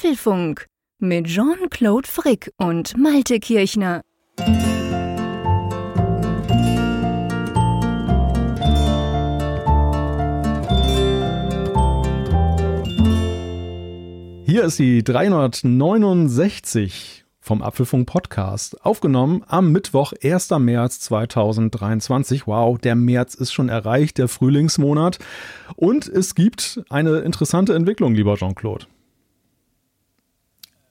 Apfelfunk mit Jean-Claude Frick und Malte Kirchner. Hier ist die 369 vom Apfelfunk Podcast, aufgenommen am Mittwoch, 1. März 2023. Wow, der März ist schon erreicht, der Frühlingsmonat. Und es gibt eine interessante Entwicklung, lieber Jean-Claude.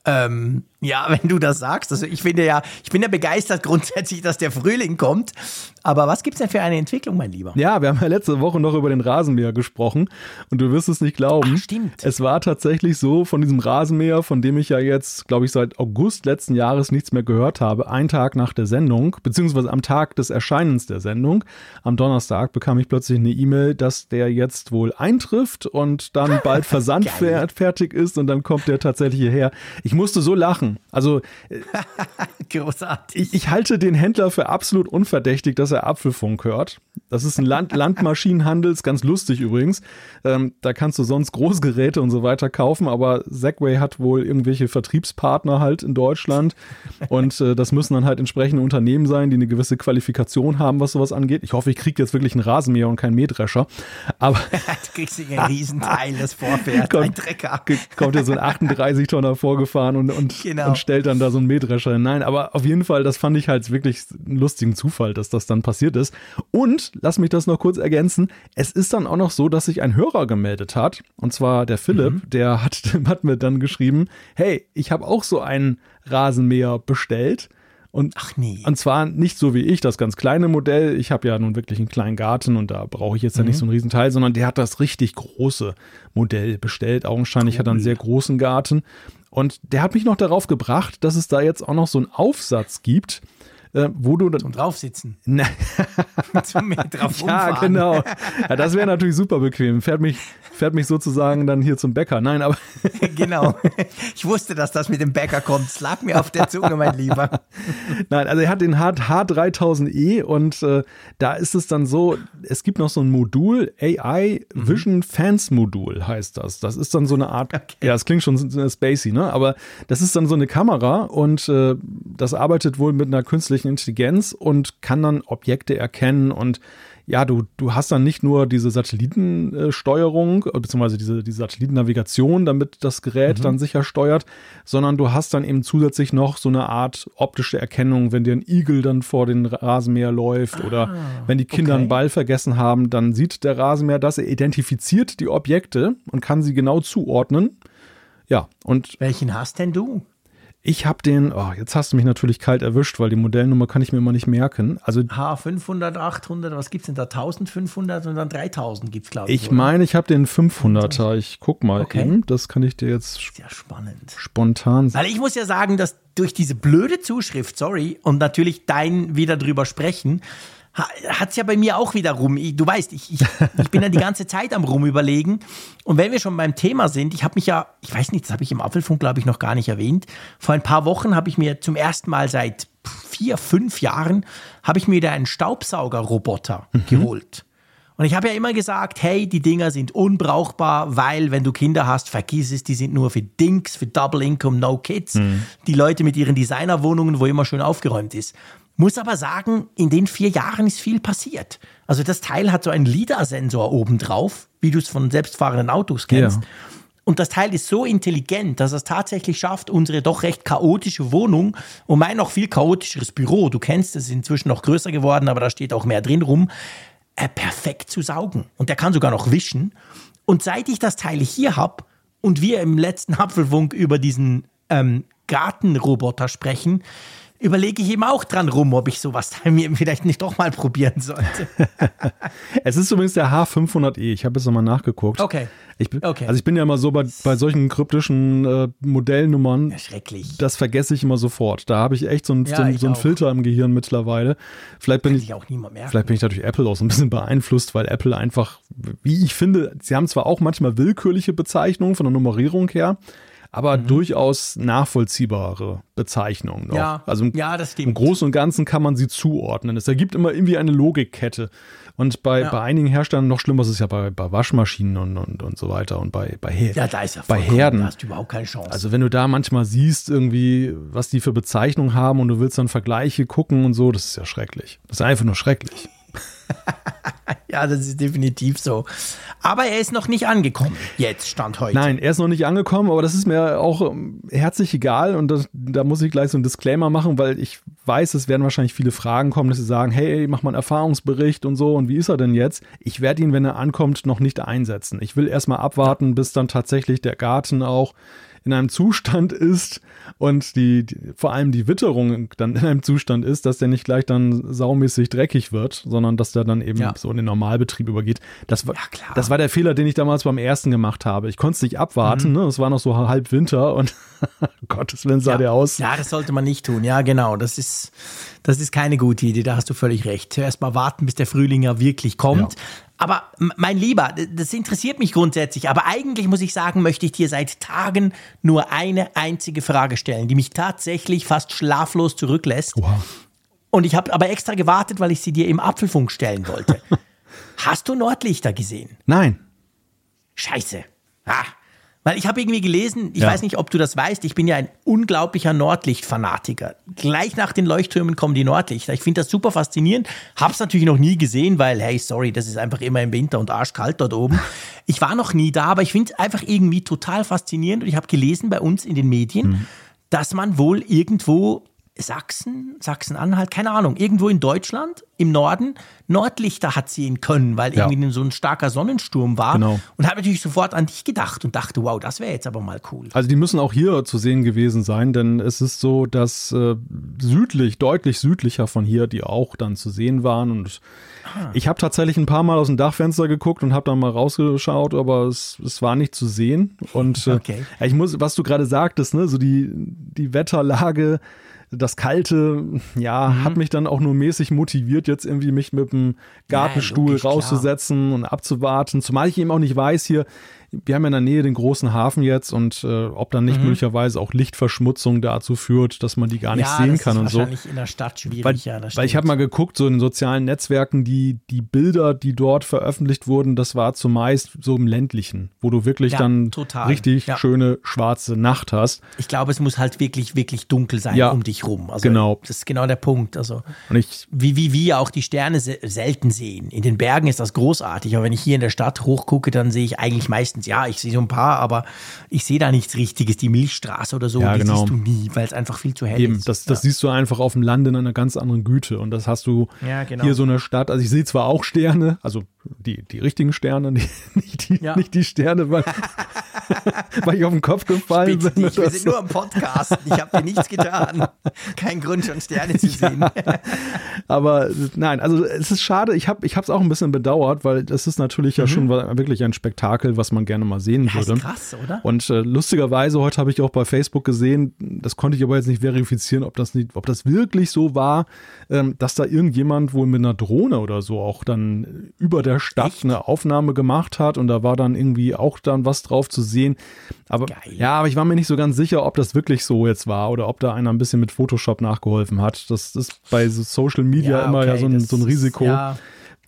Ähm, ja, wenn du das sagst. Also ich finde ja, ich bin ja begeistert grundsätzlich, dass der Frühling kommt. Aber was gibt es denn für eine Entwicklung, mein Lieber? Ja, wir haben ja letzte Woche noch über den Rasenmäher gesprochen und du wirst es nicht glauben. Ach, stimmt. Es war tatsächlich so von diesem Rasenmäher, von dem ich ja jetzt, glaube ich, seit August letzten Jahres nichts mehr gehört habe, ein Tag nach der Sendung, beziehungsweise am Tag des Erscheinens der Sendung, am Donnerstag bekam ich plötzlich eine E-Mail, dass der jetzt wohl eintrifft und dann bald Versand fertig ist und dann kommt der tatsächlich hierher. Ich musste so lachen. Also äh, großartig. Ich, ich halte den Händler für absolut unverdächtig, dass er Apfelfunk hört. Das ist ein Land Landmaschinenhandel, ist ganz lustig übrigens. Ähm, da kannst du sonst Großgeräte und so weiter kaufen, aber Segway hat wohl irgendwelche Vertriebspartner halt in Deutschland und äh, das müssen dann halt entsprechende Unternehmen sein, die eine gewisse Qualifikation haben, was sowas angeht. Ich hoffe, ich kriege jetzt wirklich einen Rasenmäher und keinen Mähdrescher. Aber du kriegst einen Riesenteil, das vorfährt, kommt, ein Trecker. Kommt ja so ein 38 Tonner vorgefahren und, und, genau. und stellt dann da so einen Mähdrescher hin. Nein, aber auf jeden Fall, das fand ich halt wirklich einen lustigen Zufall, dass das dann passiert ist. Und lass mich das noch kurz ergänzen. Es ist dann auch noch so, dass sich ein Hörer gemeldet hat. Und zwar der Philipp, mhm. der hat, hat mir dann geschrieben, hey, ich habe auch so einen Rasenmäher bestellt. Und, Ach nee. und zwar nicht so wie ich, das ganz kleine Modell. Ich habe ja nun wirklich einen kleinen Garten und da brauche ich jetzt ja nicht mhm. so einen Riesenteil, sondern der hat das richtig große Modell bestellt. Augenscheinlich cool. hat er einen sehr großen Garten. Und der hat mich noch darauf gebracht, dass es da jetzt auch noch so einen Aufsatz gibt, äh, wo du zum draufsitzen. Ne. zum drauf Ja, genau. Ja, das wäre natürlich super bequem. Fährt mich, fährt mich sozusagen dann hier zum Bäcker. Nein, aber genau. Ich wusste, dass das mit dem Bäcker kommt. Es lag mir auf der Zunge, mein Lieber. Nein, also er hat den H 3000e und äh, da ist es dann so, es gibt noch so ein Modul, AI mhm. Vision Fans Modul heißt das. Das ist dann so eine Art, okay. ja, es klingt schon spacey, ne? Aber das ist dann so eine Kamera und äh, das arbeitet wohl mit einer künstlichen künstlichen Intelligenz und kann dann Objekte erkennen und ja, du, du hast dann nicht nur diese Satellitensteuerung, äh, beziehungsweise diese, diese Satellitennavigation, damit das Gerät mhm. dann sicher steuert, sondern du hast dann eben zusätzlich noch so eine Art optische Erkennung, wenn dir ein Igel dann vor den Rasenmäher läuft ah, oder wenn die Kinder okay. einen Ball vergessen haben, dann sieht der Rasenmäher das, er identifiziert die Objekte und kann sie genau zuordnen. Ja, und. Welchen hast denn du? Ich habe den, oh, jetzt hast du mich natürlich kalt erwischt, weil die Modellnummer kann ich mir immer nicht merken. Also H500, 800, was gibt es denn da? 1500 und dann 3000 gibt es, glaube ich. Ich meine, ich habe den 500er. Ich guck mal okay. eben. Das kann ich dir jetzt Sehr spannend. spontan sagen. Weil ich muss ja sagen, dass durch diese blöde Zuschrift, sorry, und natürlich dein wieder drüber sprechen, hat es ja bei mir auch wieder rum. Ich, du weißt, ich, ich, ich bin ja die ganze Zeit am Rumüberlegen. Und wenn wir schon beim Thema sind, ich habe mich ja, ich weiß nicht, das habe ich im Apfelfunk, glaube ich, noch gar nicht erwähnt. Vor ein paar Wochen habe ich mir zum ersten Mal seit vier, fünf Jahren, habe ich mir da einen Staubsaugerroboter mhm. geholt. Und ich habe ja immer gesagt, hey, die Dinger sind unbrauchbar, weil wenn du Kinder hast, vergiss es, die sind nur für Dinks, für Double Income, No Kids. Mhm. Die Leute mit ihren Designerwohnungen, wo immer schön aufgeräumt ist. Muss aber sagen, in den vier Jahren ist viel passiert. Also das Teil hat so einen LIDAR-Sensor oben drauf, wie du es von selbstfahrenden Autos kennst. Ja. Und das Teil ist so intelligent, dass es tatsächlich schafft, unsere doch recht chaotische Wohnung und mein noch viel chaotischeres Büro, du kennst es, ist inzwischen noch größer geworden, aber da steht auch mehr drin rum, äh, perfekt zu saugen. Und der kann sogar noch wischen. Und seit ich das Teil hier habe und wir im letzten Apfelfunk über diesen ähm, Gartenroboter sprechen, überlege ich eben auch dran rum, ob ich sowas mir vielleicht nicht doch mal probieren sollte. es ist übrigens der H500e. Ich habe jetzt nochmal nachgeguckt. Okay. Ich bin, okay. Also ich bin ja immer so bei, bei solchen kryptischen äh, Modellnummern. Schrecklich. Das vergesse ich immer sofort. Da habe ich echt so, ein, ja, so, so einen Filter im Gehirn mittlerweile. Vielleicht bin Kann ich, auch niemand merken. vielleicht bin ich dadurch Apple auch so ein bisschen beeinflusst, weil Apple einfach, wie ich finde, sie haben zwar auch manchmal willkürliche Bezeichnungen von der Nummerierung her, aber durchaus nachvollziehbare Bezeichnung. Noch. Ja, also im, ja, das im stimmt. Großen und Ganzen kann man sie zuordnen. Es ergibt immer irgendwie eine Logikkette. Und bei, Ja. bei einigen Herstellern noch schlimmer ist es ja bei, bei Waschmaschinen und, und, und so weiter und bei, bei, Her Ja, da ist ja bei Herden. Da hast du überhaupt keine Chance. Also wenn du da manchmal siehst, irgendwie, was die für Bezeichnungen haben und du willst dann Vergleiche gucken und so, das ist ja schrecklich. Das ist einfach nur schrecklich. ja, das ist definitiv so. Aber er ist noch nicht angekommen. Jetzt, Stand heute. Nein, er ist noch nicht angekommen, aber das ist mir auch ähm, herzlich egal und das, da muss ich gleich so einen Disclaimer machen, weil ich weiß, es werden wahrscheinlich viele Fragen kommen, dass sie sagen, hey, mach mal einen Erfahrungsbericht und so und wie ist er denn jetzt? Ich werde ihn, wenn er ankommt, noch nicht einsetzen. Ich will erstmal abwarten, bis dann tatsächlich der Garten auch in einem Zustand ist und die, die vor allem die Witterung dann in einem Zustand ist, dass der nicht gleich dann saumäßig dreckig wird, sondern dass der dann eben Ja. so in den Normalbetrieb übergeht. Das war, Ja, klar. das war der Fehler, den ich damals beim ersten gemacht habe. Ich konnte es nicht abwarten, ne? Es war noch so halb Winter und Gottes Willen sah ja. der aus. Ja, das sollte man nicht tun. Ja, genau. Das ist, das ist keine gute Idee. Da hast du völlig recht. Zuerst mal warten, bis der Frühling ja wirklich kommt. Ja. Aber mein Lieber, das interessiert mich grundsätzlich. Aber eigentlich muss ich sagen, möchte ich dir seit Tagen nur eine einzige Frage stellen, die mich tatsächlich fast schlaflos zurücklässt. Wow. Und ich habe aber extra gewartet, weil ich sie dir im Apfelfunk stellen wollte. Hast du Nordlichter gesehen? Nein. Scheiße. Ah. Weil ich habe irgendwie gelesen, ich Ja. weiß nicht, ob du das weißt, ich bin ja ein unglaublicher Nordlichtfanatiker. Gleich nach den Leuchttürmen kommen die Nordlichter. Ich finde das super faszinierend. Hab's natürlich noch nie gesehen, weil, hey, sorry, das ist einfach immer im Winter und arschkalt dort oben. Ich war noch nie da, aber ich finde es einfach irgendwie total faszinierend und ich habe gelesen bei uns in den Medien, Mhm. dass man wohl irgendwo Sachsen, Sachsen-Anhalt, keine Ahnung, irgendwo in Deutschland im Norden Nordlichter hat sehen können, weil Ja. irgendwie so ein starker Sonnensturm war. Genau. Und habe natürlich sofort an dich gedacht und dachte, wow, das wäre jetzt aber mal cool. Also die müssen auch hier zu sehen gewesen sein, denn es ist so, dass äh, südlich, deutlich südlicher von hier, die auch dann zu sehen waren. Und Ah. ich habe tatsächlich ein paar Mal aus dem Dachfenster geguckt und habe dann mal rausgeschaut, aber es, es war nicht zu sehen. Und äh, Okay. ich muss, was du gerade sagtest, ne, so die, die Wetterlage, das Kalte, ja, Mhm. hat mich dann auch nur mäßig motiviert, jetzt irgendwie mich mit dem Gartenstuhl logisch, klar. rauszusetzen und abzuwarten. Zumal ich eben auch nicht weiß hier, wir haben ja in der Nähe den großen Hafen jetzt und äh, ob dann nicht Mhm. möglicherweise auch Lichtverschmutzung dazu führt, dass man die gar nicht sehen das kann und so. wahrscheinlich in der Stadt schwierig. Weil, ja, weil ich habe mal geguckt, so in den sozialen Netzwerken, die, die Bilder, die dort veröffentlicht wurden, das war zumeist so im ländlichen, wo du wirklich Ja, dann total. richtig Ja. schöne schwarze Nacht hast. Ich glaube, es muss halt wirklich, wirklich dunkel sein Ja, um dich rum. Also, genau. Das ist genau der Punkt. Also, Und ich, wie, wie wir auch die Sterne se selten sehen. In den Bergen ist das großartig, aber wenn ich hier in der Stadt hochgucke, dann sehe ich eigentlich meistens, ja, ich sehe so ein paar, aber ich sehe da nichts Richtiges. Die Milchstraße oder so, Ja, die genau. siehst du nie, weil es einfach viel zu hell Eben, ist. das, das siehst du einfach auf dem Land in einer ganz anderen Güte. Und das hast du Ja, genau. hier so eine Stadt. Also ich sehe zwar auch Sterne, also die, die richtigen Sterne, die, nicht, die, Ja. nicht die Sterne, weil, weil ich auf den Kopf gefallen Bitte bin. nicht, wir sind nur am Podcast. Ich habe dir nichts getan. Kein Grund, schon Sterne zu sehen. Aber nein, also es ist schade. Ich habe es auch ein bisschen bedauert, weil das ist natürlich ja schon wirklich ein Spektakel, was man gerne mal sehen. Ja, ist würde. krass, oder? Und äh, lustigerweise, heute habe ich auch bei Facebook gesehen, das konnte ich aber jetzt nicht verifizieren, ob das, nicht, ob das wirklich so war, ähm, dass da irgendjemand wohl mit einer Drohne oder so auch dann über der Stadt Echt? eine Aufnahme gemacht hat und da war dann irgendwie auch dann was drauf zu sehen. Aber Geil. ja, aber ich war mir nicht so ganz sicher, ob das wirklich so jetzt war oder ob da einer ein bisschen mit Photoshop nachgeholfen hat. Das ist bei so Social Media immer ja so ein, so ein ist- Risiko. Ja,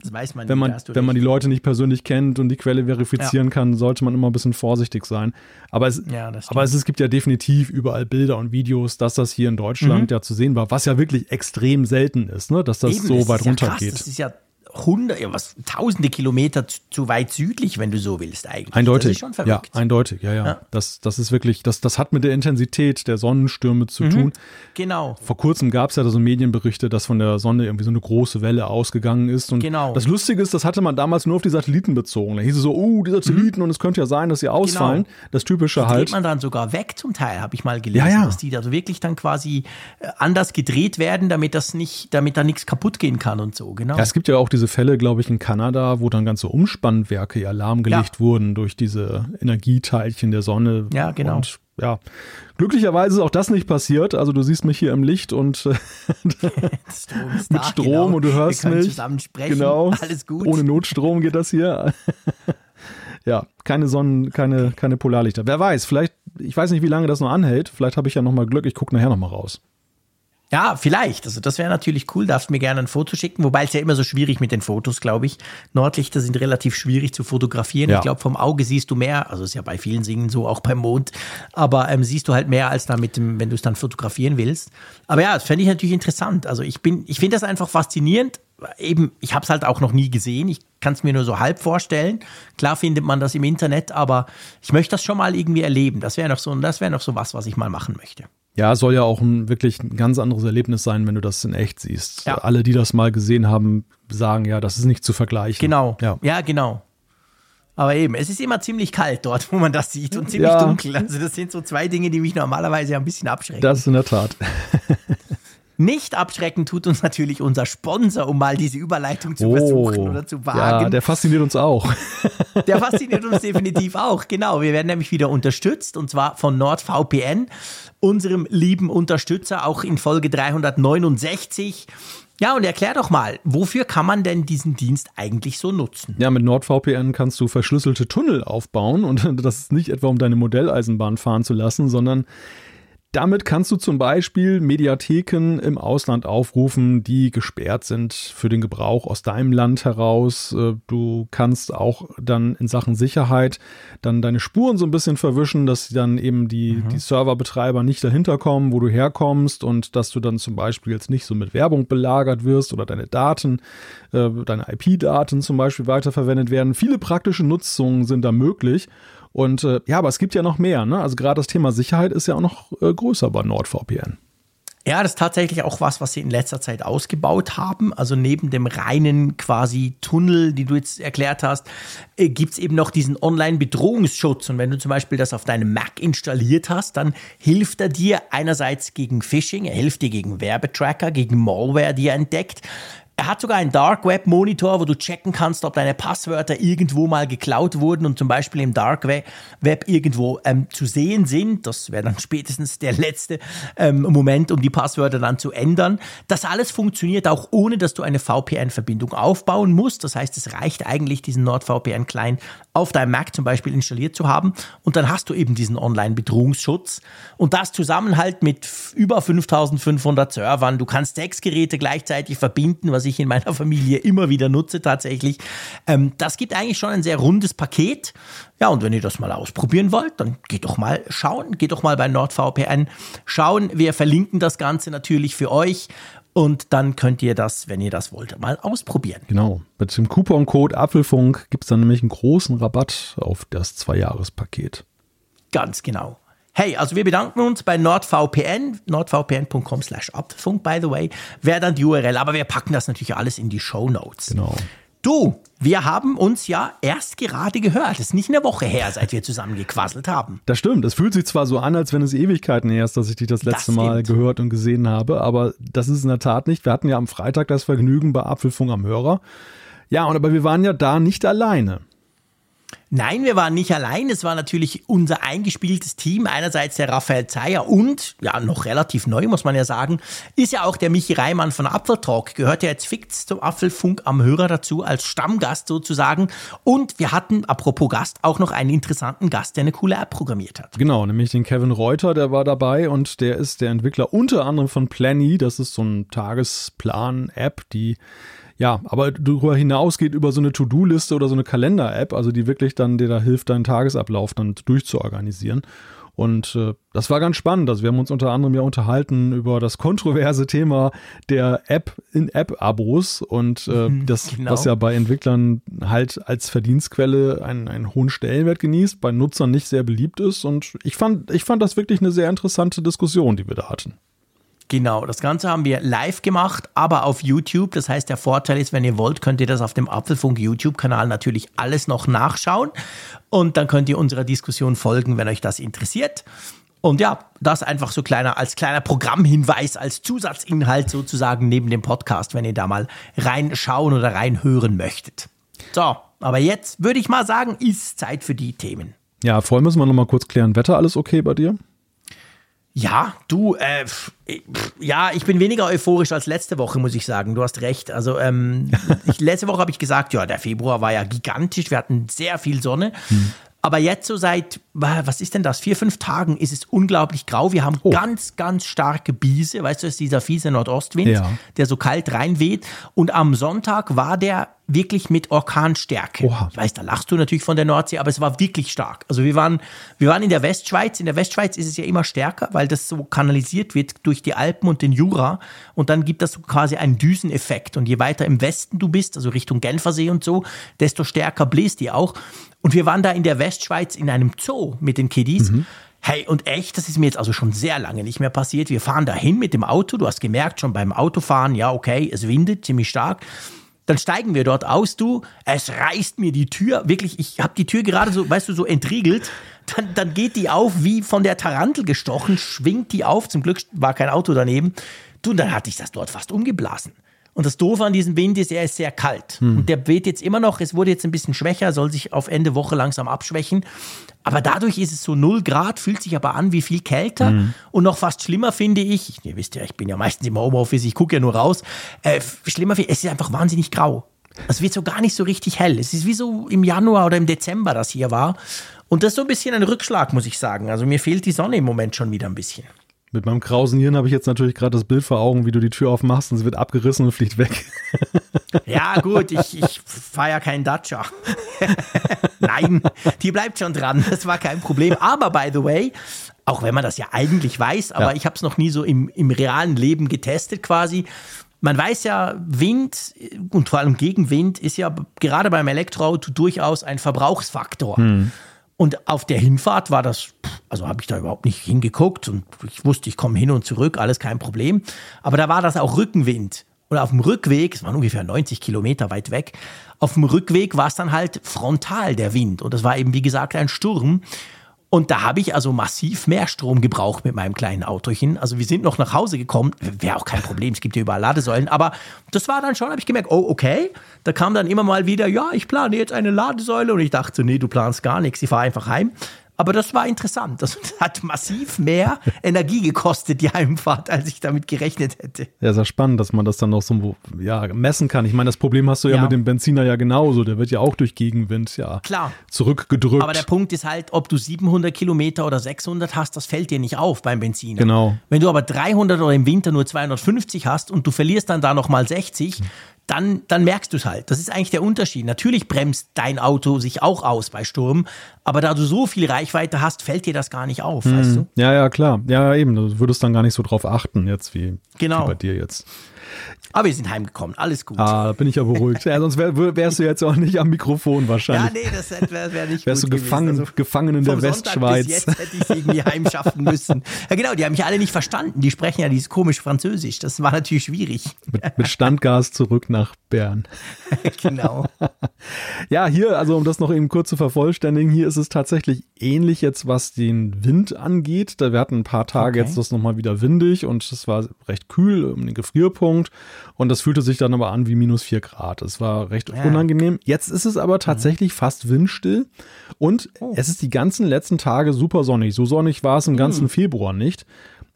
das weiß man Wenn nie, man, du wenn man die. Leute nicht persönlich kennt und die Quelle verifizieren kann, sollte man immer ein bisschen vorsichtig sein. Aber es, Ja, aber es, es gibt ja definitiv überall Bilder und Videos, dass das hier in Deutschland ja zu sehen war, was ja wirklich extrem selten ist, ne? dass das Eben, so das weit ist ja krass. Das ist ja hundert, ja, was, tausende Kilometer zu, zu weit südlich, wenn du so willst eigentlich. Das Eindeutig. ist schon ja, verrückt. eindeutig, ja, ja. Ja. Das, das ist wirklich, das, das hat mit der Intensität der Sonnenstürme zu tun. Genau. Vor kurzem gab es ja da so Medienberichte, dass von der Sonne irgendwie so eine große Welle ausgegangen ist. Und Genau. das Lustige ist, das hatte man damals nur auf die Satelliten bezogen. Da hieß es so, oh, die Satelliten und es könnte ja sein, dass sie ausfallen. Das Typische Geht halt. man dann sogar weg zum Teil, habe ich mal gelesen, Ja, ja. dass die also wirklich dann quasi äh, anders gedreht werden, damit das nicht, damit da nichts kaputt gehen kann und so, genau. Ja, es gibt ja auch diese Fälle, glaube ich, in Kanada, wo dann ganze Umspannwerke ja lahmgelegt Ja. wurden durch diese Energieteilchen der Sonne. Ja, genau. Und ja, glücklicherweise ist auch das nicht passiert. Also du siehst mich hier im Licht und Strom mit Strom genau. und du hörst Wir mich. zusammen sprechen, Genau. alles gut. Ohne Notstrom geht das hier. ja, keine Sonnen, keine, keine Polarlichter. Wer weiß, vielleicht ich weiß nicht, wie lange das noch anhält. Vielleicht habe ich ja nochmal Glück. Ich gucke nachher nochmal raus. Ja, vielleicht. Also das wäre natürlich cool. Darfst mir gerne ein Foto schicken. Wobei es ja immer so schwierig mit den Fotos, glaube ich. Nordlichter sind relativ schwierig zu fotografieren. Ja. Ich glaube, vom Auge siehst du mehr. Also ist ja bei vielen Singen so, auch beim Mond. Aber ähm, siehst du halt mehr als da mit dem, wenn du es dann fotografieren willst. Aber ja, das fände ich natürlich interessant. Also ich bin, ich finde das einfach faszinierend. Eben, ich habe es halt auch noch nie gesehen. Ich kann es mir nur so halb vorstellen. Klar findet man das im Internet, aber ich möchte das schon mal irgendwie erleben. Das wäre noch so, das wäre noch so was, was ich mal machen möchte. Ja, soll ja auch ein wirklich ein ganz anderes Erlebnis sein, wenn du das in echt siehst. Ja. Alle, die das mal gesehen haben, sagen ja, das ist nicht zu vergleichen. Genau. Ja, ja genau. Aber eben, es ist immer ziemlich kalt dort, wo man das sieht und ziemlich ja. dunkel. Also das sind so zwei Dinge, die mich normalerweise ein bisschen abschrecken. Das ist in der Tat. Nicht abschrecken tut uns natürlich unser Sponsor, um mal diese Überleitung zu oh, versuchen oder zu wagen. Ja, der fasziniert uns auch. Der fasziniert uns definitiv auch, genau. Wir werden nämlich wieder unterstützt und zwar von NordVPN, unserem lieben Unterstützer, auch in Folge 369. Ja, und erklär doch mal, wofür kann man denn diesen Dienst eigentlich so nutzen? Ja, mit NordVPN kannst du verschlüsselte Tunnel aufbauen und das ist nicht etwa, um deine Modelleisenbahn fahren zu lassen, sondern damit kannst du zum Beispiel Mediatheken im Ausland aufrufen, die gesperrt sind für den Gebrauch aus deinem Land heraus. Äh, du kannst auch dann in Sachen Sicherheit dann deine Spuren so ein bisschen verwischen, dass dann eben die, mhm. die Serverbetreiber nicht dahinter kommen, wo du herkommst und dass du dann zum Beispiel jetzt nicht so mit Werbung belagert wirst oder deine Daten, äh, deine IP-Daten zum Beispiel weiterverwendet werden. Viele praktische Nutzungen sind da möglich. Und äh, ja, aber es gibt ja noch mehr. Ne? Also gerade das Thema Sicherheit ist ja auch noch äh, größer bei NordVPN. Ja, das ist tatsächlich auch was, was sie in letzter Zeit ausgebaut haben. Also neben dem reinen quasi Tunnel, die du jetzt erklärt hast, äh, gibt es eben noch diesen Online-Bedrohungsschutz. Und wenn du zum Beispiel das auf deinem Mac installiert hast, dann hilft er dir einerseits gegen Phishing, er hilft dir gegen Werbetracker, gegen Malware, die er entdeckt. Er hat sogar einen Dark Web Monitor, wo du checken kannst, ob deine Passwörter irgendwo mal geklaut wurden und zum Beispiel im Dark Web irgendwo ähm, zu sehen sind. Das wäre dann spätestens der letzte ähm, Moment, um die Passwörter dann zu ändern. Das alles funktioniert auch ohne, dass du eine VPN-Verbindung aufbauen musst. Das heißt, es reicht eigentlich, diesen NordVPN-Client auf deinem Mac zum Beispiel installiert zu haben und dann hast du eben diesen Online-Bedrohungsschutz und das zusammen halt mit über 5500 Servern. Du kannst sechs Geräte gleichzeitig verbinden, was ich in meiner Familie immer wieder nutze tatsächlich. Ähm, das gibt eigentlich schon ein sehr rundes Paket. Ja, und wenn ihr das mal ausprobieren wollt, dann geht doch mal schauen, geht doch mal bei NordVPN schauen. Wir verlinken das Ganze natürlich für euch und dann könnt ihr das, wenn ihr das wollt, mal ausprobieren. Genau. Mit dem Couponcode Apfelfunk gibt es dann nämlich einen großen Rabatt auf das Zwei-Jahres-Paket. Ganz genau. Hey, also wir bedanken uns bei NordVPN, nordvpn.com slash Apfelfunk, by the way, wäre dann die URL, aber wir packen das natürlich alles in die Show Notes. Genau. Du, wir haben uns ja erst gerade gehört. Es ist nicht eine Woche her, seit wir zusammen gequasselt haben. Das stimmt. Es fühlt sich zwar so an, als wenn es Ewigkeiten her ist, dass ich dich das letzte das Mal gehört und gesehen habe, aber das ist in der Tat nicht. Wir hatten ja am Freitag das Vergnügen bei Apfelfunk am Hörer. Ja, und aber wir waren ja da nicht alleine. Nein, wir waren nicht allein. Es war natürlich unser eingespieltes Team. Einerseits der Raphael Zeyer und, ja, noch relativ neu, muss man ja sagen, ist ja auch der Michi Reimann von Apfeltalk. Gehört ja jetzt fix zum Apfelfunk am Hörer dazu, als Stammgast sozusagen. Und wir hatten, apropos Gast, auch noch einen interessanten Gast, der eine coole App programmiert hat. Genau, nämlich den Kevin Reuter, der war dabei und der ist der Entwickler unter anderem von Planny. Das ist so ein Tagesplan-App, die ja, aber darüber hinaus geht über so eine To-Do-Liste oder so eine Kalender-App, also die wirklich dann dir da hilft, deinen Tagesablauf dann durchzuorganisieren. Und äh, das war ganz spannend. Also wir haben uns unter anderem ja unterhalten über das kontroverse Thema der App in App-Abos und äh, mhm, das, genau. was ja bei Entwicklern halt als Verdienstquelle einen, einen hohen Stellenwert genießt, bei Nutzern nicht sehr beliebt ist. Und ich fand, ich fand das wirklich eine sehr interessante Diskussion, die wir da hatten. Genau, das Ganze haben wir live gemacht, aber auf YouTube. Das heißt, der Vorteil ist, wenn ihr wollt, könnt ihr das auf dem Apfelfunk YouTube-Kanal natürlich alles noch nachschauen. Und dann könnt ihr unserer Diskussion folgen, wenn euch das interessiert. Und ja, das einfach so kleiner als kleiner Programmhinweis, als Zusatzinhalt sozusagen neben dem Podcast, wenn ihr da mal reinschauen oder reinhören möchtet. So, aber jetzt würde ich mal sagen, ist Zeit für die Themen. Ja, vorher müssen wir noch mal kurz klären. Wetter alles okay bei dir? Ja, du, äh, ja, ich bin weniger euphorisch als letzte Woche, muss ich sagen. Du hast recht. Also ähm, ich, letzte Woche habe ich gesagt, ja, der Februar war ja gigantisch. Wir hatten sehr viel Sonne. Hm. Aber jetzt so seit, was ist denn das, vier, fünf Tagen ist es unglaublich grau. Wir haben oh. ganz, ganz starke Biese. Weißt du, das ist dieser fiese Nordostwind, ja. der so kalt reinweht. Und am Sonntag war der wirklich mit Orkanstärke. Oha. Ich weiß, da lachst du natürlich von der Nordsee, aber es war wirklich stark. Also wir waren, wir waren in der Westschweiz. In der Westschweiz ist es ja immer stärker, weil das so kanalisiert wird durch die Alpen und den Jura. Und dann gibt das so quasi einen Düseneffekt. Und je weiter im Westen du bist, also Richtung Genfersee und so, desto stärker bläst die auch. Und wir waren da in der Westschweiz in einem Zoo mit den Kiddies. Mhm. Hey, und echt, das ist mir jetzt also schon sehr lange nicht mehr passiert. Wir fahren dahin mit dem Auto. Du hast gemerkt schon beim Autofahren, ja, okay, es windet ziemlich stark. Dann steigen wir dort aus, du. Es reißt mir die Tür. Wirklich, ich habe die Tür gerade so, weißt du, so entriegelt. Dann, dann geht die auf, wie von der Tarantel gestochen, schwingt die auf. Zum Glück war kein Auto daneben. Du, und dann hatte ich das dort fast umgeblasen. Und das Doofe an diesem Wind ist, er ist sehr kalt. Hm. Und der weht jetzt immer noch, es wurde jetzt ein bisschen schwächer, soll sich auf Ende Woche langsam abschwächen. Aber dadurch ist es so 0 Grad, fühlt sich aber an wie viel kälter. Hm. Und noch fast schlimmer finde ich, ihr wisst ja, ich bin ja meistens im Homeoffice, ich gucke ja nur raus. Äh, schlimmer finde ich, es ist einfach wahnsinnig grau. Es wird so gar nicht so richtig hell. Es ist wie so im Januar oder im Dezember das hier war. Und das ist so ein bisschen ein Rückschlag, muss ich sagen. Also mir fehlt die Sonne im Moment schon wieder ein bisschen. Mit meinem krausen Hirn habe ich jetzt natürlich gerade das Bild vor Augen, wie du die Tür aufmachst und sie wird abgerissen und fliegt weg. Ja, gut, ich, ich fahre ja keinen Dacia. Nein, die bleibt schon dran. Das war kein Problem. Aber by the way, auch wenn man das ja eigentlich weiß, aber ja. ich habe es noch nie so im, im realen Leben getestet quasi. Man weiß ja, Wind und vor allem Gegenwind ist ja gerade beim Elektroauto durchaus ein Verbrauchsfaktor. Hm. Und auf der Hinfahrt war das, also habe ich da überhaupt nicht hingeguckt und ich wusste, ich komme hin und zurück, alles kein Problem. Aber da war das auch Rückenwind. Und auf dem Rückweg, es waren ungefähr 90 Kilometer weit weg, auf dem Rückweg war es dann halt frontal der Wind. Und das war eben, wie gesagt, ein Sturm. Und da habe ich also massiv mehr Strom gebraucht mit meinem kleinen Autochen. Also wir sind noch nach Hause gekommen, wäre auch kein Problem, es gibt ja überall Ladesäulen, aber das war dann schon, habe ich gemerkt, oh okay, da kam dann immer mal wieder, ja, ich plane jetzt eine Ladesäule. Und ich dachte, nee, du planst gar nichts, ich fahre einfach heim. Aber das war interessant. Das hat massiv mehr Energie gekostet, die Heimfahrt, als ich damit gerechnet hätte. Ja, ist ja spannend, dass man das dann noch so ja, messen kann. Ich meine, das Problem hast du ja, ja, mit dem Benziner ja genauso. Der wird ja auch durch Gegenwind ja Klar. zurückgedrückt. Aber der Punkt ist halt, ob du 700 Kilometer oder 600 hast, das fällt dir nicht auf beim Benziner. Genau. Wenn du aber 300 oder im Winter nur 250 hast und du verlierst dann da nochmal 60, dann, dann merkst du es halt. Das ist eigentlich der Unterschied. Natürlich bremst dein Auto sich auch aus bei Sturm, aber da du so viel Reichweite hast, fällt dir das gar nicht auf, hm. weißt du? Ja, ja, klar. Ja, eben. Du würdest dann gar nicht so drauf achten, jetzt wie, genau. wie bei dir jetzt. Aber wir sind heimgekommen, alles gut. Ah, da bin ich ja beruhigt. Ja, sonst wär, wärst du jetzt auch nicht am Mikrofon wahrscheinlich. Ja, nee, das wäre wär nicht Wärst du gefangen, also gefangen in der Westschweiz. Bis jetzt hätte ich es irgendwie heimschaffen müssen. Ja, genau, die haben mich alle nicht verstanden. Die sprechen ja dieses komisch Französisch. Das war natürlich schwierig. Mit, mit Standgas zurück nach Bern. genau. Ja, hier, also um das noch eben kurz zu vervollständigen, hier ist es tatsächlich ähnlich jetzt, was den Wind angeht. Da wir hatten ein paar Tage okay. jetzt das nochmal wieder windig und es war recht kühl um den Gefrierpunkt. Und das fühlte sich dann aber an wie minus vier Grad. Es war recht ja. unangenehm. Jetzt ist es aber tatsächlich mhm. fast windstill. Und oh. es ist die ganzen letzten Tage super sonnig. So sonnig war es im ganzen mhm. Februar nicht.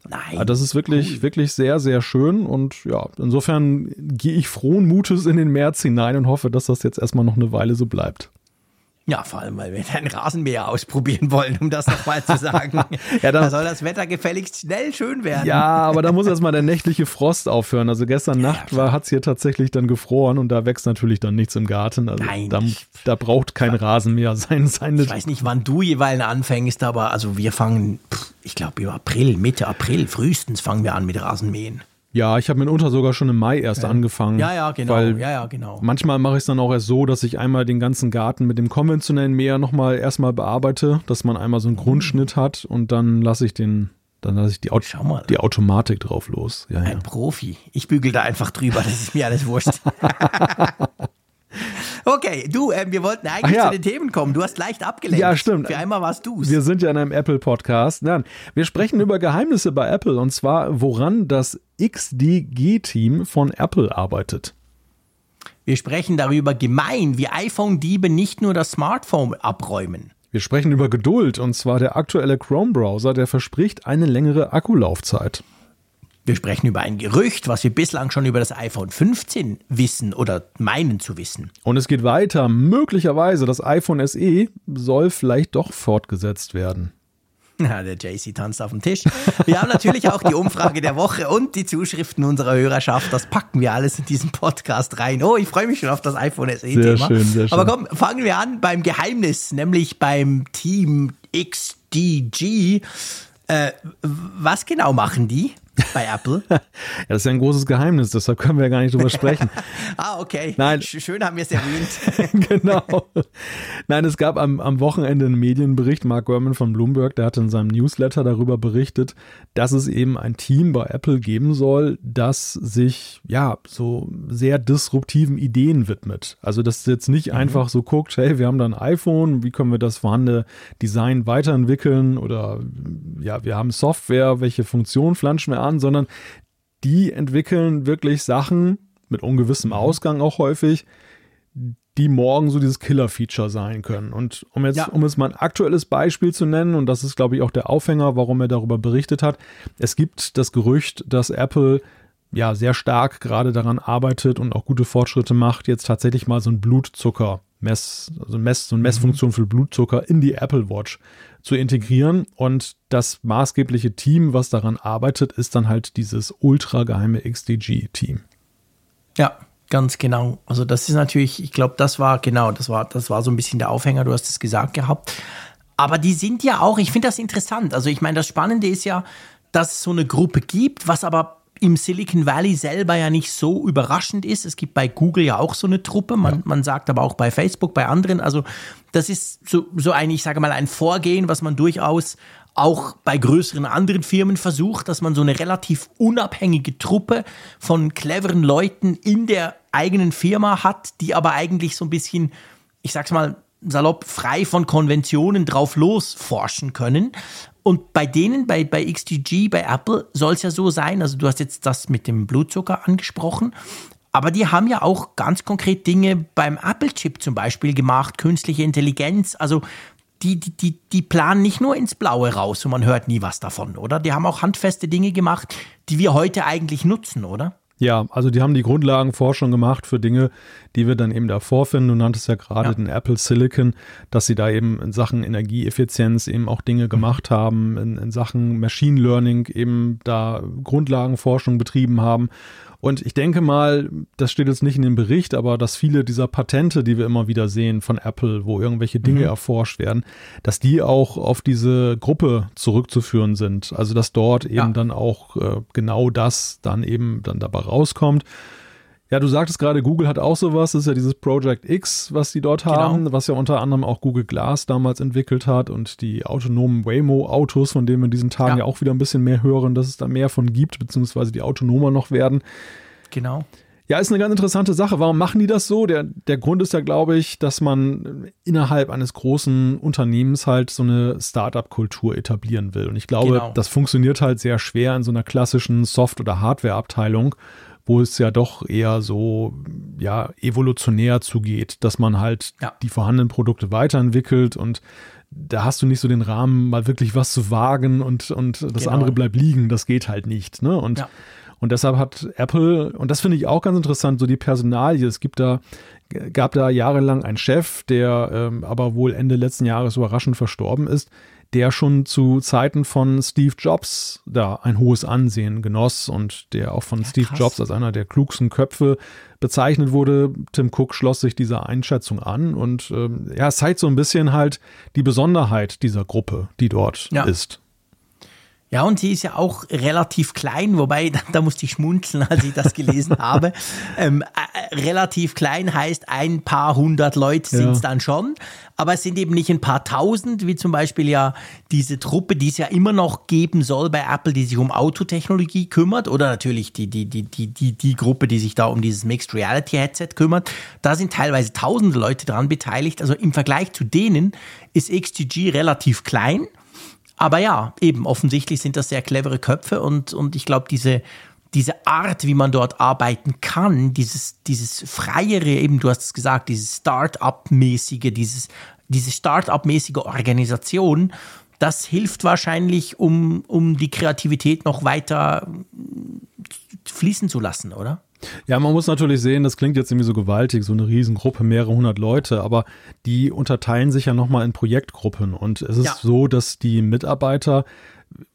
Nein. Das ist wirklich, cool. wirklich sehr, sehr schön. Und ja, insofern gehe ich frohen Mutes in den März hinein und hoffe, dass das jetzt erstmal noch eine Weile so bleibt. Ja, vor allem, weil wir ein Rasenmäher ausprobieren wollen, um das nochmal zu sagen. ja, da soll das Wetter gefälligst schnell schön werden. Ja, aber da muss erstmal der nächtliche Frost aufhören. Also gestern ja, Nacht hat es hier tatsächlich dann gefroren und da wächst natürlich dann nichts im Garten. Also Nein. Da, da braucht kein Rasenmäher sein. Seine ich weiß nicht, wann du jeweils anfängst, aber also wir fangen, ich glaube, im April, Mitte April, frühestens fangen wir an mit Rasenmähen. Ja, ich habe mitunter sogar schon im Mai erst ja. angefangen. Ja, ja, genau. Weil ja, ja, genau. Manchmal mache ich es dann auch erst so, dass ich einmal den ganzen Garten mit dem konventionellen Mäher nochmal erstmal bearbeite, dass man einmal so einen Grundschnitt hat und dann lasse ich den, dann lasse ich die, Aut die Automatik drauf los. Ja, Ein ja. Profi. Ich bügel da einfach drüber, das ist mir alles wurscht. Okay, du, äh, wir wollten eigentlich ja. zu den Themen kommen. Du hast leicht abgelenkt. Ja, stimmt. Für einmal warst du Wir sind ja in einem Apple-Podcast. Wir sprechen über Geheimnisse bei Apple und zwar, woran das XDG-Team von Apple arbeitet. Wir sprechen darüber gemein, wie iPhone-Diebe nicht nur das Smartphone abräumen. Wir sprechen über Geduld und zwar der aktuelle Chrome-Browser, der verspricht eine längere Akkulaufzeit. Wir sprechen über ein Gerücht, was wir bislang schon über das iPhone 15 wissen oder meinen zu wissen. Und es geht weiter. Möglicherweise das iPhone SE soll vielleicht doch fortgesetzt werden. Ja, der JC tanzt auf dem Tisch. Wir haben natürlich auch die Umfrage der Woche und die Zuschriften unserer Hörerschaft. Das packen wir alles in diesen Podcast rein. Oh, ich freue mich schon auf das iPhone SE-Thema. Sehr schön, sehr schön. Aber komm, fangen wir an beim Geheimnis, nämlich beim Team XDG. Äh, was genau machen die? Bei Apple? ja, das ist ja ein großes Geheimnis, deshalb können wir ja gar nicht drüber sprechen. ah, okay. Nein. Schön haben wir es erwähnt. genau. Nein, es gab am, am Wochenende einen Medienbericht, Mark Gurman von Bloomberg, der hat in seinem Newsletter darüber berichtet, dass es eben ein Team bei Apple geben soll, das sich ja so sehr disruptiven Ideen widmet. Also, dass es jetzt nicht mhm. einfach so guckt, hey, wir haben da ein iPhone, wie können wir das vorhandene Design weiterentwickeln oder ja, wir haben Software, welche Funktion flanschen wir an, sondern die entwickeln wirklich Sachen mit ungewissem mhm. Ausgang auch häufig, die morgen so dieses Killer-Feature sein können. Und um jetzt, ja. um jetzt mal ein aktuelles Beispiel zu nennen, und das ist, glaube ich, auch der Aufhänger, warum er darüber berichtet hat. Es gibt das Gerücht, dass Apple ja sehr stark gerade daran arbeitet und auch gute Fortschritte macht, jetzt tatsächlich mal so ein Blutzucker Mess, also Mess, so eine Messfunktion für Blutzucker in die Apple Watch zu integrieren. Und das maßgebliche Team, was daran arbeitet, ist dann halt dieses ultra geheime XDG-Team. Ja, ganz genau. Also das ist natürlich, ich glaube, das war genau, das war, das war so ein bisschen der Aufhänger, du hast es gesagt gehabt. Aber die sind ja auch, ich finde das interessant. Also ich meine, das Spannende ist ja, dass es so eine Gruppe gibt, was aber im Silicon Valley selber ja nicht so überraschend ist. Es gibt bei Google ja auch so eine Truppe, man, ja. man sagt aber auch bei Facebook, bei anderen. Also das ist so, so ein, ich sage mal, ein Vorgehen, was man durchaus auch bei größeren anderen Firmen versucht, dass man so eine relativ unabhängige Truppe von cleveren Leuten in der eigenen Firma hat, die aber eigentlich so ein bisschen, ich sag's mal, salopp frei von Konventionen drauf losforschen können. Und bei denen, bei, bei XTG, bei Apple, soll es ja so sein, also du hast jetzt das mit dem Blutzucker angesprochen, aber die haben ja auch ganz konkret Dinge beim Apple-Chip zum Beispiel gemacht, künstliche Intelligenz, also die, die, die, die planen nicht nur ins Blaue raus und man hört nie was davon, oder? Die haben auch handfeste Dinge gemacht, die wir heute eigentlich nutzen, oder? Ja, also die haben die Grundlagenforschung gemacht für Dinge, die wir dann eben da vorfinden. Du nanntest ja gerade ja. den Apple Silicon, dass sie da eben in Sachen Energieeffizienz eben auch Dinge gemacht haben, in, in Sachen Machine Learning eben da Grundlagenforschung betrieben haben. Und ich denke mal, das steht jetzt nicht in dem Bericht, aber dass viele dieser Patente, die wir immer wieder sehen von Apple, wo irgendwelche Dinge mhm. erforscht werden, dass die auch auf diese Gruppe zurückzuführen sind. Also dass dort eben ja. dann auch äh, genau das dann eben dann dabei rauskommt. Ja, du sagtest gerade, Google hat auch sowas. Das ist ja dieses Project X, was die dort genau. haben, was ja unter anderem auch Google Glass damals entwickelt hat und die autonomen Waymo-Autos, von denen wir in diesen Tagen ja. ja. auch wieder ein bisschen mehr hören, dass es da mehr von gibt, beziehungsweise die autonomer noch werden. Genau. Ja, ist eine ganz interessante Sache. Warum machen die das so? Der, der Grund ist ja, glaube ich, dass man innerhalb eines großen Unternehmens halt so eine Startup-Kultur etablieren will. Und ich glaube, genau. das funktioniert halt sehr schwer in so einer klassischen Soft- oder Hardware-Abteilung wo es ja doch eher so ja evolutionär zugeht, dass man halt ja. die vorhandenen Produkte weiterentwickelt und da hast du nicht so den Rahmen, mal wirklich was zu wagen und, und das genau. andere bleibt liegen. Das geht halt nicht. Ne? Und, ja. und deshalb hat Apple, und das finde ich auch ganz interessant, so die Personalie. Es gibt da, gab da jahrelang einen Chef, der ähm, aber wohl Ende letzten Jahres überraschend verstorben ist der schon zu Zeiten von Steve Jobs da ein hohes Ansehen genoss und der auch von ja, Steve krass. Jobs als einer der klugsten Köpfe bezeichnet wurde. Tim Cook schloss sich dieser Einschätzung an und ähm, ja, es zeigt so ein bisschen halt die Besonderheit dieser Gruppe, die dort ja. ist. Ja, und sie ist ja auch relativ klein, wobei, da, da musste ich schmunzeln, als ich das gelesen habe. Ähm, äh, relativ klein heißt, ein paar hundert Leute sind es ja. dann schon, aber es sind eben nicht ein paar tausend, wie zum Beispiel ja diese Truppe, die es ja immer noch geben soll bei Apple, die sich um Autotechnologie kümmert, oder natürlich die, die, die, die, die, die Gruppe, die sich da um dieses Mixed Reality Headset kümmert. Da sind teilweise tausende Leute dran beteiligt. Also im Vergleich zu denen ist XGG relativ klein. Aber ja, eben, offensichtlich sind das sehr clevere Köpfe und, und ich glaube, diese, diese Art, wie man dort arbeiten kann, dieses, dieses freiere, eben, du hast es gesagt, dieses Start-up-mäßige, dieses, diese Start-up-mäßige Organisation, das hilft wahrscheinlich, um, um die Kreativität noch weiter fließen zu lassen, oder? Ja, man muss natürlich sehen, das klingt jetzt irgendwie so gewaltig, so eine Riesengruppe, mehrere hundert Leute, aber die unterteilen sich ja nochmal in Projektgruppen. Und es ist ja. so, dass die Mitarbeiter,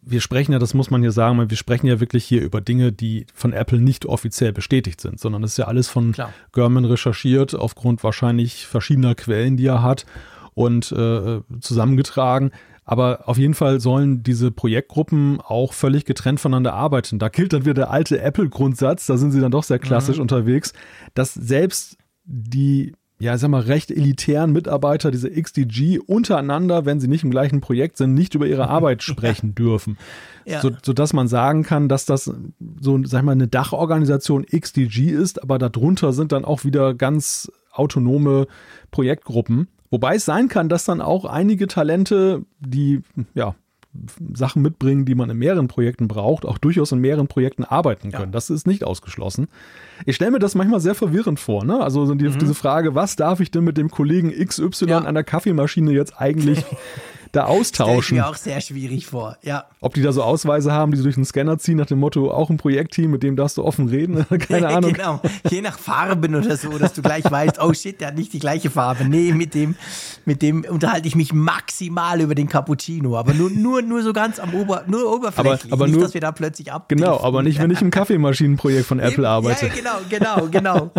wir sprechen ja, das muss man hier sagen, wir sprechen ja wirklich hier über Dinge, die von Apple nicht offiziell bestätigt sind, sondern es ist ja alles von Klar. German recherchiert, aufgrund wahrscheinlich verschiedener Quellen, die er hat und äh, zusammengetragen. Aber auf jeden Fall sollen diese Projektgruppen auch völlig getrennt voneinander arbeiten. Da gilt dann wieder der alte Apple-Grundsatz, da sind sie dann doch sehr klassisch mhm. unterwegs, dass selbst die ja, sag mal, recht elitären Mitarbeiter, diese XDG, untereinander, wenn sie nicht im gleichen Projekt sind, nicht über ihre Arbeit sprechen dürfen. Ja. So, sodass man sagen kann, dass das so, sag ich mal, eine Dachorganisation XDG ist, aber darunter sind dann auch wieder ganz autonome Projektgruppen. Wobei es sein kann, dass dann auch einige Talente, die ja Sachen mitbringen, die man in mehreren Projekten braucht, auch durchaus in mehreren Projekten arbeiten können. Ja. Das ist nicht ausgeschlossen. Ich stelle mir das manchmal sehr verwirrend vor. Ne? Also die, mhm. diese Frage, was darf ich denn mit dem Kollegen XY ja. an der Kaffeemaschine jetzt eigentlich da austauschen. Stell mir auch sehr schwierig vor, ja. Ob die da so Ausweise haben, die sie durch den Scanner ziehen, nach dem Motto, auch ein Projektteam, mit dem darfst du offen reden? Keine Ahnung. genau, je nach Farben oder so, dass du gleich weißt, oh shit, der hat nicht die gleiche Farbe. Nee, mit dem, mit dem unterhalte ich mich maximal über den Cappuccino, aber nur, nur, nur so ganz am Ober, nur oberflächlich. Aber, aber nicht, nur, dass wir da plötzlich ab. Genau, aber nicht, wenn ich im Kaffeemaschinenprojekt von Apple arbeite. Ja, genau, genau, genau.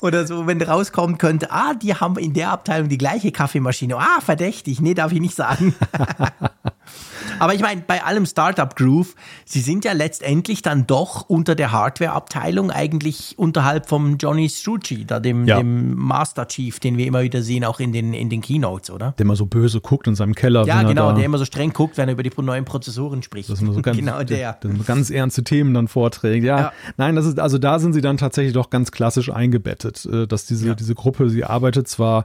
Oder so, wenn rauskommen könnte, ah, die haben in der Abteilung die gleiche Kaffeemaschine. Ah, verdächtig. Nee, darf ich nicht sagen. Aber ich meine, bei allem Startup Groove, sie sind ja letztendlich dann doch unter der Hardware-Abteilung eigentlich unterhalb vom Johnny Strucci, da dem, ja. dem, Master Chief, den wir immer wieder sehen, auch in den, in den Keynotes, oder? Der immer so böse guckt in seinem Keller. Ja, genau, der immer so streng guckt, wenn er über die neuen Prozessoren spricht. Das ist so ganz, genau der. der ganz ernste Themen dann vorträgt. Ja, ja, nein, das ist, also da sind sie dann tatsächlich doch ganz klassisch eingebettet, äh, dass diese, ja. diese Gruppe, sie arbeitet zwar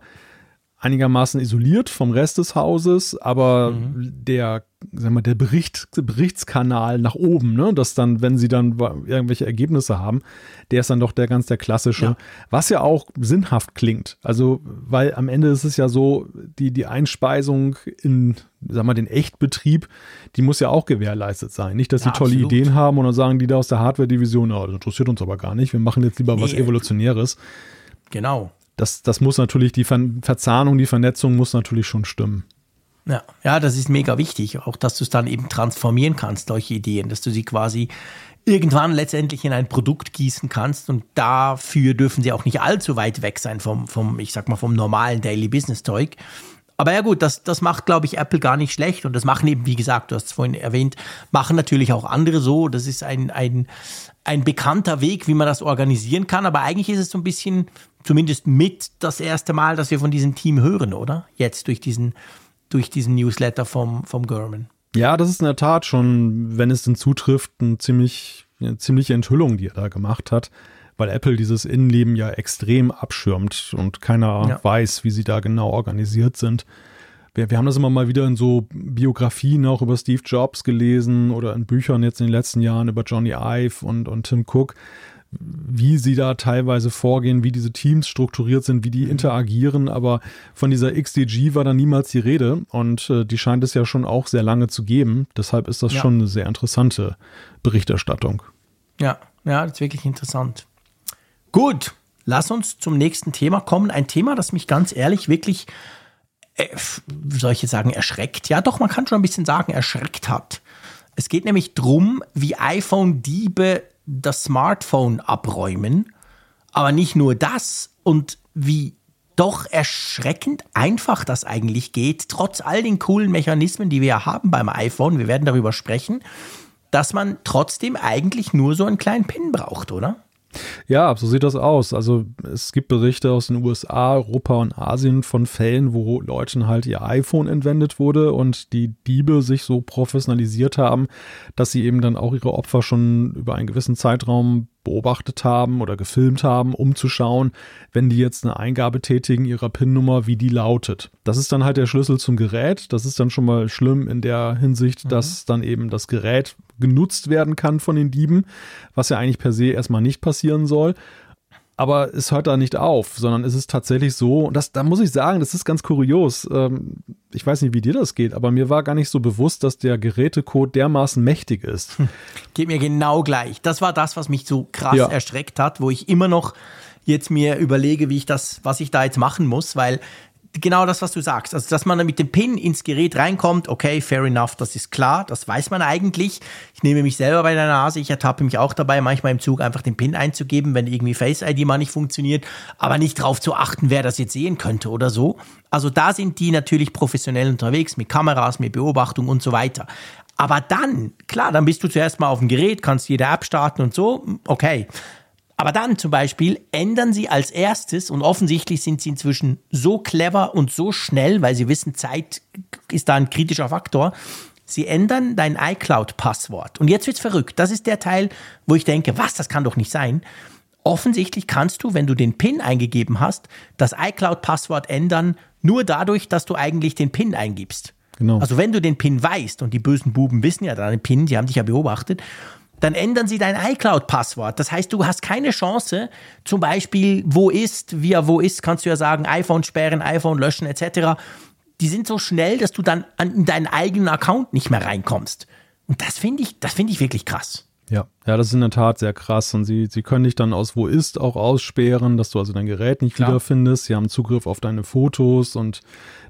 einigermaßen isoliert vom Rest des Hauses, aber mhm. der, sag mal, der Bericht, Berichtskanal nach oben, ne, dass dann, wenn sie dann irgendwelche Ergebnisse haben, der ist dann doch der ganz der klassische, ja. was ja auch sinnhaft klingt. Also, weil am Ende ist es ja so, die, die Einspeisung in, sag mal, den Echtbetrieb, die muss ja auch gewährleistet sein. Nicht, dass sie ja, tolle absolut. Ideen haben und dann sagen die da aus der Hardware-Division, oh, das interessiert uns aber gar nicht, wir machen jetzt lieber nee. was Evolutionäres. Genau das, das muss natürlich, die Ver Verzahnung, die Vernetzung muss natürlich schon stimmen. Ja, ja, das ist mega wichtig, auch dass du es dann eben transformieren kannst, solche Ideen, dass du sie quasi irgendwann letztendlich in ein Produkt gießen kannst und dafür dürfen sie auch nicht allzu weit weg sein vom, vom ich sag mal, vom normalen Daily Business Zeug. Aber ja gut, das, das macht, glaube ich, Apple gar nicht schlecht und das machen eben, wie gesagt, du hast es vorhin erwähnt, machen natürlich auch andere so. Das ist ein, ein, ein bekannter Weg, wie man das organisieren kann, aber eigentlich ist es so ein bisschen zumindest mit das erste Mal, dass wir von diesem Team hören, oder? Jetzt durch diesen, durch diesen Newsletter vom, vom German. Ja, das ist in der Tat schon, wenn es denn zutrifft, eine ziemlich, eine ziemliche Enthüllung, die er da gemacht hat, weil Apple dieses Innenleben ja extrem abschirmt und keiner ja. weiß, wie sie da genau organisiert sind. Wir, wir haben das immer mal wieder in so Biografien auch über Steve Jobs gelesen oder in Büchern jetzt in den letzten Jahren über Johnny Ive und, und Tim Cook wie sie da teilweise vorgehen, wie diese Teams strukturiert sind, wie die mhm. interagieren, aber von dieser XDG war da niemals die Rede und äh, die scheint es ja schon auch sehr lange zu geben. Deshalb ist das ja. schon eine sehr interessante Berichterstattung. Ja, ja, das ist wirklich interessant. Gut, lass uns zum nächsten Thema kommen. Ein Thema, das mich ganz ehrlich wirklich, äh, soll ich jetzt sagen, erschreckt. Ja, doch, man kann schon ein bisschen sagen, erschreckt hat. Es geht nämlich darum, wie iPhone-Diebe das Smartphone abräumen. Aber nicht nur das und wie doch erschreckend einfach das eigentlich geht, trotz all den coolen Mechanismen, die wir ja haben beim iPhone, wir werden darüber sprechen, dass man trotzdem eigentlich nur so einen kleinen Pin braucht, oder? Ja, so sieht das aus. Also es gibt Berichte aus den USA, Europa und Asien von Fällen, wo Leuten halt ihr iPhone entwendet wurde und die Diebe sich so professionalisiert haben, dass sie eben dann auch ihre Opfer schon über einen gewissen Zeitraum beobachtet haben oder gefilmt haben, um zu schauen, wenn die jetzt eine Eingabe tätigen ihrer PIN-Nummer, wie die lautet. Das ist dann halt der Schlüssel zum Gerät. Das ist dann schon mal schlimm in der Hinsicht, mhm. dass dann eben das Gerät genutzt werden kann von den Dieben, was ja eigentlich per se erstmal nicht passieren soll. Aber es hört da nicht auf, sondern es ist tatsächlich so, und das, da muss ich sagen, das ist ganz kurios. Ähm, ich weiß nicht, wie dir das geht, aber mir war gar nicht so bewusst, dass der Gerätecode dermaßen mächtig ist. Hm. Geht mir genau gleich. Das war das, was mich so krass ja. erschreckt hat, wo ich immer noch jetzt mir überlege, wie ich das, was ich da jetzt machen muss, weil genau das, was du sagst. Also, dass man mit dem PIN ins Gerät reinkommt, okay, fair enough, das ist klar, das weiß man eigentlich. Ich nehme mich selber bei der Nase, ich ertappe mich auch dabei, manchmal im Zug einfach den PIN einzugeben, wenn irgendwie Face ID mal nicht funktioniert, aber nicht darauf zu achten, wer das jetzt sehen könnte oder so. Also da sind die natürlich professionell unterwegs mit Kameras, mit Beobachtung und so weiter. Aber dann, klar, dann bist du zuerst mal auf dem Gerät, kannst jede App starten und so, okay. Aber dann zum Beispiel ändern sie als erstes, und offensichtlich sind sie inzwischen so clever und so schnell, weil sie wissen, Zeit ist da ein kritischer Faktor, sie ändern dein iCloud-Passwort. Und jetzt wird's verrückt. Das ist der Teil, wo ich denke, was, das kann doch nicht sein. Offensichtlich kannst du, wenn du den PIN eingegeben hast, das iCloud-Passwort ändern, nur dadurch, dass du eigentlich den PIN eingibst. Genau. Also wenn du den PIN weißt, und die bösen Buben wissen ja deinen PIN, die haben dich ja beobachtet, dann ändern sie dein iCloud-Passwort. Das heißt, du hast keine Chance, zum Beispiel, wo ist, via wo ist, kannst du ja sagen, iPhone sperren, iPhone löschen etc. Die sind so schnell, dass du dann in deinen eigenen Account nicht mehr reinkommst. Und das finde ich, das finde ich wirklich krass. Ja, ja, das ist in der Tat sehr krass. Und sie, sie können dich dann aus Wo ist auch aussperren, dass du also dein Gerät nicht Klar. wiederfindest. Sie haben Zugriff auf deine Fotos und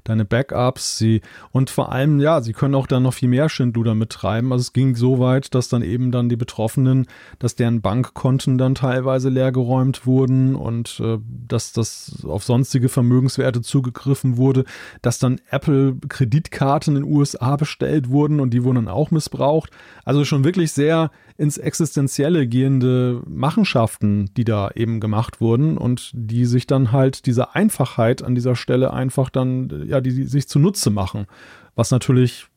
deine Backups. Sie, und vor allem, ja, sie können auch dann noch viel mehr Schindluder mittreiben. Also es ging so weit, dass dann eben dann die Betroffenen, dass deren Bankkonten dann teilweise leergeräumt wurden und äh, dass das auf sonstige Vermögenswerte zugegriffen wurde, dass dann Apple-Kreditkarten in den USA bestellt wurden und die wurden dann auch missbraucht. Also schon wirklich sehr ins Existenzielle gehende Machenschaften, die da eben gemacht wurden und die sich dann halt diese Einfachheit an dieser Stelle einfach dann, ja, die, die sich zunutze machen. Was natürlich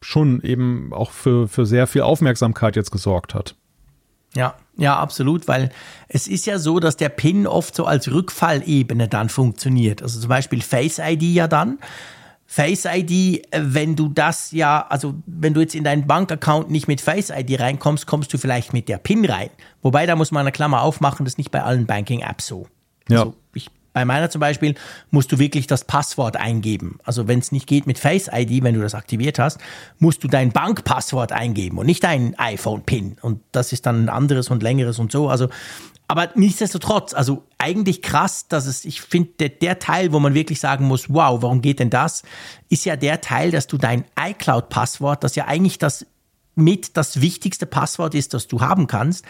schon eben auch für, für sehr viel Aufmerksamkeit jetzt gesorgt hat. Ja, ja, absolut, weil es ist ja so, dass der PIN oft so als Rückfallebene dann funktioniert. Also zum Beispiel Face ID ja dann. Face ID, äh, wenn du das ja, also wenn du jetzt in deinen Bankaccount nicht mit Face ID reinkommst, kommst du vielleicht mit der PIN rein. Wobei, da muss man eine Klammer aufmachen, das ist nicht bei allen Banking-Apps so. Ja. Also bei meiner zum Beispiel musst du wirklich das Passwort eingeben. Also wenn es nicht geht mit Face ID, wenn du das aktiviert hast, musst du dein Bankpasswort eingeben und nicht dein iPhone-Pin. Und das ist dann ein anderes und längeres und so. Also aber nichtsdestotrotz, also eigentlich krass, dass es, ich finde, der, der, Teil, wo man wirklich sagen muss, wow, warum geht denn das, ist ja der Teil, dass du dein iCloud-Passwort, das ja eigentlich das mit das wichtigste Passwort ist, das du haben kannst,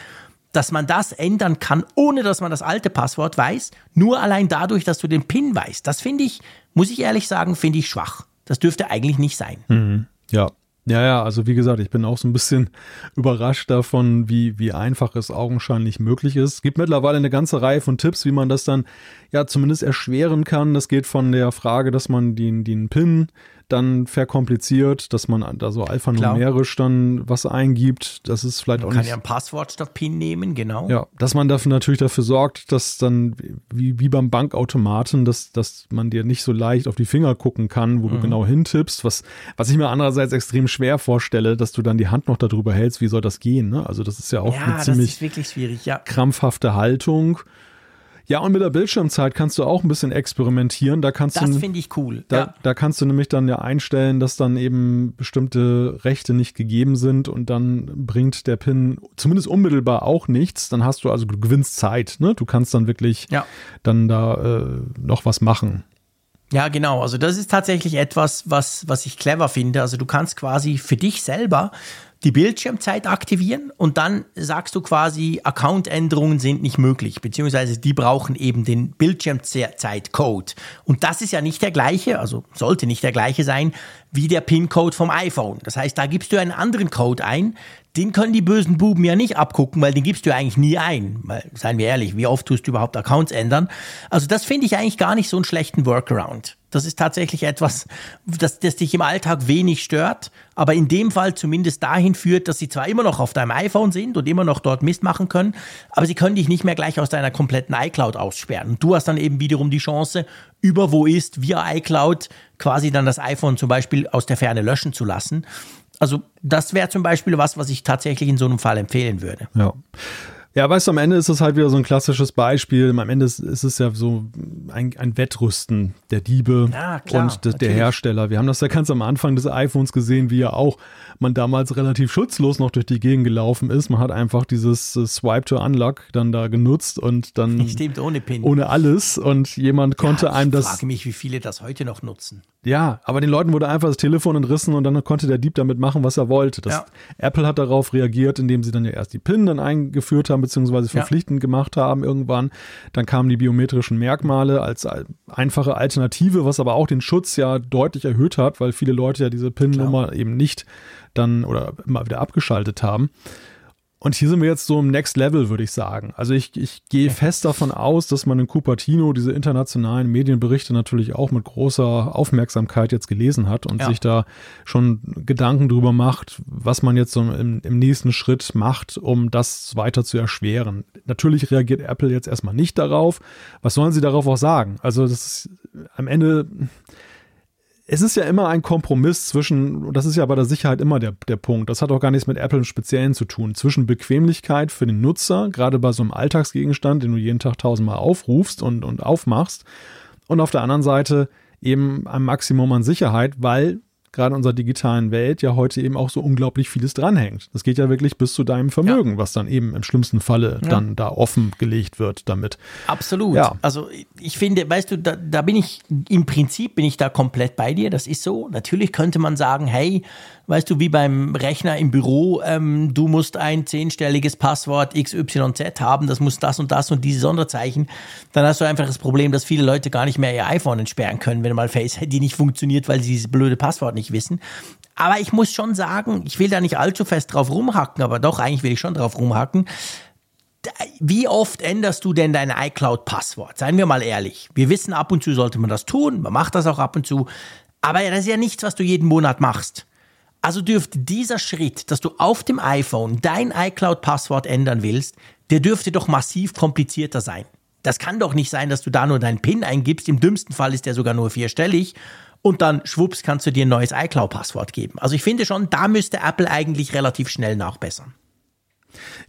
dass man das ändern kann, ohne dass man das alte Passwort weiß, nur allein dadurch, dass du den PIN weißt. Das finde ich, muss ich ehrlich sagen, finde ich schwach. Das dürfte eigentlich nicht sein. Mhm. Ja, ja, ja, also wie gesagt, ich bin auch so ein bisschen überrascht davon, wie, wie einfach es augenscheinlich möglich ist. Es gibt mittlerweile eine ganze Reihe von Tipps, wie man das dann ja zumindest erschweren kann. Das geht von der Frage, dass man den, den PIN dann verkompliziert, dass man da so alphanumerisch dann was eingibt. Das ist vielleicht man auch kann nicht. ja ein Passwort statt PIN nehmen, genau. Ja, dass man dafür natürlich dafür sorgt, dass dann wie, wie beim Bankautomaten, dass, dass man dir nicht so leicht auf die Finger gucken kann, wo mhm. du genau hintippst, was, was ich mir andererseits extrem schwer vorstelle, dass du dann die Hand noch darüber hältst, wie soll das gehen. Ne? Also das ist ja auch ja, eine ziemlich ja. krampfhafte Haltung. Ja, und mit der Bildschirmzeit kannst du auch ein bisschen experimentieren. Da kannst das finde ich cool. Da, ja. da kannst du nämlich dann ja einstellen, dass dann eben bestimmte Rechte nicht gegeben sind und dann bringt der Pin zumindest unmittelbar auch nichts. Dann hast du also, du gewinnst Zeit. Ne? Du kannst dann wirklich ja. dann da äh, noch was machen. Ja, genau. Also das ist tatsächlich etwas, was, was ich clever finde. Also du kannst quasi für dich selber die Bildschirmzeit aktivieren und dann sagst du quasi, Accountänderungen sind nicht möglich, beziehungsweise die brauchen eben den Bildschirmzeitcode. Und das ist ja nicht der gleiche, also sollte nicht der gleiche sein, wie der PIN-Code vom iPhone. Das heißt, da gibst du einen anderen Code ein, den können die bösen Buben ja nicht abgucken, weil den gibst du ja eigentlich nie ein. Weil, seien wir ehrlich, wie oft tust du überhaupt Accounts ändern? Also das finde ich eigentlich gar nicht so einen schlechten Workaround. Das ist tatsächlich etwas, das, das dich im Alltag wenig stört, aber in dem Fall zumindest dahin führt, dass sie zwar immer noch auf deinem iPhone sind und immer noch dort Mist machen können, aber sie können dich nicht mehr gleich aus deiner kompletten iCloud aussperren. Und du hast dann eben wiederum die Chance, über wo ist, via iCloud quasi dann das iPhone zum Beispiel aus der Ferne löschen zu lassen. Also das wäre zum Beispiel was, was ich tatsächlich in so einem Fall empfehlen würde. Ja. Ja, weißt du, am Ende ist es halt wieder so ein klassisches Beispiel. Am Ende ist, ist es ja so ein, ein Wettrüsten der Diebe Ja, klar, und de, der. Hersteller. Wir haben das ja ganz am Anfang des iPhones gesehen, wie ja auch man damals relativ schutzlos noch durch die Gegend gelaufen ist. Man hat einfach dieses äh, Swipe to Unlock dann da genutzt und dann Stimmt, ohne PIN. ohne alles und jemand konnte Ja, einem ich das frage mich, wie viele das heute noch nutzen. Ja, aber den Leuten wurde einfach das Telefon entrissen und dann konnte der Dieb damit machen, was er wollte. Das, Ja. Apple hat darauf reagiert, indem sie dann ja erst die PIN dann eingeführt haben, beziehungsweise Ja. verpflichtend gemacht haben irgendwann. Dann kamen die biometrischen Merkmale als al- einfache Alternative, was aber auch den Schutz ja deutlich erhöht hat, weil viele Leute ja diese PIN-Nummer eben nicht dann oder immer wieder abgeschaltet haben. Und hier sind wir jetzt so im Next Level, würde ich sagen. Also ich, ich gehe fest davon aus, dass man in Cupertino diese internationalen Medienberichte natürlich auch mit großer Aufmerksamkeit jetzt gelesen hat und Ja. sich da schon Gedanken drüber macht, was man jetzt so im, im nächsten Schritt macht, um das weiter zu erschweren. Natürlich reagiert Apple jetzt erstmal nicht darauf. Was sollen sie darauf auch sagen? Also das ist am Ende es ist ja immer ein Kompromiss zwischen, das ist ja bei der Sicherheit immer der, der Punkt, das hat auch gar nichts mit Apple im Speziellen zu tun, zwischen Bequemlichkeit für den Nutzer, gerade bei so einem Alltagsgegenstand, den du jeden Tag tausendmal aufrufst und, und aufmachst, und auf der anderen Seite eben ein Maximum an Sicherheit, weil gerade in unserer digitalen Welt ja heute eben auch so unglaublich vieles dranhängt. Das geht ja wirklich bis zu deinem Vermögen, was dann eben im schlimmsten Falle dann da offengelegt wird damit. Absolut. Ja. Also ich finde, weißt du, da, da bin ich, im Prinzip bin ich da komplett bei dir, das ist so. Natürlich könnte man sagen, hey, weißt du, wie beim Rechner im Büro, ähm, du musst ein zehnstelliges Passwort XYZ haben, das muss das und das und diese Sonderzeichen. Dann hast du einfach das Problem, dass viele Leute gar nicht mehr ihr iPhone entsperren können, wenn mal Face ID nicht funktioniert, weil sie dieses blöde Passwort nicht wissen. Aber ich muss schon sagen, ich will da nicht allzu fest drauf rumhacken, aber doch, eigentlich will ich schon drauf rumhacken wie oft änderst du denn dein iCloud-Passwort? Seien wir mal ehrlich. Wir wissen, ab und zu sollte man das tun, man macht das auch ab und zu, aber das ist ja nichts, was du jeden Monat machst. Also dürfte dieser Schritt, dass du auf dem iPhone dein iCloud-Passwort ändern willst, der dürfte doch massiv komplizierter sein. Das kann doch nicht sein, dass du da nur deinen PIN eingibst. Im dümmsten Fall ist der sogar nur vierstellig. Und dann schwupps kannst du dir ein neues iCloud-Passwort geben. Also ich finde schon, da müsste Apple eigentlich relativ schnell nachbessern.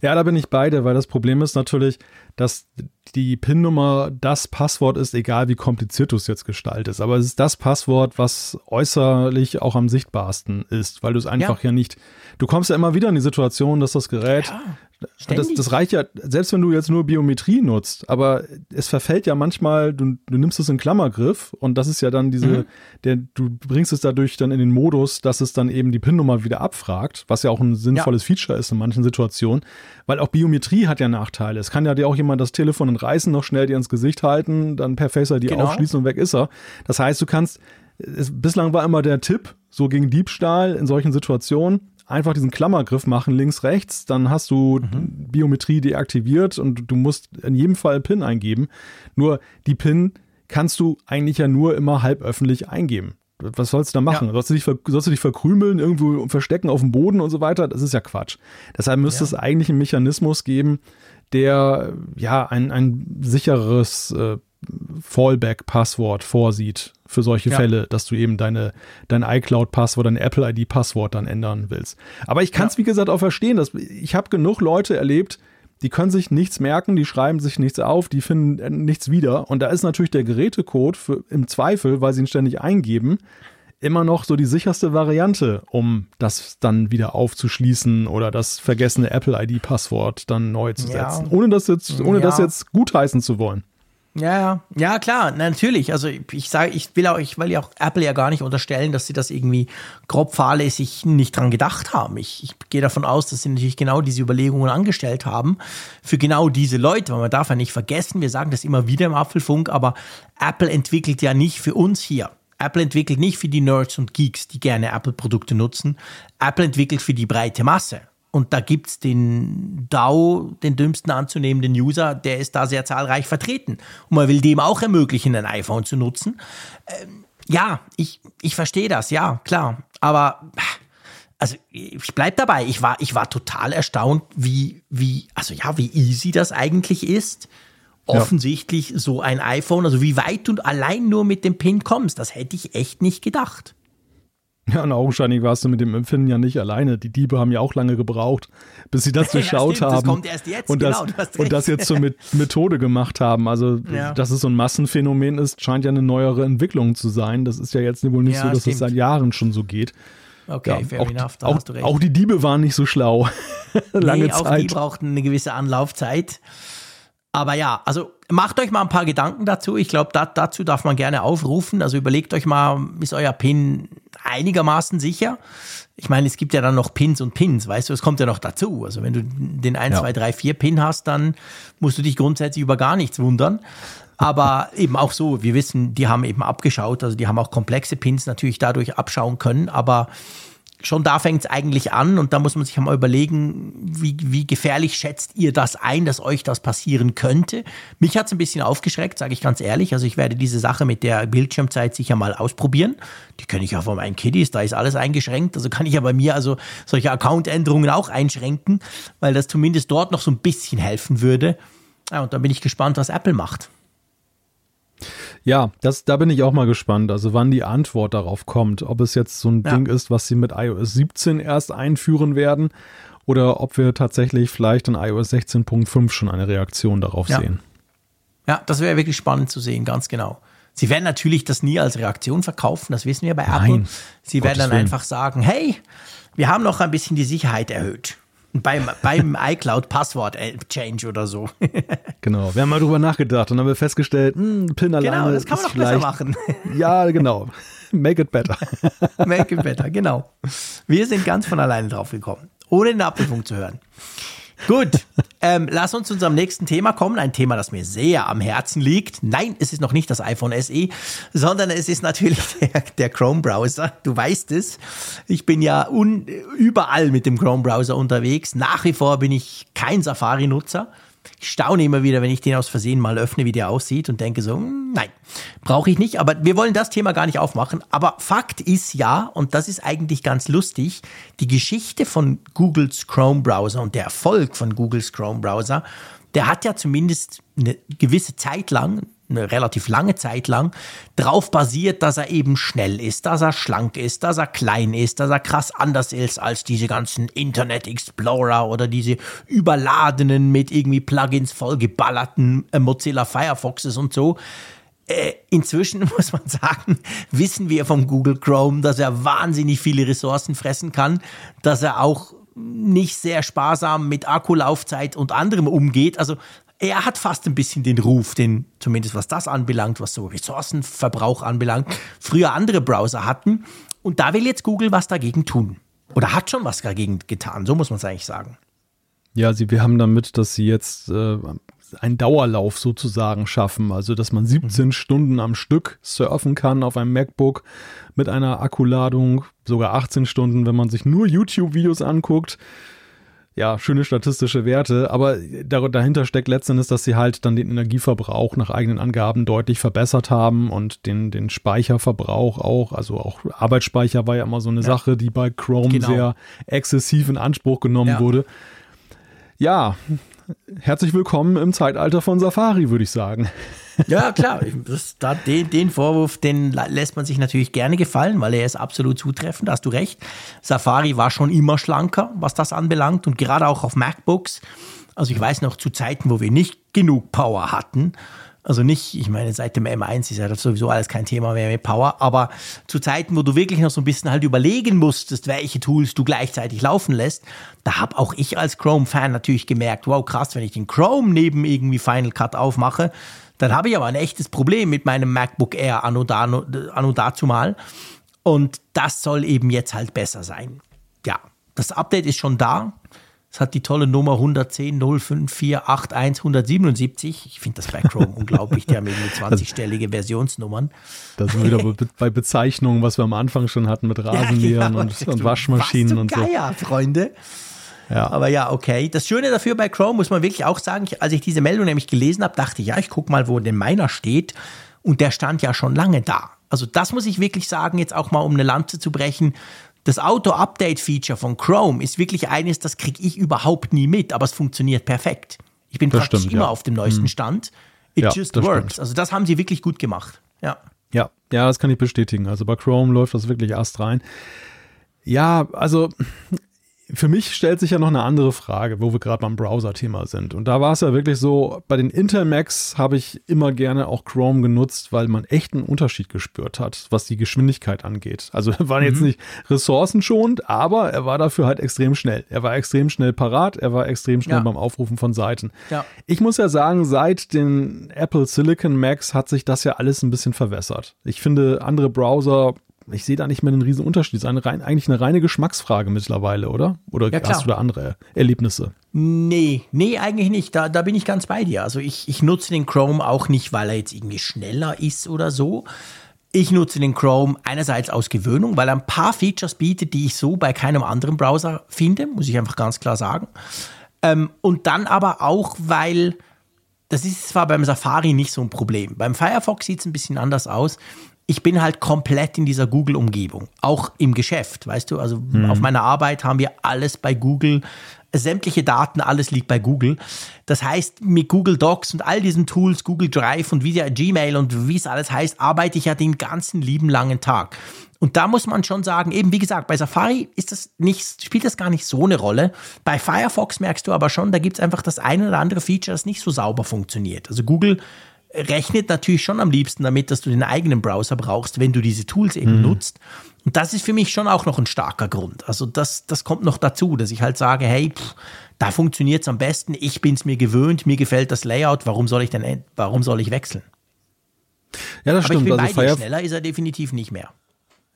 Ja, da bin ich beide, weil das Problem ist natürlich, dass die PIN-Nummer das Passwort ist, egal wie kompliziert du es jetzt gestaltest. Aber es ist das Passwort, was äußerlich auch am sichtbarsten ist, weil du es einfach ja. Ja. nicht. Du kommst ja immer wieder in die Situation, dass das Gerät. Das, das reicht ja, selbst wenn du jetzt nur Biometrie nutzt, aber es verfällt ja manchmal, du, du nimmst es in Klammergriff und das ist ja dann diese, Mhm. der, du bringst es dadurch dann in den Modus, dass es dann eben die PIN-Nummer wieder abfragt, was ja auch ein sinnvolles Feature ist in manchen Situationen, weil auch Biometrie hat ja Nachteile. Es kann ja dir auch jemand das Telefon entreißen, noch schnell dir ins Gesicht halten, dann per Face ID Genau. aufschließen und weg ist er. Das heißt, du kannst, es, bislang war immer der Tipp, so gegen Diebstahl in solchen Situationen, einfach diesen Klammergriff machen, links, rechts, dann hast du Biometrie deaktiviert und du musst in jedem Fall PIN eingeben. Nur die PIN kannst du eigentlich ja nur immer halb öffentlich eingeben. Was sollst du da machen? Ja. Sollst, du dich, sollst du dich verkrümeln, irgendwo verstecken auf dem Boden und so weiter? Das ist ja Quatsch. Deshalb müsste Ja. es eigentlich einen Mechanismus geben, der ja ein, ein sicheres äh, Fallback-Passwort vorsieht für solche Ja. Fälle, dass du eben deine, dein iCloud-Passwort, dein Apple-ID-Passwort dann ändern willst. Aber ich kann es, wie gesagt, auch verstehen. Dass, ich habe genug Leute erlebt, die können sich nichts merken, die schreiben sich nichts auf, die finden äh, nichts wieder. Und da ist natürlich der Gerätecode für, im Zweifel, weil sie ihn ständig eingeben, immer noch so die sicherste Variante, um das dann wieder aufzuschließen oder das vergessene Apple-ID-Passwort dann neu zu Ja. setzen. Ohne das jetzt, ohne Ja. das jetzt gutheißen zu wollen. Ja, ja, ja, klar, natürlich. Also ich sage, ich will auch, ich will ja auch Apple ja gar nicht unterstellen, dass sie das irgendwie grob fahrlässig nicht dran gedacht haben. Ich, ich gehe davon aus, dass sie natürlich genau diese Überlegungen angestellt haben für genau diese Leute, weil man darf ja nicht vergessen, wir sagen das immer wieder im Apfelfunk, aber Apple entwickelt ja nicht für uns hier. Apple entwickelt nicht für die Nerds und Geeks, die gerne Apple-Produkte nutzen. Apple entwickelt für die breite Masse. Und da gibt's den DAO, den dümmsten anzunehmenden User, der ist da sehr zahlreich vertreten. Und man will dem auch ermöglichen, ein iPhone zu nutzen. Ähm, ja, ich, ich verstehe das, ja, klar. Aber also ich bleib dabei. Ich war, ich war total erstaunt, wie, wie, also ja, wie easy das eigentlich ist. Offensichtlich so ein iPhone, also wie weit du allein nur mit dem PIN kommst, das hätte ich echt nicht gedacht. Ja, und augenscheinlich warst du mit dem Empfinden ja nicht alleine. Die Diebe haben ja auch lange gebraucht, bis sie das durchschaut ja, haben. Das kommt erst jetzt, und, genau, das, und das jetzt zur Methode gemacht haben. Also, ja. dass es so ein Massenphänomen ist, scheint ja eine neuere Entwicklung zu sein. Das ist ja jetzt wohl nicht ja, so, dass stimmt. es seit Jahren schon so geht. Okay, fair auch, enough, da auch, hast du recht. Auch die Diebe waren nicht so schlau. Lange nee, Zeit. Auch die brauchten eine gewisse Anlaufzeit. Aber ja, also macht euch mal ein paar Gedanken dazu. Ich glaube, da, dazu darf man gerne aufrufen. Also überlegt euch mal, ist euer PIN einigermaßen sicher? Ich meine, es gibt ja dann noch Pins und Pins, weißt du, es kommt ja noch dazu. Also wenn du den 1, ja. 2, 3, 4 Pin hast, dann musst du dich grundsätzlich über gar nichts wundern. Aber eben auch so, wir wissen, die haben eben abgeschaut, also die haben auch komplexe Pins natürlich dadurch abschauen können, aber schon da fängt es eigentlich an und da muss man sich mal überlegen, wie, wie gefährlich schätzt ihr das ein, dass euch das passieren könnte. Mich hat es ein bisschen aufgeschreckt, sage ich ganz ehrlich. Also ich werde diese Sache mit der Bildschirmzeit sicher mal ausprobieren. Die kenne ich ja von meinen Kiddies, da ist alles eingeschränkt. Also kann ich ja bei mir also solche Account-Änderungen auch einschränken, weil das zumindest dort noch so ein bisschen helfen würde. Ja, und dann bin ich gespannt, was Apple macht. Ja, das, da bin ich auch mal gespannt, also wann die Antwort darauf kommt. Ob es jetzt so ein ja. Ding ist, was sie mit iOS 17 erst einführen werden oder ob wir tatsächlich vielleicht in iOS 16.5 schon eine Reaktion darauf ja. sehen. Ja, das wäre wirklich spannend zu sehen, ganz genau. Sie werden natürlich das nie als Reaktion verkaufen, das wissen wir bei Nein, Apple. Sie werden dann Willen. einfach sagen, hey, wir haben noch ein bisschen die Sicherheit erhöht. Beim, beim iCloud-Passwort-Change oder so. genau, wir haben mal drüber nachgedacht und haben wir festgestellt, mh, hm, PIN alleine Genau, das kann man noch besser machen. ja, genau. Make it better. Make it better, genau. Wir sind ganz von alleine drauf gekommen, ohne eine Abprüfung zu hören. Gut, ähm, lass uns zu unserem nächsten Thema kommen. Ein Thema, das mir sehr am Herzen liegt. Nein, es ist noch nicht das iPhone SE, sondern es ist natürlich der, der Chrome-Browser. Du weißt es. Ich bin ja un, überall mit dem Chrome-Browser unterwegs. Nach wie vor bin ich kein Safari-Nutzer. Ich staune immer wieder, wenn ich den aus Versehen mal öffne, wie der aussieht und denke so, hm, nein, brauche ich nicht. Aber wir wollen das Thema gar nicht aufmachen. Aber Fakt ist ja, und das ist eigentlich ganz lustig, die Geschichte von Googles Chrome Browser und der Erfolg von Googles Chrome Browser, der hat ja zumindest eine gewisse Zeit lang eine relativ lange Zeit lang drauf basiert, dass er eben schnell ist, dass er schlank ist, dass er klein ist, dass er krass anders ist als diese ganzen Internet Explorer oder diese überladenen mit irgendwie Plugins vollgeballerten äh, Mozilla Firefoxes und so. Äh, inzwischen muss man sagen, wissen wir vom Google Chrome, dass er wahnsinnig viele Ressourcen fressen kann, dass er auch nicht sehr sparsam mit Akkulaufzeit und anderem umgeht. Also er hat fast ein bisschen den Ruf, den zumindest was das anbelangt, was so Ressourcenverbrauch anbelangt, früher andere Browser hatten. Und da will jetzt Google was dagegen tun. Oder hat schon was dagegen getan, so muss man es eigentlich sagen. Ja, sie, wir haben damit, dass sie jetzt äh, einen Dauerlauf sozusagen schaffen. Also, dass man 17 mhm. Stunden am Stück surfen kann auf einem MacBook mit einer Akkuladung, sogar 18 Stunden, wenn man sich nur YouTube-Videos anguckt ja, schöne statistische Werte, aber dahinter steckt letztendlich, dass sie halt dann den Energieverbrauch nach eigenen Angaben deutlich verbessert haben und den, den Speicherverbrauch auch, also auch Arbeitsspeicher war ja immer so eine ja. Sache, die bei Chrome genau. sehr exzessiv in Anspruch genommen ja. wurde. Ja, herzlich willkommen im Zeitalter von Safari, würde ich sagen. Ja, klar. Das, da, den, den Vorwurf, den lässt man sich natürlich gerne gefallen, weil er ist absolut zutreffend, da hast du recht. Safari war schon immer schlanker, was das anbelangt und gerade auch auf MacBooks. Also ich weiß noch zu Zeiten, wo wir nicht genug Power hatten, also nicht, ich meine, seit dem M1 ist ja das sowieso alles kein Thema mehr mit Power, aber zu Zeiten, wo du wirklich noch so ein bisschen halt überlegen musstest, welche Tools du gleichzeitig laufen lässt, da habe auch ich als Chrome-Fan natürlich gemerkt, wow, krass, wenn ich den Chrome neben irgendwie Final Cut aufmache, dann habe ich aber ein echtes Problem mit meinem MacBook Air anno, da, anno dazu mal. Und das soll eben jetzt halt besser sein. Ja, das Update ist schon da. Es hat die tolle Nummer 110 05481 177. Ich finde das bei Chrome unglaublich. Die haben irgendwie 20-stellige Versionsnummern. Da sind wir wieder bei Bezeichnungen, was wir am Anfang schon hatten mit Rasenmähern ja, genau. und, und, Waschmaschinen und so. Ja, Freunde. Ja. Aber ja, okay. Das Schöne dafür bei Chrome muss man wirklich auch sagen, als ich diese Meldung nämlich gelesen habe, dachte ich, ja, ich gucke mal, wo denn meiner steht. Und der stand ja schon lange da. Also das muss ich wirklich sagen, jetzt auch mal um eine Lanze zu brechen. Das Auto-Update-Feature von Chrome ist wirklich eines, das kriege ich überhaupt nie mit, aber es funktioniert perfekt. Ich bin das praktisch stimmt, immer ja. auf dem neuesten hm. Stand. It ja, just works. Stimmt. Also das haben sie wirklich gut gemacht. Ja. Ja, ja, das kann ich bestätigen. Also bei Chrome läuft das wirklich erst rein. Ja, also für mich stellt sich ja noch eine andere Frage, wo wir gerade beim Browser-Thema sind. Und da war es ja wirklich so, bei den Intel Macs habe ich immer gerne auch Chrome genutzt, weil man echt einen Unterschied gespürt hat, was die Geschwindigkeit angeht. Also er war mhm. jetzt nicht ressourcenschonend, aber er war dafür halt extrem schnell. Er war extrem schnell parat, er war extrem schnell ja. beim Aufrufen von Seiten. Ja. Ich muss ja sagen, seit den Apple Silicon Macs hat sich das ja alles ein bisschen verwässert. Ich finde, andere Browser ich sehe da nicht mehr einen riesen Unterschied. Das ist eine rein, eigentlich eine reine Geschmacksfrage mittlerweile, oder? Oder ja, hast du da andere Erlebnisse? Nee, nee, eigentlich nicht. Da, da bin ich ganz bei dir. Also ich, ich nutze den Chrome auch nicht, weil er jetzt irgendwie schneller ist oder so. Ich nutze den Chrome einerseits aus Gewöhnung, weil er ein paar Features bietet, die ich so bei keinem anderen Browser finde, muss ich einfach ganz klar sagen. Ähm, und dann aber auch, weil das ist zwar beim Safari nicht so ein Problem. Beim Firefox sieht es ein bisschen anders aus ich bin halt komplett in dieser Google-Umgebung, auch im Geschäft, weißt du, also mhm. auf meiner Arbeit haben wir alles bei Google, sämtliche Daten, alles liegt bei Google. Das heißt, mit Google Docs und all diesen Tools, Google Drive und wie Gmail und wie es alles heißt, arbeite ich ja den ganzen lieben langen Tag. Und da muss man schon sagen, eben wie gesagt, bei Safari ist das nicht, spielt das gar nicht so eine Rolle. Bei Firefox merkst du aber schon, da gibt es einfach das eine oder andere Feature, das nicht so sauber funktioniert. Also Google rechnet natürlich schon am liebsten damit, dass du den eigenen Browser brauchst, wenn du diese Tools eben mhm. nutzt. Und das ist für mich schon auch noch ein starker Grund. Also das, das kommt noch dazu, dass ich halt sage, hey, pff, da funktioniert es am besten, ich bin es mir gewöhnt, mir gefällt das Layout, warum soll ich denn, warum soll ich wechseln? Ja, das Aber stimmt. Ich bin also dir, schneller ist er definitiv nicht mehr.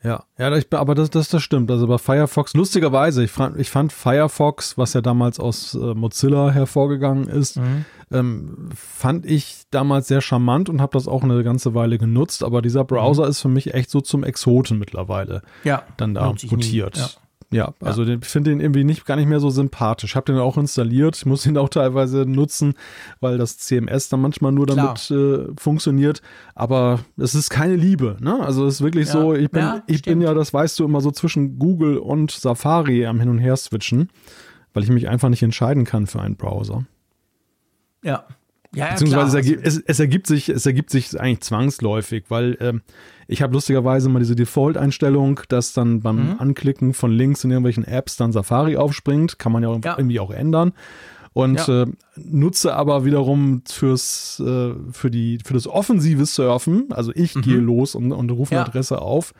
Ja, ja, aber das, das, das stimmt. Also bei Firefox, lustigerweise, ich fand, ich fand Firefox, was ja damals aus äh, Mozilla hervorgegangen ist, mhm. ähm, fand ich damals sehr charmant und habe das auch eine ganze Weile genutzt. Aber dieser Browser mhm. ist für mich echt so zum Exoten mittlerweile. Ja, dann da mutiert. Ja. Ja, also ja. ich finde den irgendwie nicht gar nicht mehr so sympathisch. Ich habe den auch installiert, ich muss ihn auch teilweise nutzen, weil das CMS dann manchmal nur damit äh, funktioniert. Aber es ist keine Liebe. Ne? Also es ist wirklich ja. so, ich bin, ja, ich bin ja, das weißt du, immer so zwischen Google und Safari am Hin und Her switchen, weil ich mich einfach nicht entscheiden kann für einen Browser. Ja. Ja, Beziehungsweise es, ergibt, es, es, ergibt sich, es ergibt sich eigentlich zwangsläufig, weil ähm, ich habe lustigerweise mal diese Default-Einstellung, dass dann beim mhm. Anklicken von Links in irgendwelchen Apps dann Safari aufspringt. Kann man ja, ja. irgendwie auch ändern. Und ja. äh, nutze aber wiederum fürs, äh, für, die, für das offensive Surfen, also ich mhm. gehe los und, und rufe eine Adresse auf,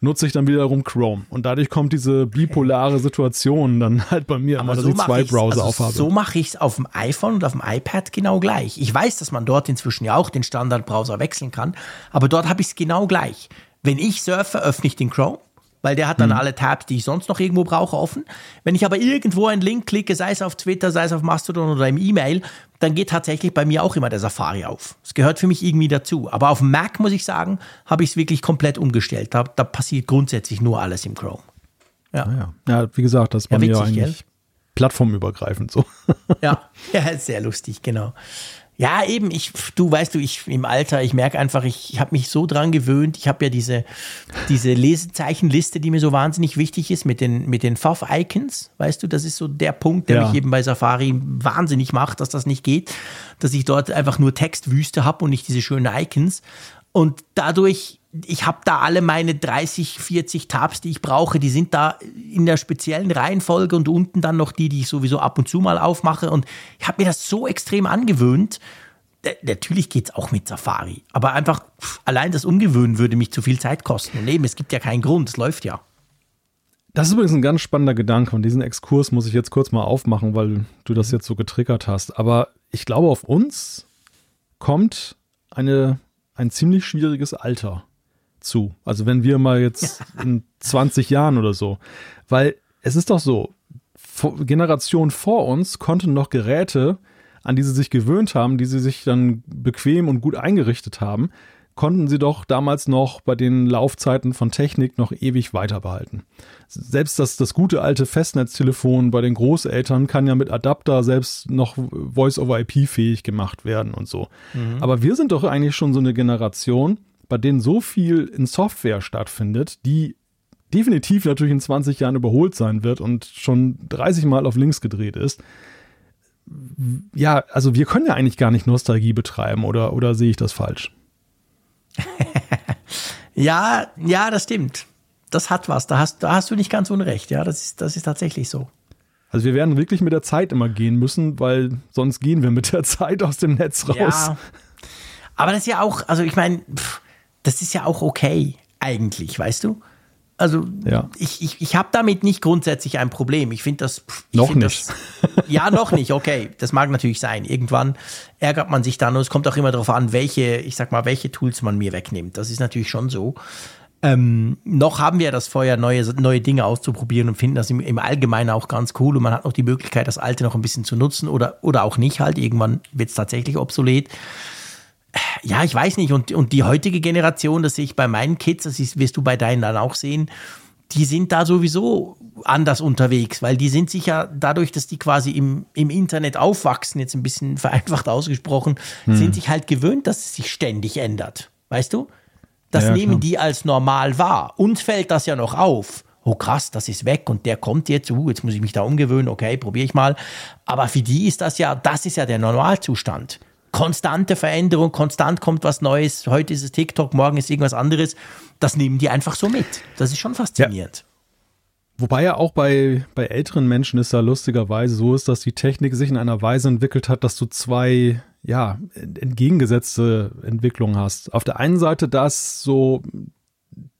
nutze ich dann wiederum Chrome. Und dadurch kommt diese bipolare Situation dann halt bei mir, immer, dass so ich zwei Browser also aufhabe. So mache ich es auf dem iPhone und auf dem iPad genau gleich. Ich weiß, dass man dort inzwischen ja auch den Standardbrowser wechseln kann, aber dort habe ich es genau gleich. Wenn ich surfe, öffne ich den Chrome weil der hat dann mhm. alle Tabs, die ich sonst noch irgendwo brauche, offen. Wenn ich aber irgendwo einen Link klicke, sei es auf Twitter, sei es auf Mastodon oder im E-Mail, dann geht tatsächlich bei mir auch immer der Safari auf. Es gehört für mich irgendwie dazu. Aber auf Mac, muss ich sagen, habe ich es wirklich komplett umgestellt. Da, da, passiert grundsätzlich nur alles im Chrome. Ja, ja. ja wie gesagt, das ist bei ja, witzig, mir eigentlich gell? plattformübergreifend so. ja. ja, sehr lustig, genau. Ja, eben, ich, du weißt du, ich im Alter, ich merke einfach, ich, ich habe mich so dran gewöhnt. Ich habe ja diese, diese Lesezeichenliste, die mir so wahnsinnig wichtig ist, mit den, mit den Fav-Icons. Weißt du, das ist so der Punkt, der ja. mich eben bei Safari wahnsinnig macht, dass das nicht geht, dass ich dort einfach nur Textwüste habe und nicht diese schönen Icons. Und dadurch, ich habe da alle meine 30, 40 Tabs, die ich brauche, die sind da in der speziellen Reihenfolge und unten dann noch die, die ich sowieso ab und zu mal aufmache. Und ich habe mir das so extrem angewöhnt. Natürlich geht es auch mit Safari, aber einfach allein das Umgewöhnen würde mich zu viel Zeit kosten. Und eben, es gibt ja keinen Grund, es läuft ja. Das ist übrigens ein ganz spannender Gedanke und diesen Exkurs muss ich jetzt kurz mal aufmachen, weil du das jetzt so getriggert hast. Aber ich glaube, auf uns kommt eine ein ziemlich schwieriges Alter zu. Also wenn wir mal jetzt in 20 Jahren oder so. Weil es ist doch so, Generationen vor uns konnten noch Geräte, an die sie sich gewöhnt haben, die sie sich dann bequem und gut eingerichtet haben, konnten sie doch damals noch bei den Laufzeiten von Technik noch ewig weiter behalten. Selbst das, das gute alte Festnetztelefon bei den Großeltern kann ja mit Adapter selbst noch Voice-over-IP fähig gemacht werden und so. Mhm. Aber wir sind doch eigentlich schon so eine Generation, bei denen so viel in Software stattfindet, die definitiv natürlich in 20 Jahren überholt sein wird und schon 30 Mal auf links gedreht ist. Ja, also wir können ja eigentlich gar nicht Nostalgie betreiben oder, oder sehe ich das falsch? Ja, ja, das stimmt. Das hat was. Da hast, da hast du nicht ganz unrecht. Ja, das ist, das ist tatsächlich so. Also wir werden wirklich mit der Zeit immer gehen müssen, weil sonst gehen wir mit der Zeit aus dem Netz raus. Ja, aber das ist ja auch, also ich meine, das ist ja auch okay eigentlich, weißt du? Also ja. ich, ich, ich habe damit nicht grundsätzlich ein Problem. Ich finde das. Ich noch find nicht. Das, ja, noch nicht, okay. Das mag natürlich sein. Irgendwann ärgert man sich dann und es kommt auch immer darauf an, welche, ich sag mal, welche Tools man mir wegnimmt. Das ist natürlich schon so. Ähm, noch haben wir das Feuer, neue, neue Dinge auszuprobieren und finden das im, im Allgemeinen auch ganz cool. Und man hat noch die Möglichkeit, das Alte noch ein bisschen zu nutzen oder, oder auch nicht halt. Irgendwann wird es tatsächlich obsolet. Ja, ich weiß nicht. Und, und die heutige Generation, das sehe ich bei meinen Kids, das ist, wirst du bei deinen dann auch sehen, die sind da sowieso anders unterwegs, weil die sind sicher dadurch, dass die quasi im, im Internet aufwachsen, jetzt ein bisschen vereinfacht ausgesprochen, hm. sind sich halt gewöhnt, dass es sich ständig ändert. Weißt du? Das ja, nehmen klar. die als normal wahr. Uns fällt das ja noch auf. Oh krass, das ist weg und der kommt jetzt, uh, jetzt muss ich mich da umgewöhnen, okay, probiere ich mal. Aber für die ist das ja, das ist ja der Normalzustand. Konstante Veränderung, konstant kommt was Neues. Heute ist es TikTok, morgen ist irgendwas anderes. Das nehmen die einfach so mit. Das ist schon faszinierend. Ja. Wobei ja auch bei, bei älteren Menschen ist ja lustigerweise so ist, dass die Technik sich in einer Weise entwickelt hat, dass du zwei ja, entgegengesetzte Entwicklung hast. Auf der einen Seite das so,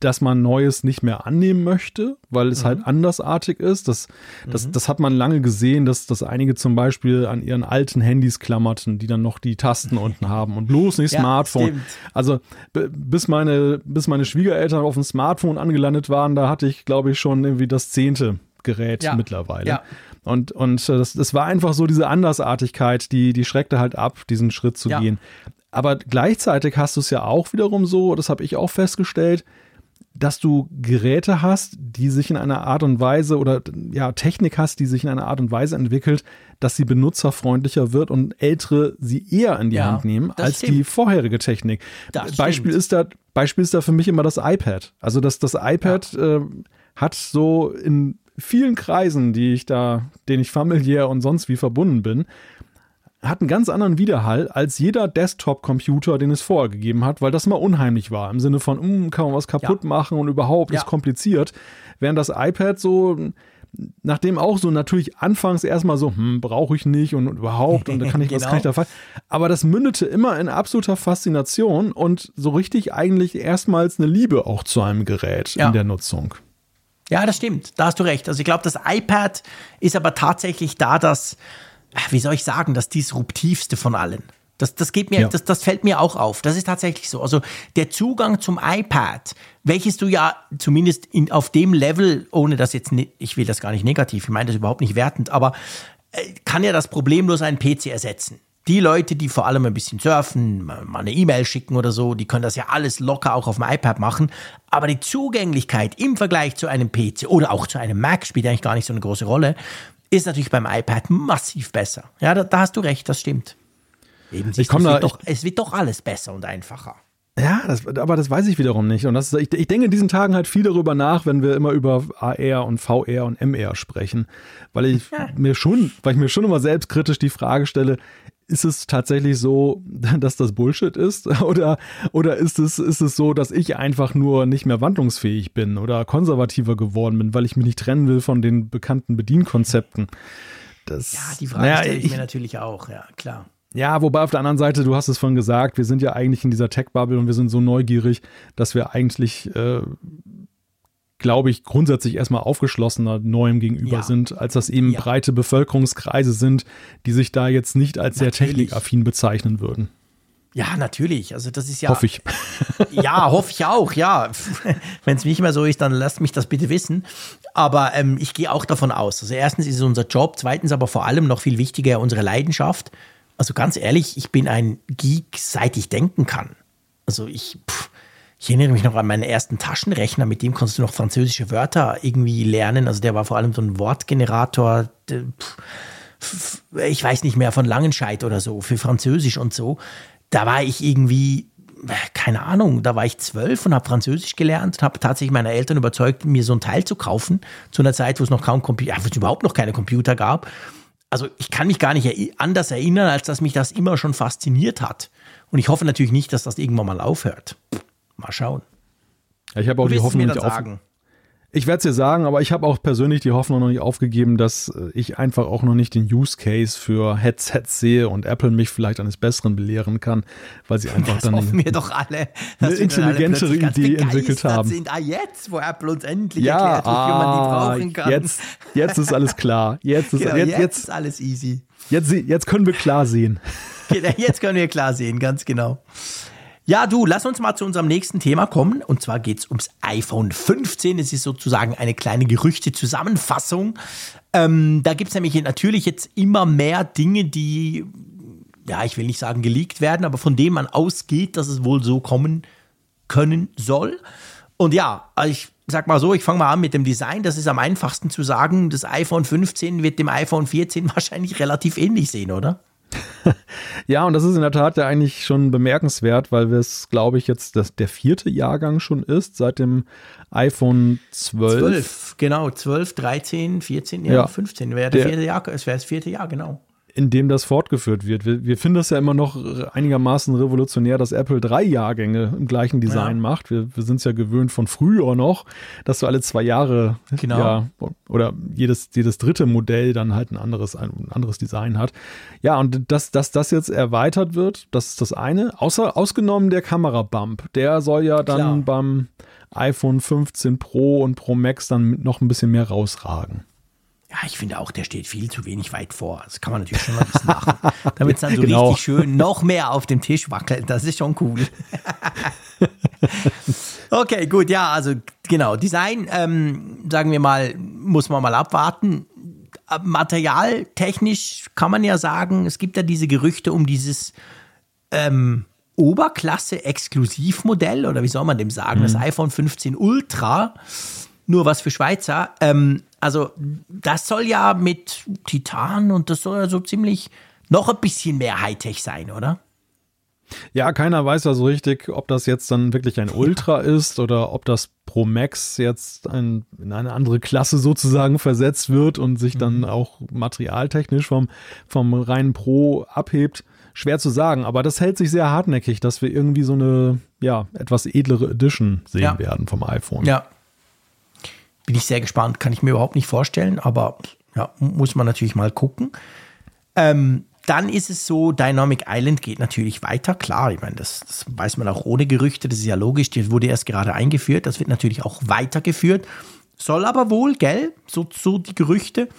dass man Neues nicht mehr annehmen möchte, weil es halt mhm. halt andersartig ist. Das, das, mhm. das hat man lange gesehen, dass, dass einige zum Beispiel an ihren alten Handys klammerten, die dann noch die Tasten unten haben und bloß nicht ja, Smartphone. Stimmt. Also bis meine, bis meine Schwiegereltern auf dem Smartphone angelandet waren, da hatte ich, glaube ich, schon irgendwie das zehnte Gerät ja. mittlerweile. Ja. Und, und äh, das, das war einfach so diese Andersartigkeit, die, die schreckte halt ab, diesen Schritt zu gehen. Aber gleichzeitig hast du es ja auch wiederum so, das habe ich auch festgestellt, dass du Geräte hast, die sich in einer Art und Weise oder ja, Technik hast, die sich in einer Art und Weise entwickelt, dass sie benutzerfreundlicher wird und ältere sie eher in die ja, Hand nehmen als stimmt. die vorherige Technik. Das Beispiel ist da Beispiel ist da für mich immer das iPad. Also das, das iPad ja. äh, hat so in vielen Kreisen, die ich da, denen ich familiär und sonst wie verbunden bin, hat einen ganz anderen Widerhall als jeder Desktop-Computer, den es vorher gegeben hat, weil das immer unheimlich war. Im Sinne von, mm, kann man was kaputt ja. machen und überhaupt ja. ist kompliziert. Während das iPad so, nachdem auch so natürlich anfangs erstmal so, hm, brauche ich nicht und überhaupt und da kann ich genau. was kann ich da Aber das mündete immer in absoluter Faszination und so richtig eigentlich erstmals eine Liebe auch zu einem Gerät ja. in der Nutzung. Ja, das stimmt. Da hast du recht. Also ich glaube, das iPad ist aber tatsächlich da das, wie soll ich sagen, das disruptivste von allen. Das, das geht mir, ja. das, das fällt mir auch auf. Das ist tatsächlich so. Also der Zugang zum iPad, welches du ja zumindest in, auf dem Level, ohne das jetzt, ne, ich will das gar nicht negativ, ich meine das überhaupt nicht wertend, aber äh, kann ja das problemlos einen PC ersetzen. Die Leute, die vor allem ein bisschen surfen, mal eine E-Mail schicken oder so, die können das ja alles locker auch auf dem iPad machen. Aber die Zugänglichkeit im Vergleich zu einem PC oder auch zu einem Mac spielt eigentlich gar nicht so eine große Rolle, ist natürlich beim iPad massiv besser. Ja, da, da hast du recht, das stimmt. Eben, ich komm da, wird doch, es wird doch alles besser und einfacher. Ja, das, aber das weiß ich wiederum nicht. Und das ist, ich, ich denke in diesen Tagen halt viel darüber nach, wenn wir immer über AR und VR und MR sprechen. Weil ich ja. mir schon, weil ich mir schon immer selbstkritisch die Frage stelle, ist es tatsächlich so, dass das Bullshit ist? Oder, oder ist, es, ist es so, dass ich einfach nur nicht mehr wandlungsfähig bin oder konservativer geworden bin, weil ich mich nicht trennen will von den bekannten Bedienkonzepten? Das, ja, die Frage naja, stelle ich, ich mir natürlich auch, ja, klar. Ja, wobei auf der anderen Seite, du hast es vorhin gesagt, wir sind ja eigentlich in dieser Tech-Bubble und wir sind so neugierig, dass wir eigentlich äh, glaube ich, grundsätzlich erstmal aufgeschlossener Neuem gegenüber ja. sind, als das eben ja. breite Bevölkerungskreise sind, die sich da jetzt nicht als sehr technikaffin bezeichnen würden. Ja, natürlich. Also das ist ja. Hoffe ich. Ja, hoffe ich auch, ja. Wenn es nicht mehr so ist, dann lasst mich das bitte wissen. Aber ähm, ich gehe auch davon aus. Also erstens ist es unser Job, zweitens aber vor allem noch viel wichtiger unsere Leidenschaft. Also ganz ehrlich, ich bin ein Geek, seit ich denken kann. Also ich, pff, ich erinnere mich noch an meinen ersten Taschenrechner, mit dem konntest du noch französische Wörter irgendwie lernen. Also der war vor allem so ein Wortgenerator, ich weiß nicht mehr, von Langenscheid oder so, für Französisch und so. Da war ich irgendwie, keine Ahnung, da war ich zwölf und habe Französisch gelernt und habe tatsächlich meine Eltern überzeugt, mir so ein Teil zu kaufen, zu einer Zeit, wo es noch kaum Computer, wo überhaupt noch keine Computer gab. Also ich kann mich gar nicht anders erinnern, als dass mich das immer schon fasziniert hat. Und ich hoffe natürlich nicht, dass das irgendwann mal aufhört. Mal schauen. Ja, ich habe auch Du die Hoffnung mir nicht dann auf, sagen. Ich werde es dir sagen, aber ich habe auch persönlich die Hoffnung noch nicht aufgegeben, dass äh, ich einfach auch noch nicht den Use Case für Headsets sehe und Apple mich vielleicht eines Besseren belehren kann, weil sie einfach Das dann hoffen wir doch alle, dass eine alle intelligentere ganz Idee entwickelt haben. Sind. Ah, jetzt, wo Apple uns endlich ja, erklärt, wofür man die ah, brauchen kann. jetzt, jetzt ist alles klar. Jetzt ist genau, jetzt, jetzt, jetzt, ist alles easy. jetzt, jetzt können wir klar sehen. Genau, Jetzt können wir klar sehen, ganz genau. Ja, du, lass uns mal zu unserem nächsten Thema kommen. Und zwar geht es ums iPhone 15. Es ist sozusagen eine kleine Gerüchte-Zusammenfassung. Ähm, da gibt es nämlich natürlich jetzt immer mehr Dinge, die, ja, ich will nicht sagen geleakt werden, aber von denen man ausgeht, dass es wohl so kommen können soll. Und ja, ich sag mal so, ich fange mal an mit dem Design. Das ist am einfachsten zu sagen. Das iPhone 15 wird dem iPhone 14 wahrscheinlich relativ ähnlich sehen, oder? Ja, und das ist in der Tat ja eigentlich schon bemerkenswert, weil wir es, glaube ich, jetzt das, der vierte Jahrgang schon ist, seit dem iPhone 12. 12, genau, 12, 13, 14, ja, Ja. 15 wäre der Der- vierte Jahr, es wäre das vierte Jahr, genau. In dem das fortgeführt wird. Wir, wir finden es ja immer noch einigermaßen revolutionär, dass Apple drei Jahrgänge im gleichen Design Ja. macht. Wir, wir sind es ja gewöhnt von früher noch, dass du alle zwei Jahre Genau. ja, oder jedes, jedes dritte Modell dann halt ein anderes, ein anderes Design hat. Ja, und dass, dass das jetzt erweitert wird, das ist das eine. Außer ausgenommen der Kamerabump. Der soll ja dann Klar. beim iPhone 15 Pro und Pro Max dann noch ein bisschen mehr rausragen. Ja, ich finde auch, der steht viel zu wenig weit vor. Das kann man natürlich schon mal ein bisschen machen. Damit es dann so Genau. richtig schön noch mehr auf dem Tisch wackelt. Das ist schon cool. okay, gut, ja, also genau. Design, ähm, sagen wir mal, muss man mal abwarten. Äh, Materialtechnisch kann man ja sagen, es gibt ja diese Gerüchte um dieses ähm, Oberklasse-Exklusivmodell oder wie soll man dem sagen, das iPhone 15 Ultra, nur was für Schweizer. Ähm, also das soll ja mit Titan und das soll ja so ziemlich noch ein bisschen mehr Hightech sein, oder? Ja, keiner weiß ja so richtig, ob das jetzt dann wirklich ein Ultra ist oder ob das Pro Max jetzt ein, in eine andere Klasse sozusagen versetzt wird und sich dann auch materialtechnisch vom, vom reinen Pro abhebt. Schwer zu sagen, aber das hält sich sehr hartnäckig, dass wir irgendwie so eine, ja, etwas edlere Edition sehen Ja. werden vom iPhone. Ja. Bin ich sehr gespannt, kann ich mir überhaupt nicht vorstellen, aber ja, muss man natürlich mal gucken. Ähm, dann ist es so, Dynamic Island geht natürlich weiter, klar, ich meine, das, das weiß man auch ohne Gerüchte, das ist ja logisch, die wurde erst gerade eingeführt, das wird natürlich auch weitergeführt, soll aber wohl, gell, so, so die Gerüchte,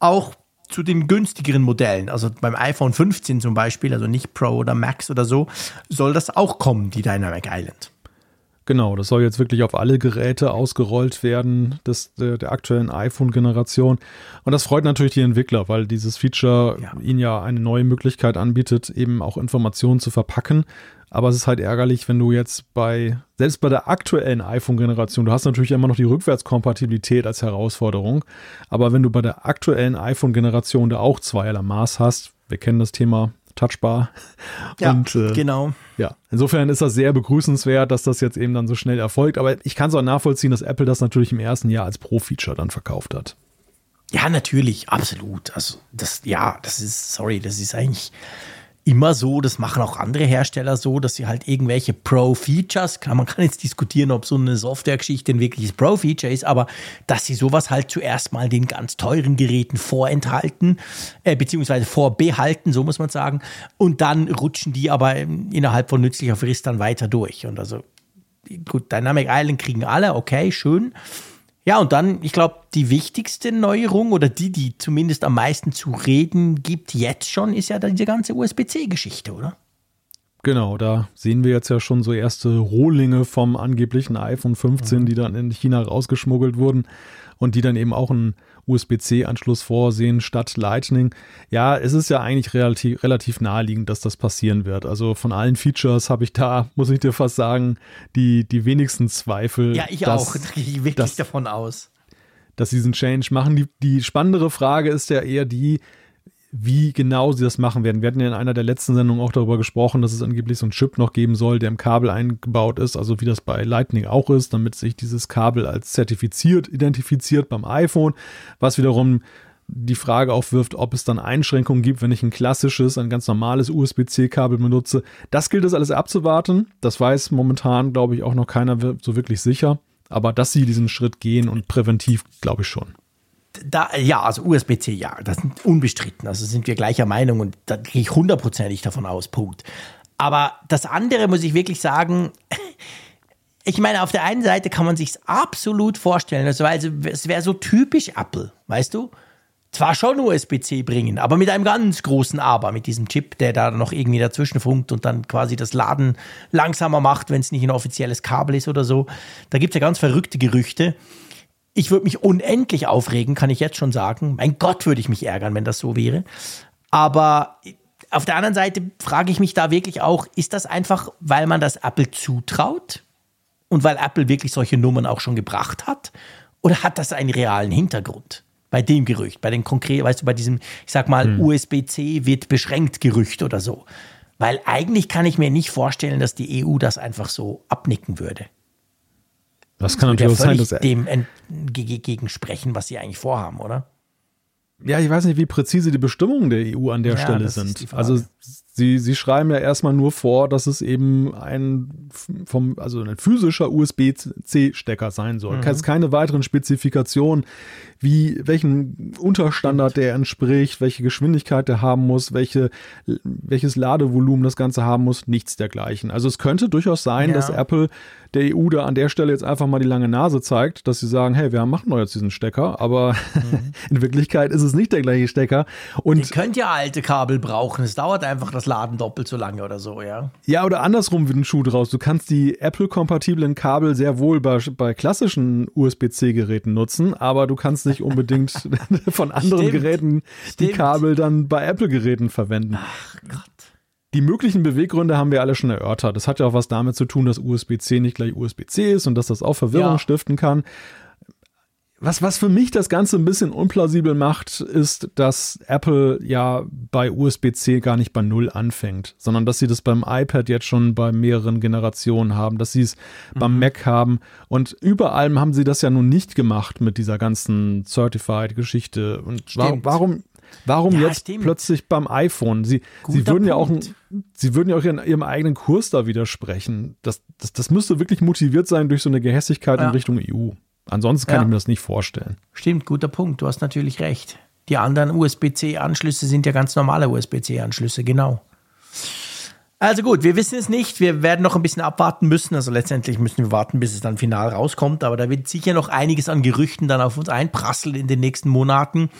auch zu den günstigeren Modellen, also beim iPhone 15 zum Beispiel, also nicht Pro oder Max oder so, soll das auch kommen, die Dynamic Island. Genau, das soll jetzt wirklich auf alle Geräte ausgerollt werden des, der, der aktuellen iPhone-Generation. Und das freut natürlich die Entwickler, weil dieses Feature Ja. ihnen ja eine neue Möglichkeit anbietet, eben auch Informationen zu verpacken. Aber es ist halt ärgerlich, wenn du jetzt bei, selbst bei der aktuellen iPhone-Generation, du hast natürlich immer noch die Rückwärtskompatibilität als Herausforderung, aber wenn du bei der aktuellen iPhone-Generation da auch zweierlei Maß hast, wir kennen das Thema Touchbar. Und, äh, genau. ja, insofern ist das sehr begrüßenswert, dass das jetzt eben dann so schnell erfolgt. Aber ich kann es auch nachvollziehen, dass Apple das natürlich im ersten Jahr als Pro-Feature dann verkauft hat. Ja, natürlich, absolut. Also das, ja, das ist, sorry, das ist eigentlich immer so. Das machen auch andere Hersteller so, dass sie halt irgendwelche Pro-Features, man kann jetzt diskutieren, ob so eine Softwaregeschichte ein wirkliches Pro-Feature ist, aber dass sie sowas halt zuerst mal den ganz teuren Geräten vorenthalten, äh, beziehungsweise vorbehalten, so muss man sagen, und dann rutschen die aber innerhalb von nützlicher Frist dann weiter durch. Und also gut, Dynamic Island kriegen alle, okay, schön. Ja, und dann, ich glaube, die wichtigste Neuerung oder die, die zumindest am meisten zu reden gibt jetzt schon, ist ja diese ganze USB-C-Geschichte, oder? Genau, da sehen wir jetzt ja schon so erste Rohlinge vom angeblichen iPhone 15, die dann in China rausgeschmuggelt wurden und die dann eben auch einen USB-C-Anschluss vorsehen statt Lightning. Ja, es ist ja eigentlich relativ, relativ naheliegend, dass das passieren wird. Also von allen Features habe ich da, muss ich dir fast sagen, die, die wenigsten Zweifel. Ja, ich dass, auch. Da gehe ich wirklich das- davon aus. dass sie diesen Change machen. Die, die spannendere Frage ist ja eher die, wie genau sie das machen werden. Wir hatten ja in einer der letzten Sendungen auch darüber gesprochen, dass es angeblich so einen Chip noch geben soll, der im Kabel eingebaut ist, also wie das bei Lightning auch ist, damit sich dieses Kabel als zertifiziert identifiziert beim iPhone, was wiederum die Frage aufwirft, ob es dann Einschränkungen gibt, wenn ich ein klassisches, ein ganz normales USB-C-Kabel benutze. Das gilt es alles abzuwarten. Das weiß momentan, glaube ich, auch noch keiner so wirklich sicher. Aber dass sie diesen Schritt gehen und präventiv, glaube ich schon. Da, ja, also USB-C, ja, das ist unbestritten. Also sind wir gleicher Meinung und da gehe ich hundertprozentig davon aus, Punkt. Aber das andere muss ich wirklich sagen, ich meine, auf der einen Seite kann man sich absolut vorstellen, also, also es wäre so typisch Apple, weißt du? Zwar schon USB-C bringen, aber mit einem ganz großen Aber, mit diesem Chip, der da noch irgendwie dazwischen funkt und dann quasi das Laden langsamer macht, wenn es nicht ein offizielles Kabel ist oder so. Da gibt es ja ganz verrückte Gerüchte. Ich würde mich unendlich aufregen, kann ich jetzt schon sagen. Mein Gott, würde ich mich ärgern, wenn das so wäre. Aber auf der anderen Seite frage ich mich da wirklich auch, ist das einfach, weil man das Apple zutraut? Und weil Apple wirklich solche Nummern auch schon gebracht hat? Oder hat das einen realen Hintergrund? Bei dem Gerücht, bei den konkreten, weißt du, bei diesem, ich sag mal, hm. USB-C wird beschränkt Gerücht oder so. Weil eigentlich kann ich mir nicht vorstellen, dass die EU das einfach so abnicken würde. Das kann natürlich auch sein, dass er dem entgegen sprechen, was sie eigentlich vorhaben, oder? Ja, ich weiß nicht, wie präzise die Bestimmungen der EU an der ja, Stelle sind. Also Sie, Sie schreiben ja erstmal nur vor, dass es eben ein vom, also ein physischer USB-C-Stecker sein soll. Mhm. Es keine weiteren Spezifikationen, wie, welchen Unterstandard der entspricht, welche Geschwindigkeit der haben muss, welche, welches Ladevolumen das Ganze haben muss, nichts dergleichen. Also es könnte durchaus sein, ja. dass Apple der EU da an der Stelle jetzt einfach mal die lange Nase zeigt, dass sie sagen, hey, wir machen doch jetzt diesen Stecker, aber mhm. in Wirklichkeit ist es nicht der gleiche Stecker. Und Ihr könnt ja alte Kabel brauchen, es dauert einfach das Laden doppelt so lange oder so, ja. Ja, oder andersrum wie ein Schuh draus. Du kannst die Apple-kompatiblen Kabel sehr wohl bei, bei klassischen USB-C-Geräten nutzen, aber du kannst nicht unbedingt von anderen Stimmt. Geräten die Stimmt. Kabel dann bei Apple-Geräten verwenden. Ach Gott. Die möglichen Beweggründe haben wir alle schon erörtert. Das hat ja auch was damit zu tun, dass USB-C nicht gleich USB-C ist und dass das auch Verwirrung ja. stiften kann. Was, was für mich das Ganze ein bisschen unplausibel macht, ist, dass Apple ja bei USB-C gar nicht bei Null anfängt, sondern dass sie das beim iPad jetzt schon bei mehreren Generationen haben, dass sie es mhm. beim Mac haben und überall haben sie das ja nun nicht gemacht mit dieser ganzen Certified-Geschichte. Und Stimmt. warum, warum ja, jetzt stimmt. plötzlich beim iPhone? Sie, sie würden Punkt. ja auch, sie würden ja auch ihren, ihrem eigenen Kurs da widersprechen. Das, das, das müsste wirklich motiviert sein durch so eine Gehässigkeit ja. in Richtung EU. Ansonsten kann ja. ich mir das nicht vorstellen. Stimmt, guter Punkt. Du hast natürlich recht. Die anderen USB-C-Anschlüsse sind ja ganz normale USB-C-Anschlüsse, genau. Also gut, wir wissen es nicht. Wir werden noch ein bisschen abwarten müssen. Also letztendlich müssen wir warten, bis es dann final rauskommt. Aber da wird sicher noch einiges an Gerüchten dann auf uns einprasseln in den nächsten Monaten.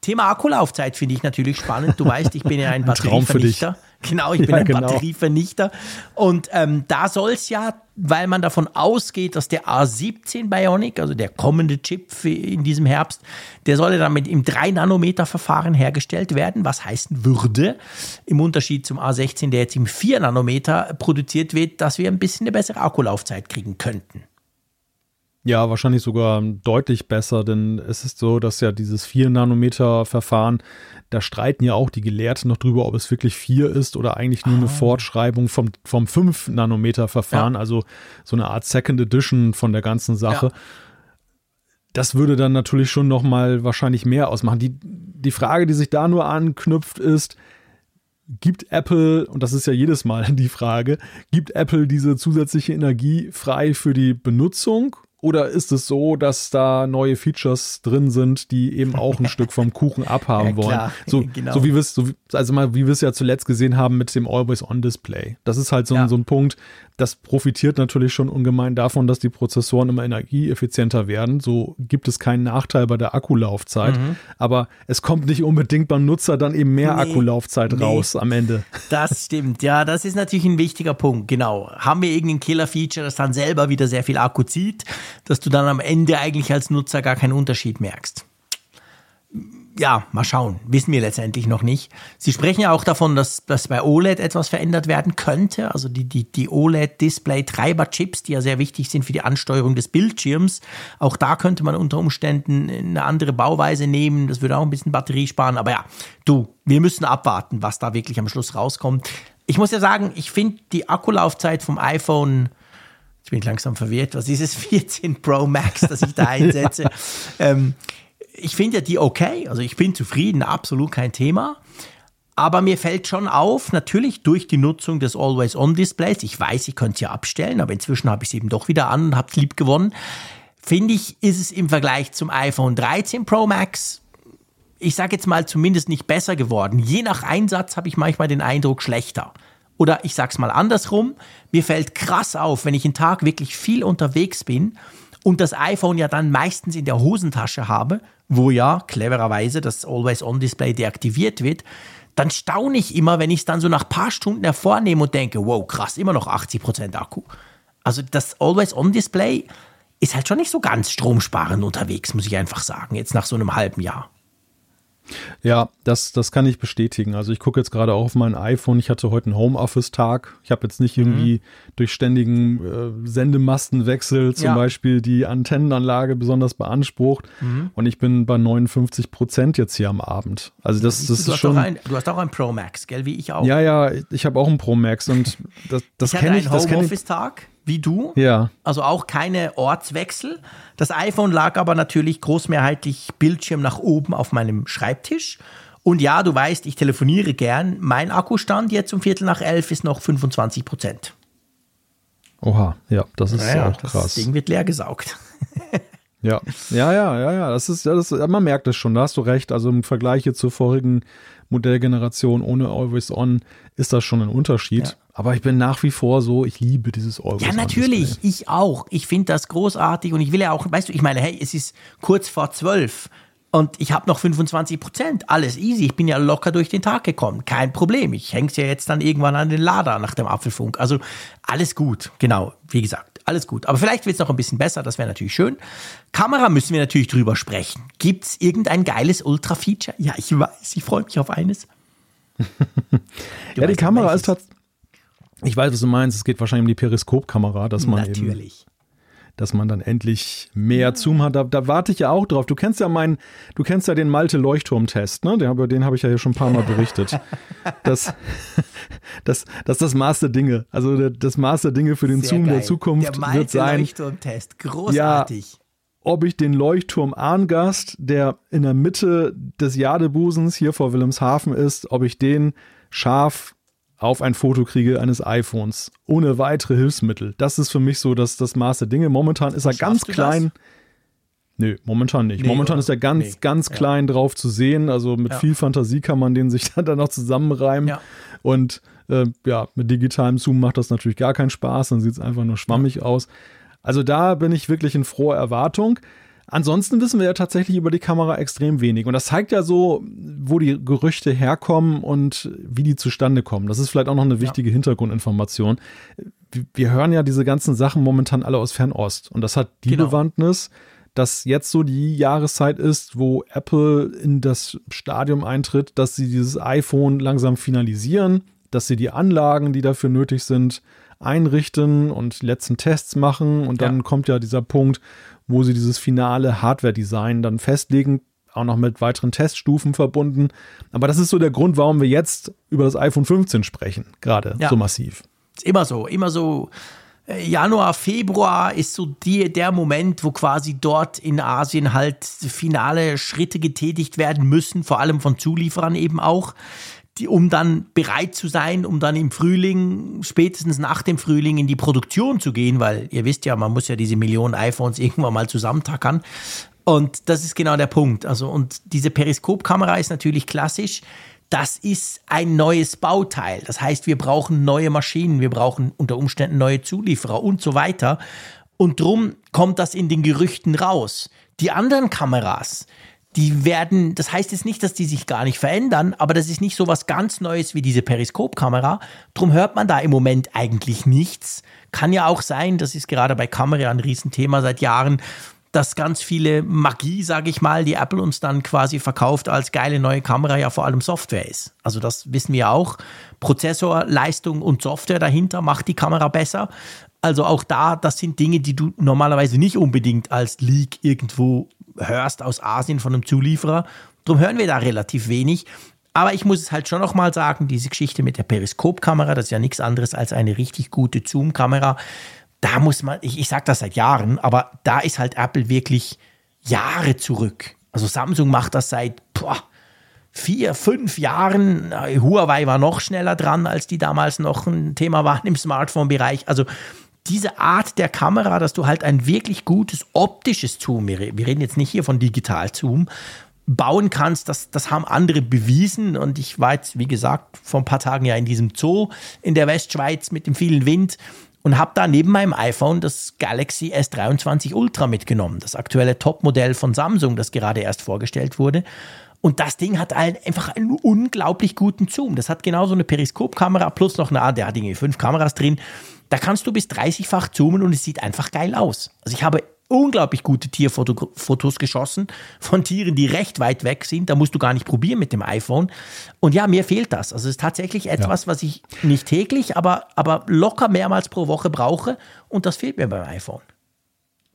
Thema Akkulaufzeit finde ich natürlich spannend. Du weißt, ich bin ja ein, ein Batterievernichter. Genau, ich bin ja, ein genau. Batterievernichter. Und ähm, da soll es ja, weil man davon ausgeht, dass der A17 Bionic, also der kommende Chip in diesem Herbst, der soll ja dann mit im 3-Nanometer-Verfahren hergestellt werden, was heißen würde, im Unterschied zum A16, der jetzt im 4-Nanometer produziert wird, dass wir ein bisschen eine bessere Akkulaufzeit kriegen könnten. Ja, wahrscheinlich sogar deutlich besser, denn es ist so, dass ja dieses 4-Nanometer-Verfahren, da streiten ja auch die Gelehrten noch drüber, ob es wirklich 4 ist oder eigentlich nur ah. eine Fortschreibung vom, vom 5-Nanometer-Verfahren, ja. also so eine Art Second Edition von der ganzen Sache. Ja. Das würde dann natürlich schon nochmal wahrscheinlich mehr ausmachen. Die, die Frage, die sich da nur anknüpft, ist, gibt Apple, und das ist ja jedes Mal die Frage, gibt Apple diese zusätzliche Energie frei für die Benutzung oder ist es so, dass da neue Features drin sind, die eben auch ein Stück vom Kuchen abhaben ja, wollen? So, genau. so wie wir es, so, also mal, wie wir es ja zuletzt gesehen haben mit dem Always-On-Display. Das ist halt so, ja. ein, so ein Punkt, das profitiert natürlich schon ungemein davon, dass die Prozessoren immer energieeffizienter werden. So gibt es keinen Nachteil bei der Akkulaufzeit. Mhm. Aber es kommt nicht unbedingt beim Nutzer dann eben mehr nee, Akkulaufzeit nee. raus am Ende. Das stimmt. Ja, das ist natürlich ein wichtiger Punkt. Genau. Haben wir irgendein Killer-Feature, das dann selber wieder sehr viel Akku zieht, dass du dann am Ende eigentlich als Nutzer gar keinen Unterschied merkst? ja, mal schauen. Wissen wir letztendlich noch nicht. Sie sprechen ja auch davon, dass, dass bei OLED etwas verändert werden könnte. Also die, die, die OLED-Display-Treiber-Chips, die ja sehr wichtig sind für die Ansteuerung des Bildschirms. Auch da könnte man unter Umständen eine andere Bauweise nehmen. Das würde auch ein bisschen Batterie sparen. Aber ja, du, wir müssen abwarten, was da wirklich am Schluss rauskommt. Ich muss ja sagen, ich finde die Akkulaufzeit vom iPhone ich bin langsam verwirrt, was ist es, 14 Pro Max, das ich da einsetze. ähm, ich finde ja die okay. Also ich bin zufrieden, absolut kein Thema. Aber mir fällt schon auf, natürlich durch die Nutzung des Always-On-Displays, ich weiß, ich könnte es ja abstellen, aber inzwischen habe ich es eben doch wieder an und habe es lieb gewonnen, finde ich, ist es im Vergleich zum iPhone 13 Pro Max, ich sage jetzt mal zumindest nicht besser geworden. Je nach Einsatz habe ich manchmal den Eindruck schlechter. Oder ich sage es mal andersrum, mir fällt krass auf, wenn ich einen Tag wirklich viel unterwegs bin und das iPhone ja dann meistens in der Hosentasche habe, wo ja clevererweise das Always-On-Display deaktiviert wird, dann staune ich immer, wenn ich es dann so nach ein paar Stunden hervornehme und denke, wow, krass, immer noch 80% Akku. Also das Always-On-Display ist halt schon nicht so ganz stromsparend unterwegs, muss ich einfach sagen, jetzt nach so einem halben Jahr. Ja, das, das kann ich bestätigen. Also ich gucke jetzt gerade auch auf mein iPhone. Ich hatte heute einen Homeoffice-Tag. Ich habe jetzt nicht irgendwie mhm. durch ständigen äh, Sendemastenwechsel zum ja. Beispiel die Antennenanlage besonders beansprucht. Mhm. Und ich bin bei 59 Prozent jetzt hier am Abend. Also das, das du ist schon. Ein, du hast auch ein Pro Max, gell, wie ich auch. Ja, ja, ich habe auch einen Pro Max und das, das kenne ich. Ich hatte einen Homeoffice-Tag wie du. Ja. Also auch keine Ortswechsel. Das iPhone lag aber natürlich großmehrheitlich Bildschirm nach oben auf meinem Schreibtisch. Und ja, du weißt, ich telefoniere gern. Mein Akkustand jetzt um Viertel nach elf ist noch 25 Prozent. Oha, ja, das ist naja, auch krass. Das Ding wird leer gesaugt. ja, ja, ja, ja, ja. Das ist, das, man merkt es schon, da hast du recht. Also im Vergleich zur vorigen Modellgeneration ohne Always On ist das schon ein Unterschied. Ja. Aber ich bin nach wie vor so, ich liebe dieses On. Ja, natürlich, ich auch. Ich finde das großartig und ich will ja auch, weißt du, ich meine, hey, es ist kurz vor zwölf und ich habe noch 25 Prozent. Alles easy. Ich bin ja locker durch den Tag gekommen. Kein Problem. Ich hänge es ja jetzt dann irgendwann an den Lader nach dem Apfelfunk. Also alles gut. Genau, wie gesagt, alles gut. Aber vielleicht wird es noch ein bisschen besser. Das wäre natürlich schön. Kamera müssen wir natürlich drüber sprechen. Gibt es irgendein geiles Ultra-Feature? Ja, ich weiß. Ich freue mich auf eines. ja, die Kamera ist tatsächlich ich weiß, was du meinst. Es geht wahrscheinlich um die Periskopkamera, dass man Natürlich. Eben, dass man dann endlich mehr Zoom hat. Da, da, warte ich ja auch drauf. Du kennst ja meinen, du kennst ja den Malte Leuchtturm-Test, ne? Den, den habe ich ja hier schon ein paar Mal berichtet. das, das, das ist das Maß der Dinge. Also das Maß der Dinge für den Sehr Zoom geil. der Zukunft der wird sein. Leuchtturm-Test, großartig. Ja, ob ich den Leuchtturm Arngast, der in der Mitte des Jadebusens hier vor Wilhelmshaven ist, ob ich den scharf auf ein Foto kriege eines iPhones ohne weitere Hilfsmittel. Das ist für mich so das, das Maß der Dinge. Momentan ist er ganz klein. Das? Nö, momentan nicht. Nee, momentan oder? ist er ganz, nee. ganz klein ja. drauf zu sehen. Also mit ja. viel Fantasie kann man den sich dann noch zusammenreimen. Ja. Und äh, ja, mit digitalem Zoom macht das natürlich gar keinen Spaß. Dann sieht es einfach nur schwammig aus. Also da bin ich wirklich in froher Erwartung. Ansonsten wissen wir ja tatsächlich über die Kamera extrem wenig. Und das zeigt ja so, wo die Gerüchte herkommen und wie die zustande kommen. Das ist vielleicht auch noch eine wichtige ja. Hintergrundinformation. Wir hören ja diese ganzen Sachen momentan alle aus Fernost. Und das hat die genau. Bewandtnis, dass jetzt so die Jahreszeit ist, wo Apple in das Stadium eintritt, dass sie dieses iPhone langsam finalisieren, dass sie die Anlagen, die dafür nötig sind, einrichten und die letzten Tests machen. Und dann ja. kommt ja dieser Punkt, wo sie dieses finale Hardware-Design dann festlegen, auch noch mit weiteren Teststufen verbunden. Aber das ist so der Grund, warum wir jetzt über das iPhone 15 sprechen, gerade ja. so massiv. Immer so, immer so. Äh, Januar, Februar ist so die, der Moment, wo quasi dort in Asien halt finale Schritte getätigt werden müssen, vor allem von Zulieferern eben auch die, um dann bereit zu sein, um dann im Frühling, spätestens nach dem Frühling in die Produktion zu gehen, weil ihr wisst ja, man muss ja diese Millionen iPhones irgendwann mal zusammentackern. Und das ist genau der Punkt. Also, und diese Periskopkamera ist natürlich klassisch. Das ist ein neues Bauteil. Das heißt, wir brauchen neue Maschinen, wir brauchen unter Umständen neue Zulieferer und so weiter. Und drum kommt das in den Gerüchten raus. Die anderen Kameras, die werden, das heißt jetzt nicht, dass die sich gar nicht verändern, aber das ist nicht so was ganz Neues wie diese Periskopkamera. Drum hört man da im Moment eigentlich nichts. Kann ja auch sein, das ist gerade bei Kamera ein Riesenthema seit Jahren, dass ganz viele Magie, sage ich mal, die Apple uns dann quasi verkauft als geile neue Kamera ja vor allem Software ist. Also das wissen wir auch. Prozessor, Leistung und Software dahinter macht die Kamera besser. Also auch da, das sind Dinge, die du normalerweise nicht unbedingt als Leak irgendwo hörst aus Asien von einem Zulieferer. Darum hören wir da relativ wenig. Aber ich muss es halt schon nochmal sagen, diese Geschichte mit der Periskopkamera, das ist ja nichts anderes als eine richtig gute Zoom-Kamera. Da muss man, ich, ich sage das seit Jahren, aber da ist halt Apple wirklich Jahre zurück. Also Samsung macht das seit boah, vier, fünf Jahren. Huawei war noch schneller dran, als die damals noch ein Thema waren im Smartphone-Bereich. Also diese Art der Kamera, dass du halt ein wirklich gutes optisches Zoom, wir reden jetzt nicht hier von Digital-Zoom, bauen kannst, das, das haben andere bewiesen. Und ich war jetzt, wie gesagt, vor ein paar Tagen ja in diesem Zoo in der Westschweiz mit dem vielen Wind und habe da neben meinem iPhone das Galaxy S23 Ultra mitgenommen, das aktuelle Topmodell von Samsung, das gerade erst vorgestellt wurde. Und das Ding hat einfach einen unglaublich guten Zoom. Das hat genauso eine Periskopkamera plus noch eine, der hat irgendwie fünf Kameras drin. Da kannst du bis 30-fach zoomen und es sieht einfach geil aus. Also ich habe unglaublich gute Tierfotos geschossen von Tieren, die recht weit weg sind. Da musst du gar nicht probieren mit dem iPhone. Und ja, mir fehlt das. Also es ist tatsächlich etwas, ja. was ich nicht täglich, aber, aber locker mehrmals pro Woche brauche. Und das fehlt mir beim iPhone.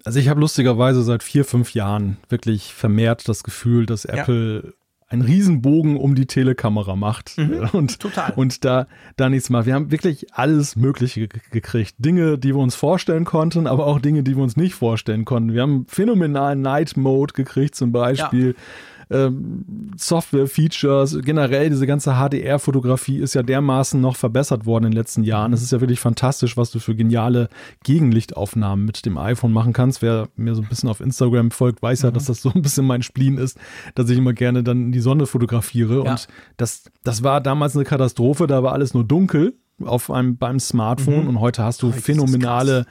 Also ich habe lustigerweise seit vier, fünf Jahren wirklich vermehrt das Gefühl, dass Apple ja einen Riesenbogen um die Telekamera macht mhm, und, total. und da, da nichts macht. Wir haben wirklich alles Mögliche gekriegt. Dinge, die wir uns vorstellen konnten, aber auch Dinge, die wir uns nicht vorstellen konnten. Wir haben phänomenalen Night Mode gekriegt zum Beispiel. Ja ähm, Software-Features, generell diese ganze HDR-Fotografie ist ja dermaßen noch verbessert worden in den letzten Jahren. Es ist ja wirklich fantastisch, was du für geniale Gegenlichtaufnahmen mit dem iPhone machen kannst. Wer mir so ein bisschen auf Instagram folgt, weiß ja, mhm. dass das so ein bisschen mein Spleen ist, dass ich immer gerne dann in die Sonne fotografiere. Ja. Und das, das war damals eine Katastrophe, da war alles nur dunkel auf einem, beim Smartphone mhm. und heute hast du heute phänomenale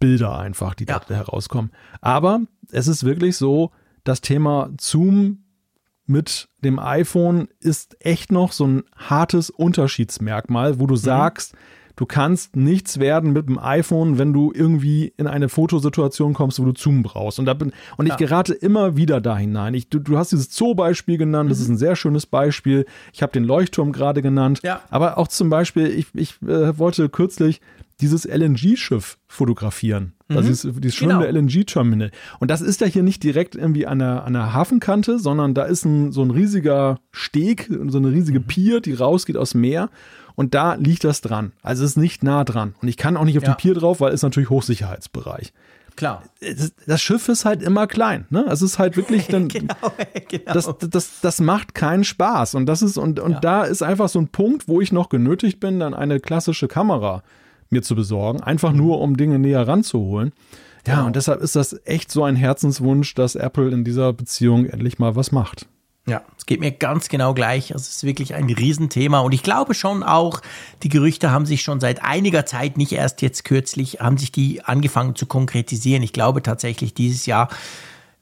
Bilder einfach, die ja. da herauskommen. Aber es ist wirklich so, das Thema Zoom mit dem iPhone ist echt noch so ein hartes Unterschiedsmerkmal, wo du mhm. sagst, du kannst nichts werden mit dem iPhone, wenn du irgendwie in eine Fotosituation kommst, wo du Zoom brauchst. Und, da bin, und ich gerate immer wieder da hinein. Ich, du, du hast dieses Zoo-Beispiel genannt, mhm. das ist ein sehr schönes Beispiel. Ich habe den Leuchtturm gerade genannt. Ja. Aber auch zum Beispiel, ich, ich äh, wollte kürzlich dieses LNG-Schiff fotografieren. Mhm. Also dieses, dieses schwimmende genau. LNG-Terminal. Und das ist ja hier nicht direkt irgendwie an der, an der Hafenkante, sondern da ist ein, so ein riesiger Steg, so eine riesige mhm. Pier, die rausgeht aus Meer. Und da liegt das dran. Also es ist nicht nah dran. Und ich kann auch nicht auf ja. die Pier drauf, weil es natürlich Hochsicherheitsbereich. Klar. Das Schiff ist halt immer klein. Ne? Es ist halt wirklich dann. genau, genau. Das, das, das macht keinen Spaß. Und das ist, und, und ja. da ist einfach so ein Punkt, wo ich noch genötigt bin, dann eine klassische Kamera mir zu besorgen, einfach nur um Dinge näher ranzuholen. Ja, genau. und deshalb ist das echt so ein Herzenswunsch, dass Apple in dieser Beziehung endlich mal was macht. Ja, es geht mir ganz genau gleich. Es ist wirklich ein Riesenthema. Und ich glaube schon auch, die Gerüchte haben sich schon seit einiger Zeit, nicht erst jetzt kürzlich, haben sich die angefangen zu konkretisieren. Ich glaube tatsächlich, dieses Jahr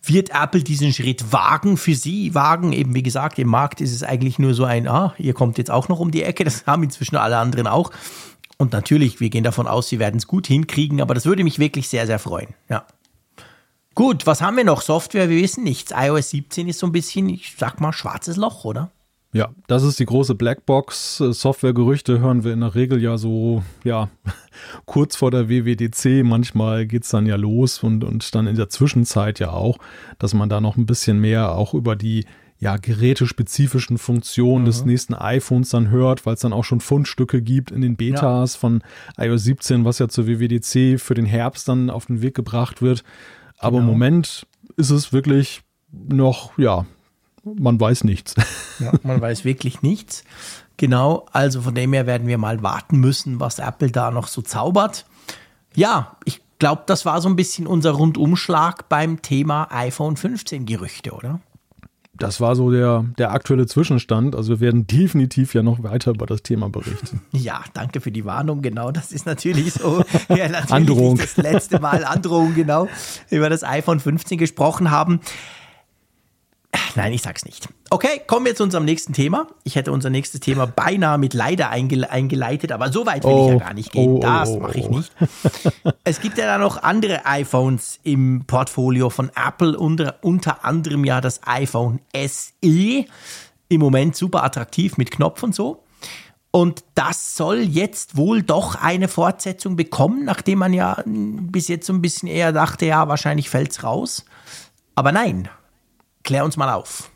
wird Apple diesen Schritt wagen für sie, wagen. Eben wie gesagt, im Markt ist es eigentlich nur so ein, ah, ihr kommt jetzt auch noch um die Ecke. Das haben inzwischen alle anderen auch. Und natürlich, wir gehen davon aus, sie werden es gut hinkriegen, aber das würde mich wirklich sehr, sehr freuen. Ja. Gut, was haben wir noch? Software, wir wissen nichts. iOS 17 ist so ein bisschen, ich sag mal, schwarzes Loch, oder? Ja, das ist die große Blackbox. Softwaregerüchte hören wir in der Regel ja so, ja, kurz vor der WWDC. Manchmal geht es dann ja los und, und dann in der Zwischenzeit ja auch, dass man da noch ein bisschen mehr auch über die ja, gerätespezifischen Funktionen mhm. des nächsten iPhones dann hört, weil es dann auch schon Fundstücke gibt in den Betas ja. von iOS 17, was ja zur WWDC für den Herbst dann auf den Weg gebracht wird. Aber genau. im Moment ist es wirklich noch, ja, man weiß nichts. Ja, man weiß wirklich nichts. Genau, also von dem her werden wir mal warten müssen, was Apple da noch so zaubert. Ja, ich glaube, das war so ein bisschen unser Rundumschlag beim Thema iPhone 15 Gerüchte, oder? Das war so der, der aktuelle Zwischenstand. Also wir werden definitiv ja noch weiter über das Thema berichten. Ja, danke für die Warnung. Genau, das ist natürlich so. Ja, natürlich Androhung. das letzte Mal Androhung, genau, über das iPhone 15 gesprochen haben. Nein, ich sag's nicht. Okay, kommen wir zu unserem nächsten Thema. Ich hätte unser nächstes Thema beinahe mit leider eingeleitet, aber so weit will oh, ich ja oh, gar nicht gehen. Oh, das oh, mache ich oh. nicht. es gibt ja da noch andere iPhones im Portfolio von Apple, unter, unter anderem ja das iPhone SE. Im Moment super attraktiv mit Knopf und so. Und das soll jetzt wohl doch eine Fortsetzung bekommen, nachdem man ja bis jetzt so ein bisschen eher dachte, ja, wahrscheinlich fällt's raus. Aber nein, Klär uns mal auf.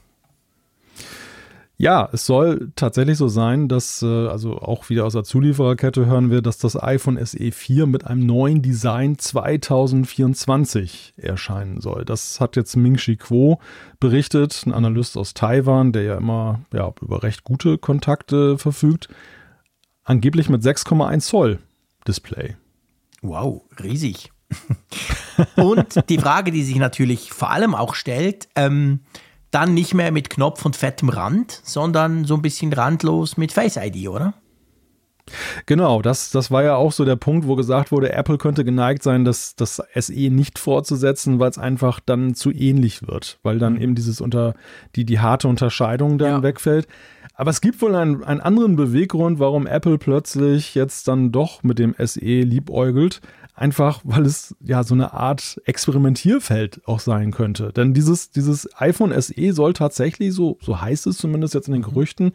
Ja, es soll tatsächlich so sein, dass, äh, also auch wieder aus der Zuliefererkette hören wir, dass das iPhone SE 4 mit einem neuen Design 2024 erscheinen soll. Das hat jetzt Ming Chi Kuo berichtet, ein Analyst aus Taiwan, der ja immer ja, über recht gute Kontakte verfügt. Angeblich mit 6,1 Zoll Display. Wow, riesig. und die Frage, die sich natürlich vor allem auch stellt, ähm, dann nicht mehr mit Knopf und fettem Rand, sondern so ein bisschen randlos mit Face ID, oder? Genau, das, das war ja auch so der Punkt, wo gesagt wurde, Apple könnte geneigt sein, das, das SE nicht fortzusetzen, weil es einfach dann zu ähnlich wird, weil dann mhm. eben dieses unter, die, die harte Unterscheidung dann ja. wegfällt. Aber es gibt wohl einen, einen anderen Beweggrund, warum Apple plötzlich jetzt dann doch mit dem SE liebäugelt einfach weil es ja so eine Art Experimentierfeld auch sein könnte. Denn dieses, dieses iPhone SE soll tatsächlich, so, so heißt es zumindest jetzt in den mhm. Gerüchten,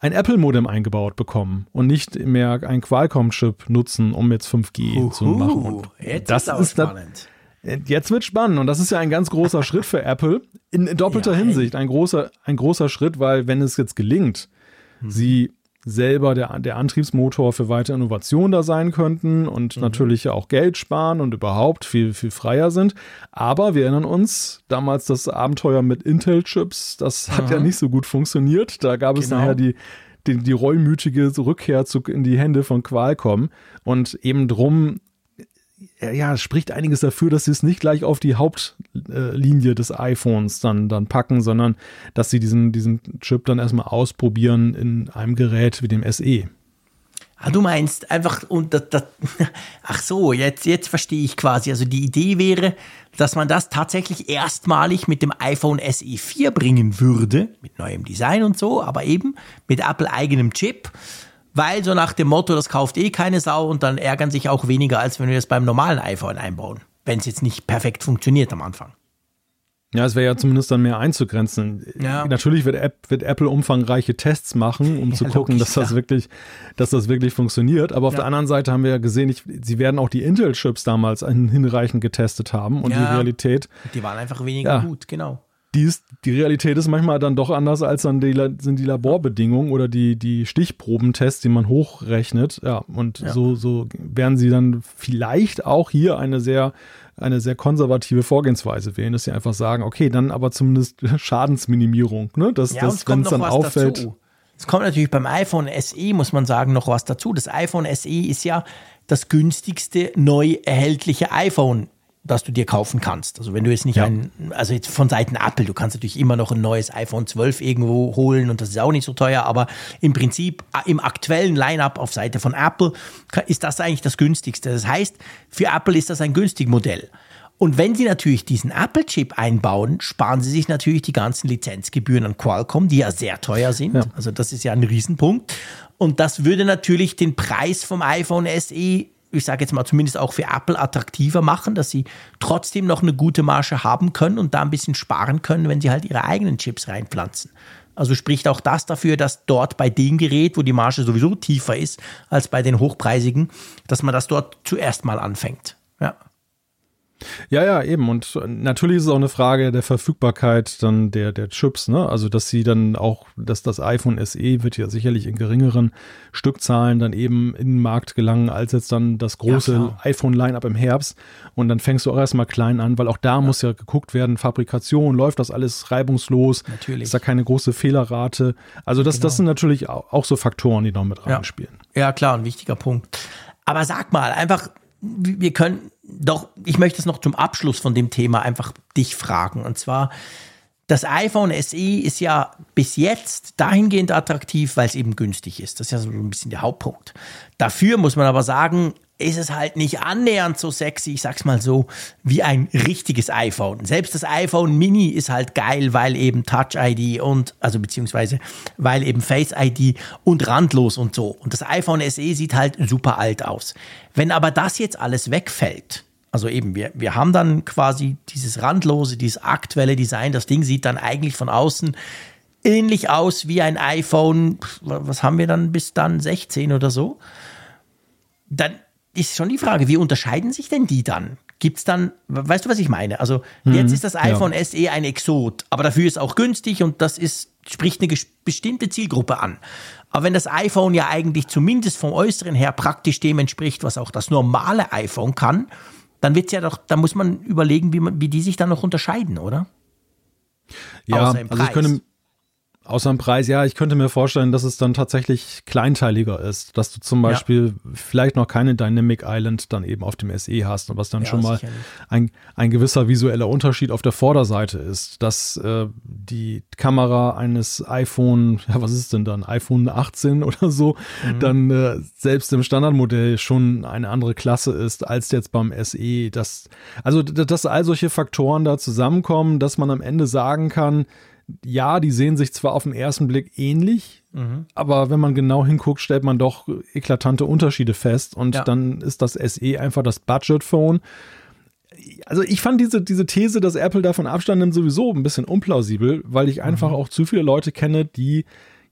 ein Apple-Modem eingebaut bekommen und nicht mehr ein Qualcomm-Chip nutzen, um jetzt 5G Uhu, zu machen. Und jetzt das ist, ist spannend. Jetzt wird spannend und das ist ja ein ganz großer Schritt für Apple in, doppelter ja, Hinsicht. Ein großer, ein großer Schritt, weil wenn es jetzt gelingt, mhm. sie selber der, der Antriebsmotor für weitere Innovation da sein könnten und mhm. natürlich auch Geld sparen und überhaupt viel, viel freier sind. Aber wir erinnern uns, damals das Abenteuer mit Intel-Chips, das hat Aha. ja nicht so gut funktioniert. Da gab es genau. nachher die, die, die reumütige Rückkehr zu, in die Hände von Qualcomm. Und eben drum ja, spricht einiges dafür, dass sie es nicht gleich auf die Hauptlinie des iPhones dann, dann packen, sondern dass sie diesen, diesen Chip dann erstmal ausprobieren in einem Gerät wie dem SE. Ah, du meinst einfach, und das, das, ach so, jetzt, jetzt verstehe ich quasi. Also die Idee wäre, dass man das tatsächlich erstmalig mit dem iPhone SE 4 bringen würde, mit neuem Design und so, aber eben mit Apple eigenem Chip weil so nach dem Motto, das kauft eh keine Sau und dann ärgern sich auch weniger, als wenn wir es beim normalen iPhone einbauen, wenn es jetzt nicht perfekt funktioniert am Anfang. Ja, es wäre ja zumindest dann mehr einzugrenzen. Ja. Natürlich wird, App, wird, Apple umfangreiche Tests machen, um ja, zu gucken, logisch, dass das ja. wirklich, dass das wirklich funktioniert. Aber auf der anderen Seite haben wir ja gesehen, ich, sie werden auch die Intel-Chips damals hinreichend getestet haben und die Realität. Die waren einfach weniger gut, genau die, ist, die Realität ist manchmal dann doch anders, als dann die, sind die Laborbedingungen oder die, die Stichprobentests, die man hochrechnet. Ja, und ja. so, so werden sie dann vielleicht auch hier eine sehr, eine sehr konservative Vorgehensweise wählen, dass sie einfach sagen, okay, dann aber zumindest Schadensminimierung, ne? Dass, ja, das, wenn es dann auffällt. Dazu. Es kommt natürlich beim iPhone SE, muss man sagen, noch was dazu. Das iPhone SE ist ja das günstigste neu erhältliche iPhone das du dir kaufen kannst. Also wenn du jetzt nicht ja. ein, also jetzt von Seiten Apple, du kannst natürlich immer noch ein neues iPhone 12 irgendwo holen und das ist auch nicht so teuer, aber im Prinzip im aktuellen Lineup auf Seite von Apple ist das eigentlich das günstigste. Das heißt, für Apple ist das ein günstig Modell. Und wenn Sie natürlich diesen Apple-Chip einbauen, sparen Sie sich natürlich die ganzen Lizenzgebühren an Qualcomm, die ja sehr teuer sind. Ja. Also das ist ja ein Riesenpunkt. Und das würde natürlich den Preis vom iPhone SE ich sage jetzt mal zumindest auch für Apple attraktiver machen, dass sie trotzdem noch eine gute Marge haben können und da ein bisschen sparen können, wenn sie halt ihre eigenen Chips reinpflanzen. Also spricht auch das dafür, dass dort bei dem Gerät, wo die Marge sowieso tiefer ist als bei den hochpreisigen, dass man das dort zuerst mal anfängt. Ja. Ja, ja, eben. Und natürlich ist es auch eine Frage der Verfügbarkeit dann der, der Chips, ne? Also, dass sie dann auch, dass das iPhone SE wird ja sicherlich in geringeren Stückzahlen dann eben in den Markt gelangen, als jetzt dann das große ja, iPhone-Line-Up im Herbst. Und dann fängst du auch erstmal klein an, weil auch da ja. muss ja geguckt werden, Fabrikation, läuft das alles reibungslos? Natürlich. Ist da keine große Fehlerrate? Also, das, genau. das sind natürlich auch so Faktoren, die noch mit reinspielen. Ja. ja, klar, ein wichtiger Punkt. Aber sag mal, einfach, wir können doch, ich möchte es noch zum Abschluss von dem Thema einfach dich fragen. Und zwar, das iPhone SE ist ja bis jetzt dahingehend attraktiv, weil es eben günstig ist. Das ist ja so ein bisschen der Hauptpunkt. Dafür muss man aber sagen, ist es halt nicht annähernd so sexy, ich sag's mal so, wie ein richtiges iPhone. Selbst das iPhone Mini ist halt geil, weil eben Touch ID und, also beziehungsweise, weil eben Face ID und randlos und so. Und das iPhone SE sieht halt super alt aus. Wenn aber das jetzt alles wegfällt, also eben, wir, wir haben dann quasi dieses randlose, dieses aktuelle Design. Das Ding sieht dann eigentlich von außen ähnlich aus wie ein iPhone, was haben wir dann bis dann, 16 oder so. Dann ist schon die Frage, wie unterscheiden sich denn die dann? gibt es dann, weißt du, was ich meine? Also jetzt ist das iPhone ja. SE ein Exot, aber dafür ist auch günstig und das ist, spricht eine bestimmte Zielgruppe an. Aber wenn das iPhone ja eigentlich zumindest vom Äußeren her praktisch dem entspricht, was auch das normale iPhone kann, dann wird's ja doch, da muss man überlegen, wie, man, wie die sich dann noch unterscheiden, oder? Ja, also ich könnte, Außer im Preis, ja, ich könnte mir vorstellen, dass es dann tatsächlich kleinteiliger ist, dass du zum Beispiel ja. vielleicht noch keine Dynamic Island dann eben auf dem SE hast und was dann ja, schon mal ein, ein gewisser visueller Unterschied auf der Vorderseite ist, dass äh, die Kamera eines iPhone, ja, was ist denn dann, iPhone 18 oder so, mhm. dann äh, selbst im Standardmodell schon eine andere Klasse ist als jetzt beim SE. Das, also, dass all solche Faktoren da zusammenkommen, dass man am Ende sagen kann, ja, die sehen sich zwar auf den ersten Blick ähnlich, mhm. aber wenn man genau hinguckt, stellt man doch eklatante Unterschiede fest und ja. dann ist das SE einfach das Budget-Phone. Also ich fand diese, diese These, dass Apple davon Abstand nimmt, sowieso ein bisschen unplausibel, weil ich einfach mhm. auch zu viele Leute kenne, die,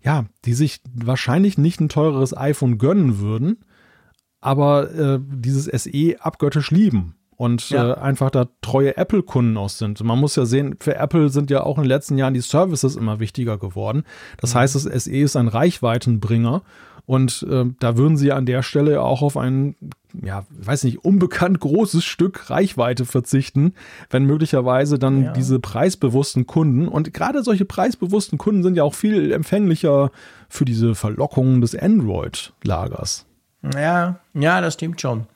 ja, die sich wahrscheinlich nicht ein teureres iPhone gönnen würden, aber äh, dieses SE abgöttisch lieben und ja. äh, einfach da treue Apple-Kunden aus sind. Man muss ja sehen, für Apple sind ja auch in den letzten Jahren die Services immer wichtiger geworden. Das mhm. heißt, das SE ist ein Reichweitenbringer und äh, da würden sie an der Stelle auch auf ein, ja, weiß nicht, unbekannt großes Stück Reichweite verzichten, wenn möglicherweise dann ja. diese preisbewussten Kunden und gerade solche preisbewussten Kunden sind ja auch viel empfänglicher für diese Verlockungen des Android-Lagers. Ja, ja, das stimmt schon.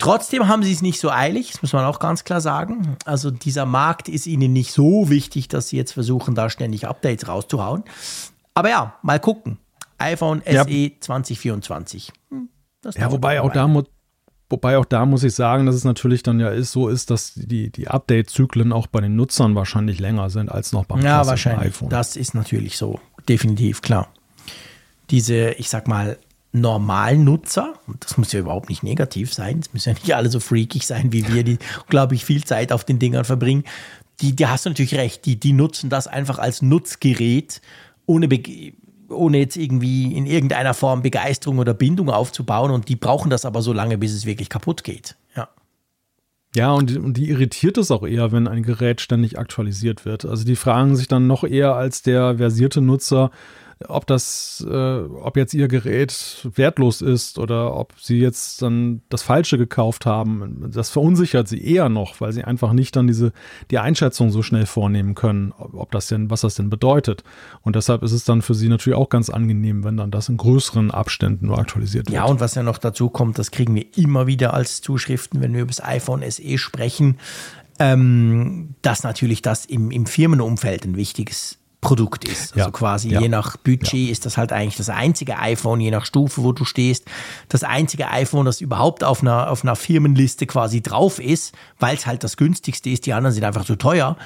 Trotzdem haben sie es nicht so eilig, das muss man auch ganz klar sagen. Also dieser Markt ist ihnen nicht so wichtig, dass sie jetzt versuchen, da ständig Updates rauszuhauen. Aber ja, mal gucken. iPhone ja. SE 2024. Hm, ja, wobei auch, da wobei auch da muss ich sagen, dass es natürlich dann ja ist, so ist, dass die, die Update-Zyklen auch bei den Nutzern wahrscheinlich länger sind als noch beim ja, wahrscheinlich. iPhone. Das ist natürlich so, definitiv, klar. Diese, ich sag mal, normalen Nutzer, und das muss ja überhaupt nicht negativ sein, es müssen ja nicht alle so freakig sein wie wir, die, glaube ich, viel Zeit auf den Dingern verbringen, die, die hast du natürlich recht, die, die nutzen das einfach als Nutzgerät, ohne, ohne jetzt irgendwie in irgendeiner Form Begeisterung oder Bindung aufzubauen und die brauchen das aber so lange, bis es wirklich kaputt geht. Ja. Ja, und, und die irritiert es auch eher, wenn ein Gerät ständig aktualisiert wird. Also die fragen sich dann noch eher als der versierte Nutzer, ob das, äh, ob jetzt ihr Gerät wertlos ist oder ob sie jetzt dann das Falsche gekauft haben. Das verunsichert sie eher noch, weil sie einfach nicht dann diese, die Einschätzung so schnell vornehmen können, ob das denn, was das denn bedeutet. Und deshalb ist es dann für sie natürlich auch ganz angenehm, wenn dann das in größeren Abständen nur aktualisiert wird. Ja, und was ja noch dazu kommt, das kriegen wir immer wieder als Zuschriften, wenn wir über das iPhone SE sprechen, ähm, dass natürlich das im, im Firmenumfeld ein wichtiges Produkt ist. Also ja, quasi ja, je nach Budget ja. ist das halt eigentlich das einzige iPhone, je nach Stufe, wo du stehst, das einzige iPhone, das überhaupt auf einer, auf einer Firmenliste quasi drauf ist, weil es halt das günstigste ist. Die anderen sind einfach zu teuer.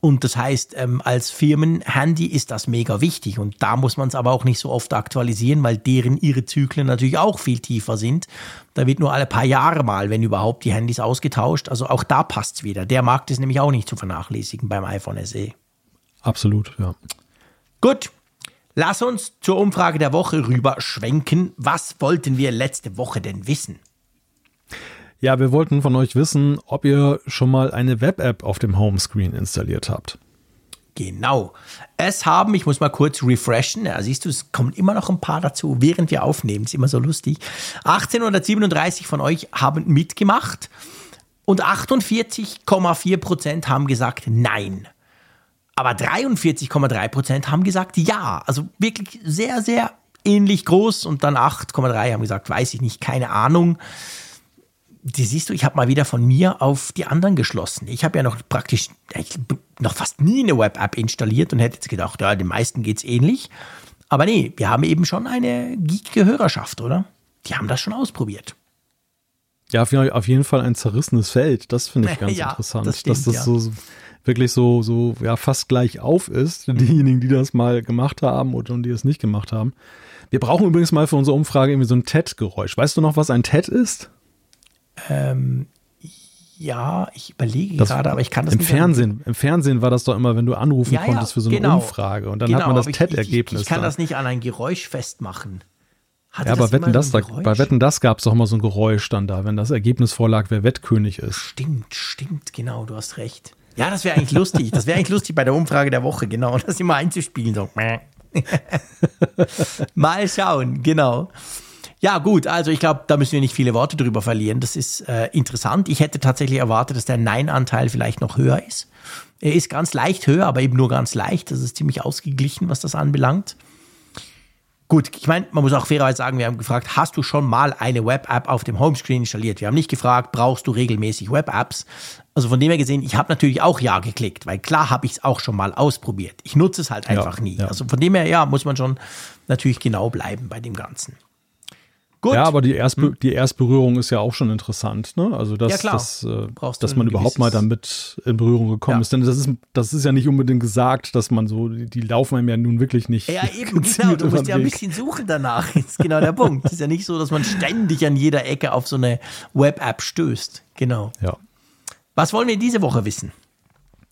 Und das heißt, ähm, als Firmenhandy ist das mega wichtig. Und da muss man es aber auch nicht so oft aktualisieren, weil deren ihre Zyklen natürlich auch viel tiefer sind. Da wird nur alle paar Jahre mal, wenn überhaupt, die Handys ausgetauscht. Also auch da passt es wieder. Der Markt ist nämlich auch nicht zu vernachlässigen beim iPhone SE. Absolut, ja. Gut, lass uns zur Umfrage der Woche rüber schwenken. Was wollten wir letzte Woche denn wissen? Ja, wir wollten von euch wissen, ob ihr schon mal eine Web-App auf dem Homescreen installiert habt. Genau. Es haben, ich muss mal kurz refreshen, ja, siehst du, es kommen immer noch ein paar dazu, während wir aufnehmen, ist immer so lustig. 1837 von euch haben mitgemacht und 48,4 Prozent haben gesagt Nein. Aber 43,3 Prozent haben gesagt ja. Also wirklich sehr, sehr ähnlich groß. Und dann 8,3 haben gesagt, weiß ich nicht, keine Ahnung. Die siehst du, ich habe mal wieder von mir auf die anderen geschlossen. Ich habe ja noch praktisch noch fast nie eine Web-App installiert und hätte jetzt gedacht, ja, den meisten geht es ähnlich. Aber nee, wir haben eben schon eine geekige Hörerschaft, oder? Die haben das schon ausprobiert. Ja, auf jeden Fall ein zerrissenes Feld. Das finde ich ganz ja, interessant. Das stimmt, dass das ja. so wirklich so, so ja, fast gleich auf ist, diejenigen, die das mal gemacht haben oder die es nicht gemacht haben. Wir brauchen übrigens mal für unsere Umfrage irgendwie so ein TED-Geräusch. Weißt du noch, was ein TED ist? Ähm, ja, ich überlege das gerade, aber ich kann das im nicht. Fernsehen, Im Fernsehen war das doch immer, wenn du anrufen ja, konntest für so eine genau. Umfrage und dann genau, hat man das TED-Ergebnis. Ich, ich, kann da. das nicht an ein Geräusch festmachen. ja, aber Wetten, das, da, bei Wetten, das gab es doch mal so ein Geräusch dann da, wenn das Ergebnis vorlag, wer Wettkönig ist. Stimmt, stimmt, genau, du hast recht. Ja, das wäre eigentlich lustig. Das wäre eigentlich lustig bei der Umfrage der Woche, genau, das immer einzuspielen. So. mal schauen, genau. Ja, gut, also ich glaube, da müssen wir nicht viele Worte drüber verlieren. Das ist äh, interessant. Ich hätte tatsächlich erwartet, dass der Nein-Anteil vielleicht noch höher ist. Er ist ganz leicht höher, aber eben nur ganz leicht. Das ist ziemlich ausgeglichen, was das anbelangt. Gut, ich meine, man muss auch fairerweise sagen, wir haben gefragt, hast du schon mal eine Web-App auf dem Homescreen installiert? Wir haben nicht gefragt, brauchst du regelmäßig Web-Apps? Also von dem her gesehen, ich habe natürlich auch Ja geklickt, weil klar habe ich es auch schon mal ausprobiert. Ich nutze es halt einfach ja, nie. Ja. Also von dem her, ja, muss man schon natürlich genau bleiben bei dem Ganzen. Gut. Ja, aber die, Erstbe hm. die Erstberührung ist ja auch schon interessant, ne? Also, dass, ja, dass, äh, dass man überhaupt mal damit in Berührung gekommen ja. ist. Denn das ist, das ist ja nicht unbedingt gesagt, dass man so, die laufen einem ja nun wirklich nicht. Ja, eben, genau. Du musst ja ein bisschen suchen danach. Das ist genau der Punkt. Es ist ja nicht so, dass man ständig an jeder Ecke auf so eine Web-App stößt. Genau. Ja. Was wollen wir diese Woche wissen?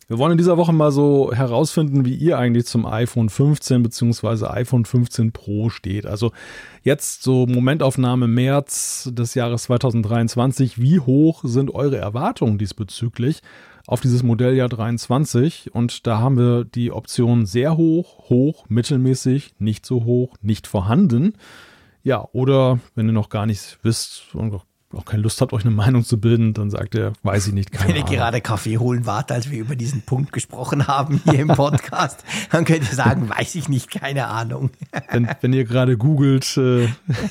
Wir wollen in dieser Woche mal so herausfinden, wie ihr eigentlich zum iPhone 15 bzw. iPhone 15 Pro steht. Also jetzt so Momentaufnahme März des Jahres 2023. Wie hoch sind eure Erwartungen diesbezüglich auf dieses Modelljahr 23? Und da haben wir die Option sehr hoch, hoch, mittelmäßig, nicht so hoch, nicht vorhanden. Ja, oder wenn ihr noch gar nichts wisst und auch keine Lust habt, euch eine Meinung zu bilden, dann sagt er, weiß ich nicht, keine Wenn ihr gerade Kaffee holen wart, als wir über diesen Punkt gesprochen haben hier im Podcast, dann könnt ihr sagen, weiß ich nicht, keine Ahnung. Wenn, wenn ihr gerade googelt, äh,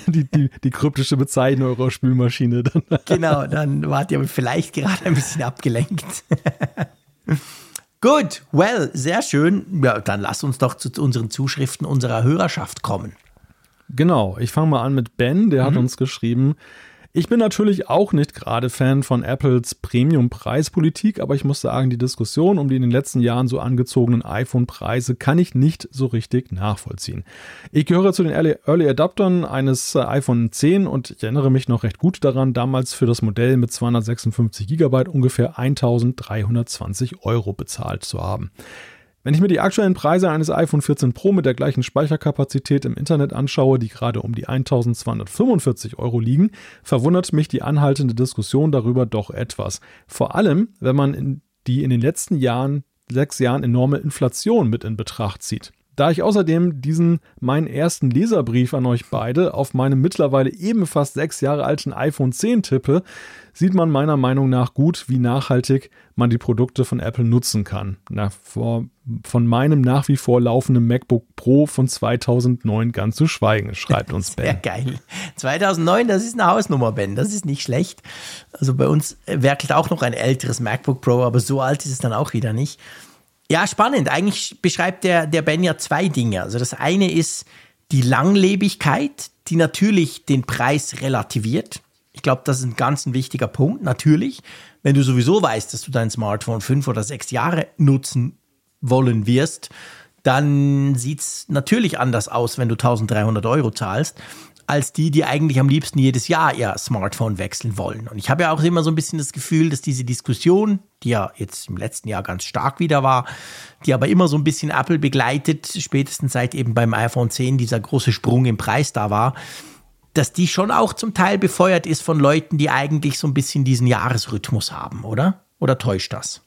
die, die, die kryptische Bezeichnung eurer Spülmaschine, dann. genau, dann wart ihr vielleicht gerade ein bisschen abgelenkt. Gut, well, sehr schön. Ja, dann lass uns doch zu unseren Zuschriften unserer Hörerschaft kommen. Genau, ich fange mal an mit Ben, der mhm. hat uns geschrieben, ich bin natürlich auch nicht gerade Fan von Apples Premium-Preispolitik, aber ich muss sagen, die Diskussion um die in den letzten Jahren so angezogenen iPhone-Preise kann ich nicht so richtig nachvollziehen. Ich gehöre zu den Early Adaptern eines iPhone 10 und ich erinnere mich noch recht gut daran, damals für das Modell mit 256 GB ungefähr 1320 Euro bezahlt zu haben. Wenn ich mir die aktuellen Preise eines iPhone 14 Pro mit der gleichen Speicherkapazität im Internet anschaue, die gerade um die 1245 Euro liegen, verwundert mich die anhaltende Diskussion darüber doch etwas. Vor allem, wenn man in die in den letzten Jahren, sechs Jahren enorme Inflation mit in Betracht zieht. Da ich außerdem diesen meinen ersten Leserbrief an euch beide auf meinem mittlerweile ebenfalls sechs Jahre alten iPhone 10 tippe, sieht man meiner Meinung nach gut, wie nachhaltig man die Produkte von Apple nutzen kann. Na, vor, von meinem nach wie vor laufenden MacBook Pro von 2009 ganz zu schweigen, schreibt uns Ben. Sehr geil. 2009, das ist eine Hausnummer, Ben. Das ist nicht schlecht. Also bei uns werkelt auch noch ein älteres MacBook Pro, aber so alt ist es dann auch wieder nicht. Ja, spannend. Eigentlich beschreibt der, der Ben ja zwei Dinge. Also das eine ist die Langlebigkeit, die natürlich den Preis relativiert. Ich glaube, das ist ein ganz ein wichtiger Punkt. Natürlich, wenn du sowieso weißt, dass du dein Smartphone fünf oder sechs Jahre nutzen wollen wirst, dann sieht es natürlich anders aus, wenn du 1300 Euro zahlst als die, die eigentlich am liebsten jedes Jahr ihr Smartphone wechseln wollen. Und ich habe ja auch immer so ein bisschen das Gefühl, dass diese Diskussion, die ja jetzt im letzten Jahr ganz stark wieder war, die aber immer so ein bisschen Apple begleitet, spätestens seit eben beim iPhone 10 dieser große Sprung im Preis da war, dass die schon auch zum Teil befeuert ist von Leuten, die eigentlich so ein bisschen diesen Jahresrhythmus haben, oder? Oder täuscht das?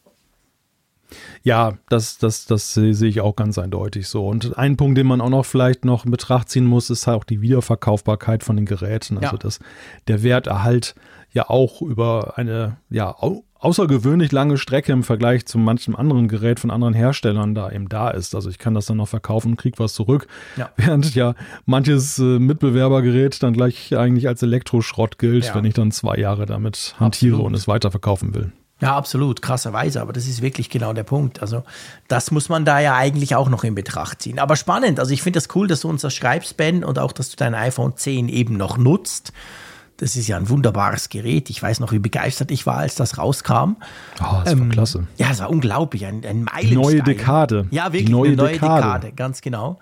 Ja, das, das, das sehe ich auch ganz eindeutig so. Und ein Punkt, den man auch noch vielleicht noch in Betracht ziehen muss, ist halt auch die Wiederverkaufbarkeit von den Geräten. Also ja. dass der Werterhalt ja auch über eine ja außergewöhnlich lange Strecke im Vergleich zu manchem anderen Gerät von anderen Herstellern da eben da ist. Also ich kann das dann noch verkaufen und kriege was zurück. Ja. Während ja manches äh, Mitbewerbergerät dann gleich eigentlich als Elektroschrott gilt, ja. wenn ich dann zwei Jahre damit hantiere Absolut. und es weiterverkaufen will. Ja, absolut, krasserweise, aber das ist wirklich genau der Punkt. Also, das muss man da ja eigentlich auch noch in Betracht ziehen. Aber spannend, also ich finde das cool, dass du uns das schreibst, Ben, und auch, dass du dein iPhone 10 eben noch nutzt. Das ist ja ein wunderbares Gerät. Ich weiß noch, wie begeistert ich war, als das rauskam. Oh, das ähm, war klasse. Ja, es war unglaublich, ein, ein Meilenstein. Neue Dekade. Ja, wirklich, Die neue, eine neue Dekade. Dekade, ganz genau.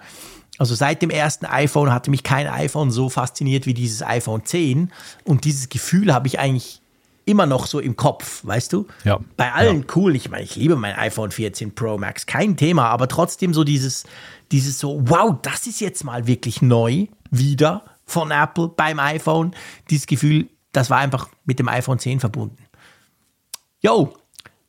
Also seit dem ersten iPhone hatte mich kein iPhone so fasziniert wie dieses iPhone 10. Und dieses Gefühl habe ich eigentlich immer noch so im Kopf, weißt du? Ja. Bei allen ja. cool. Ich meine, ich liebe mein iPhone 14 Pro Max, kein Thema, aber trotzdem so dieses, dieses so, wow, das ist jetzt mal wirklich neu, wieder von Apple beim iPhone. Dieses Gefühl, das war einfach mit dem iPhone 10 verbunden. Yo,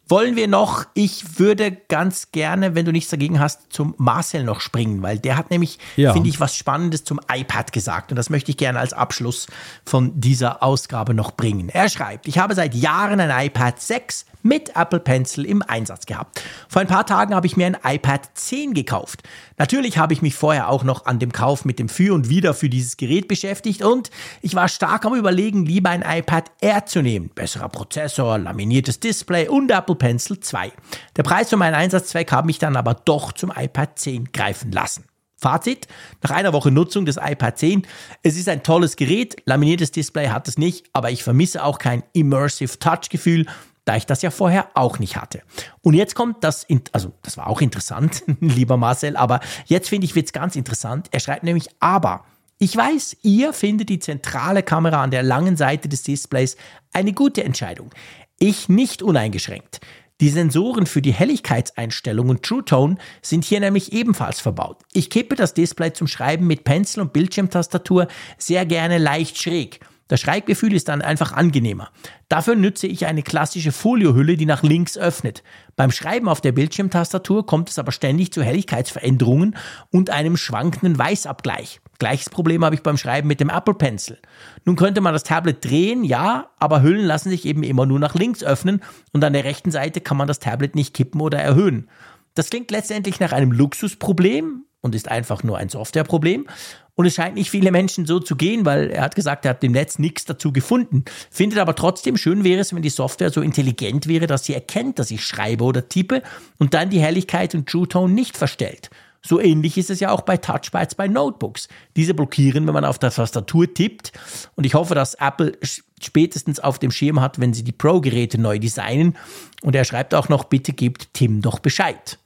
wollen wir noch, ich würde ganz gerne, wenn du nichts dagegen hast, zum Marcel noch springen, weil der hat nämlich, ja. finde ich, was Spannendes zum iPad gesagt und das möchte ich gerne als Abschluss von dieser Ausgabe noch bringen. Er schreibt, ich habe seit Jahren ein iPad 6 mit Apple Pencil im Einsatz gehabt. Vor ein paar Tagen habe ich mir ein iPad 10 gekauft. Natürlich habe ich mich vorher auch noch an dem Kauf mit dem Für und Wider für dieses Gerät beschäftigt und ich war stark am Überlegen, lieber ein iPad Air zu nehmen. Besserer Prozessor, laminiertes Display und Apple Pencil 2. Der Preis für meinen Einsatzzweck habe mich dann aber doch zum iPad 10 greifen lassen. Fazit, nach einer Woche Nutzung des iPad 10, es ist ein tolles Gerät, laminiertes Display hat es nicht, aber ich vermisse auch kein Immersive Touch Gefühl da ich das ja vorher auch nicht hatte. Und jetzt kommt das, also das war auch interessant, lieber Marcel, aber jetzt finde ich, wird es ganz interessant. Er schreibt nämlich, aber ich weiß, ihr findet die zentrale Kamera an der langen Seite des Displays eine gute Entscheidung. Ich nicht uneingeschränkt. Die Sensoren für die Helligkeitseinstellung und True Tone sind hier nämlich ebenfalls verbaut. Ich kippe das Display zum Schreiben mit Pencil und Bildschirmtastatur sehr gerne leicht schräg. Das Schreibgefühl ist dann einfach angenehmer. Dafür nütze ich eine klassische Foliohülle, die nach links öffnet. Beim Schreiben auf der Bildschirmtastatur kommt es aber ständig zu Helligkeitsveränderungen und einem schwankenden Weißabgleich. Gleiches Problem habe ich beim Schreiben mit dem Apple Pencil. Nun könnte man das Tablet drehen, ja, aber Hüllen lassen sich eben immer nur nach links öffnen und an der rechten Seite kann man das Tablet nicht kippen oder erhöhen. Das klingt letztendlich nach einem Luxusproblem und ist einfach nur ein Softwareproblem. Und es scheint nicht viele Menschen so zu gehen, weil er hat gesagt, er hat im Netz nichts dazu gefunden. Findet aber trotzdem schön wäre es, wenn die Software so intelligent wäre, dass sie erkennt, dass ich schreibe oder tippe und dann die Helligkeit und True Tone nicht verstellt. So ähnlich ist es ja auch bei Touchpads bei Notebooks. Diese blockieren, wenn man auf der Tastatur tippt. Und ich hoffe, dass Apple spätestens auf dem Schirm hat, wenn sie die Pro-Geräte neu designen. Und er schreibt auch noch, bitte gebt Tim doch Bescheid.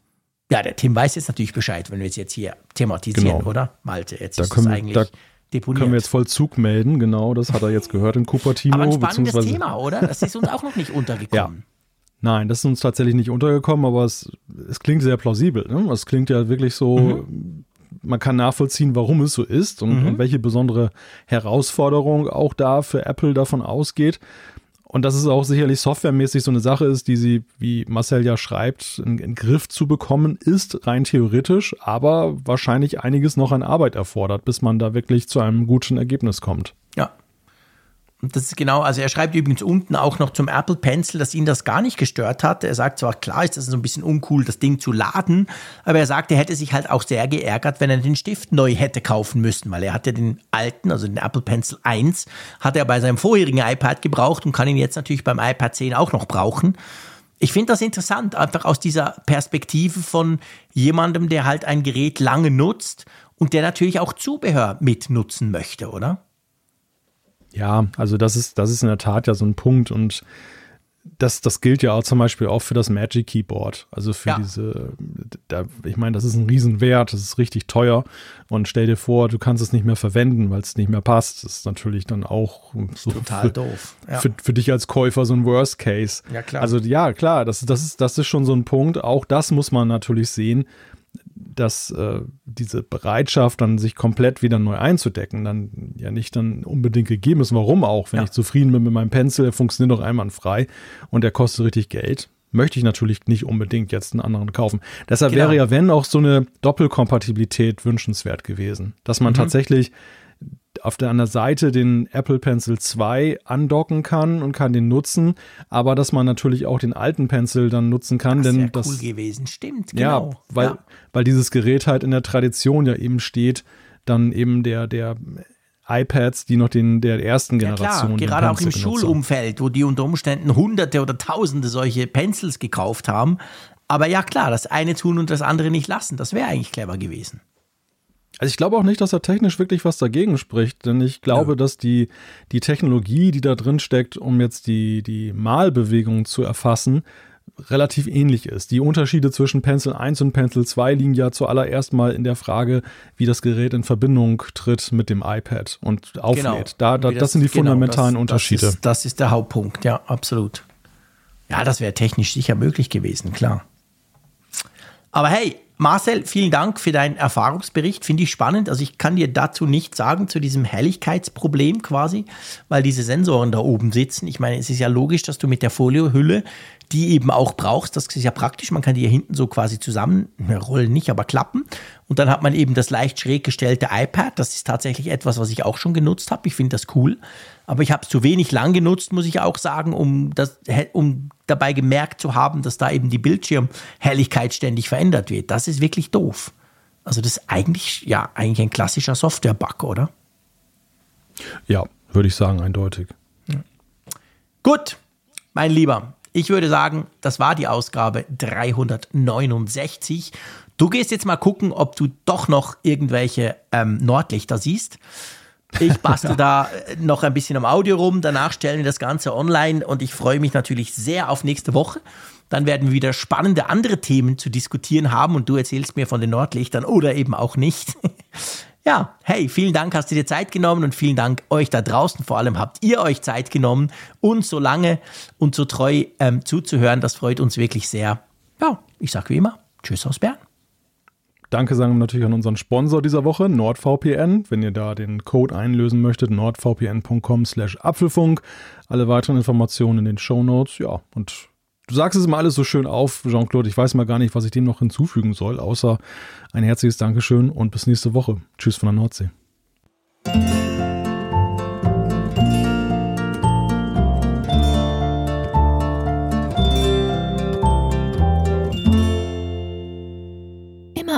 Ja, der Tim weiß jetzt natürlich Bescheid, wenn wir es jetzt hier thematisieren, genau. oder? Malte, jetzt da ist können, es eigentlich da deponiert. Können wir jetzt Vollzug melden, genau, das hat er jetzt gehört in Cupertino. Aber ein spannendes Thema, oder? Das ist uns auch noch nicht untergekommen. Ja. Nein, das ist uns tatsächlich nicht untergekommen, aber es, es klingt sehr plausibel. Ne? Es klingt ja wirklich so, mhm. man kann nachvollziehen, warum es so ist und, mhm. und welche besondere Herausforderung auch da für Apple davon ausgeht. Und dass es auch sicherlich softwaremäßig so eine Sache ist, die sie, wie Marcel ja schreibt, in, in Griff zu bekommen ist, rein theoretisch, aber wahrscheinlich einiges noch an Arbeit erfordert, bis man da wirklich zu einem guten Ergebnis kommt. Ja, das ist genau, also er schreibt übrigens unten auch noch zum Apple Pencil, dass ihn das gar nicht gestört hat. Er sagt zwar, klar ist das so ein bisschen uncool, das Ding zu laden, aber er sagt, er hätte sich halt auch sehr geärgert, wenn er den Stift neu hätte kaufen müssen, weil er hat ja den alten, also den Apple Pencil 1, hat er bei seinem vorherigen iPad gebraucht und kann ihn jetzt natürlich beim iPad 10 auch noch brauchen. Ich finde das interessant, einfach aus dieser Perspektive von jemandem, der halt ein Gerät lange nutzt und der natürlich auch Zubehör mitnutzen möchte, oder? Ja, also das ist, das ist in der Tat ja so ein Punkt und das, das gilt ja auch zum Beispiel auch für das Magic Keyboard. Also für ja. diese, da, ich meine, das ist ein Riesenwert, das ist richtig teuer. Und stell dir vor, du kannst es nicht mehr verwenden, weil es nicht mehr passt. Das ist natürlich dann auch so total für, doof. Ja. Für, für dich als Käufer so ein Worst Case. Ja, klar. Also ja, klar, das, das, ist, das ist schon so ein Punkt. Auch das muss man natürlich sehen dass äh, diese Bereitschaft, dann sich komplett wieder neu einzudecken, dann ja nicht dann unbedingt gegeben ist. Warum auch? Wenn ja. ich zufrieden bin mit meinem Pencil, er funktioniert doch einwandfrei und der kostet richtig Geld, möchte ich natürlich nicht unbedingt jetzt einen anderen kaufen. Deshalb genau. wäre ja, wenn auch so eine Doppelkompatibilität wünschenswert gewesen, dass man mhm. tatsächlich auf der anderen Seite den Apple Pencil 2 andocken kann und kann den nutzen, aber dass man natürlich auch den alten Pencil dann nutzen kann, das denn cool das gewesen, stimmt, genau. Ja, weil ja. weil dieses Gerät halt in der Tradition ja eben steht, dann eben der der iPads, die noch den der ersten Generation. Ja, klar, gerade auch im Schulumfeld, wo die unter Umständen Hunderte oder Tausende solche Pencils gekauft haben. Aber ja klar, das eine tun und das andere nicht lassen, das wäre eigentlich clever gewesen. Also ich glaube auch nicht, dass da technisch wirklich was dagegen spricht, denn ich glaube, ja. dass die, die Technologie, die da drin steckt, um jetzt die, die Malbewegung zu erfassen, relativ ähnlich ist. Die Unterschiede zwischen Pencil 1 und Pencil 2 liegen ja zuallererst mal in der Frage, wie das Gerät in Verbindung tritt mit dem iPad und auflädt. Genau. Da, da das, das, sind die genau, fundamentalen das, Unterschiede. Das ist, das ist der Hauptpunkt, ja, absolut. Ja, das wäre technisch sicher möglich gewesen, klar. Aber hey, Marcel, vielen Dank für deinen Erfahrungsbericht. Finde ich spannend. Also ich kann dir dazu nichts sagen, zu diesem Helligkeitsproblem quasi, weil diese Sensoren da oben sitzen. Ich meine, es ist ja logisch, dass du mit der Foliohülle die eben auch brauchst. Das ist ja praktisch. Man kann die hier hinten so quasi zusammenrollen, nicht, aber klappen. Und dann hat man eben das leicht schräg gestellte iPad. Das ist tatsächlich etwas, was ich auch schon genutzt habe. Ich finde das cool. Aber ich habe es zu wenig lang genutzt, muss ich auch sagen, um, das, um dabei gemerkt zu haben, dass da eben die Bildschirmhelligkeit ständig verändert wird. Das ist wirklich doof. Also das ist eigentlich, ja, eigentlich ein klassischer Software-Bug, oder? Ja, würde ich sagen, eindeutig. Ja. Gut, mein Lieber, ich würde sagen, das war die Ausgabe 369. Du gehst jetzt mal gucken, ob du doch noch irgendwelche ähm, Nordlichter siehst. Ich bastel da äh, noch ein bisschen am Audio rum. Danach stellen wir das Ganze online und ich freue mich natürlich sehr auf nächste Woche. Dann werden wir wieder spannende andere Themen zu diskutieren haben und du erzählst mir von den Nordlichtern oder eben auch nicht. Ja, hey, vielen Dank, hast du dir Zeit genommen und vielen Dank euch da draußen. Vor allem habt ihr euch Zeit genommen, uns so lange und so treu ähm, zuzuhören. Das freut uns wirklich sehr. Ja, ich sage wie immer, Tschüss aus Bern. Danke sagen wir natürlich an unseren Sponsor dieser Woche, NordVPN. Wenn ihr da den Code einlösen möchtet, nordvpn.com slash Apfelfunk. Alle weiteren Informationen in den Show Notes. Ja, und du sagst es immer alles so schön auf, Jean-Claude. Ich weiß mal gar nicht, was ich dem noch hinzufügen soll, außer ein herzliches Dankeschön und bis nächste Woche. Tschüss von der Nordsee.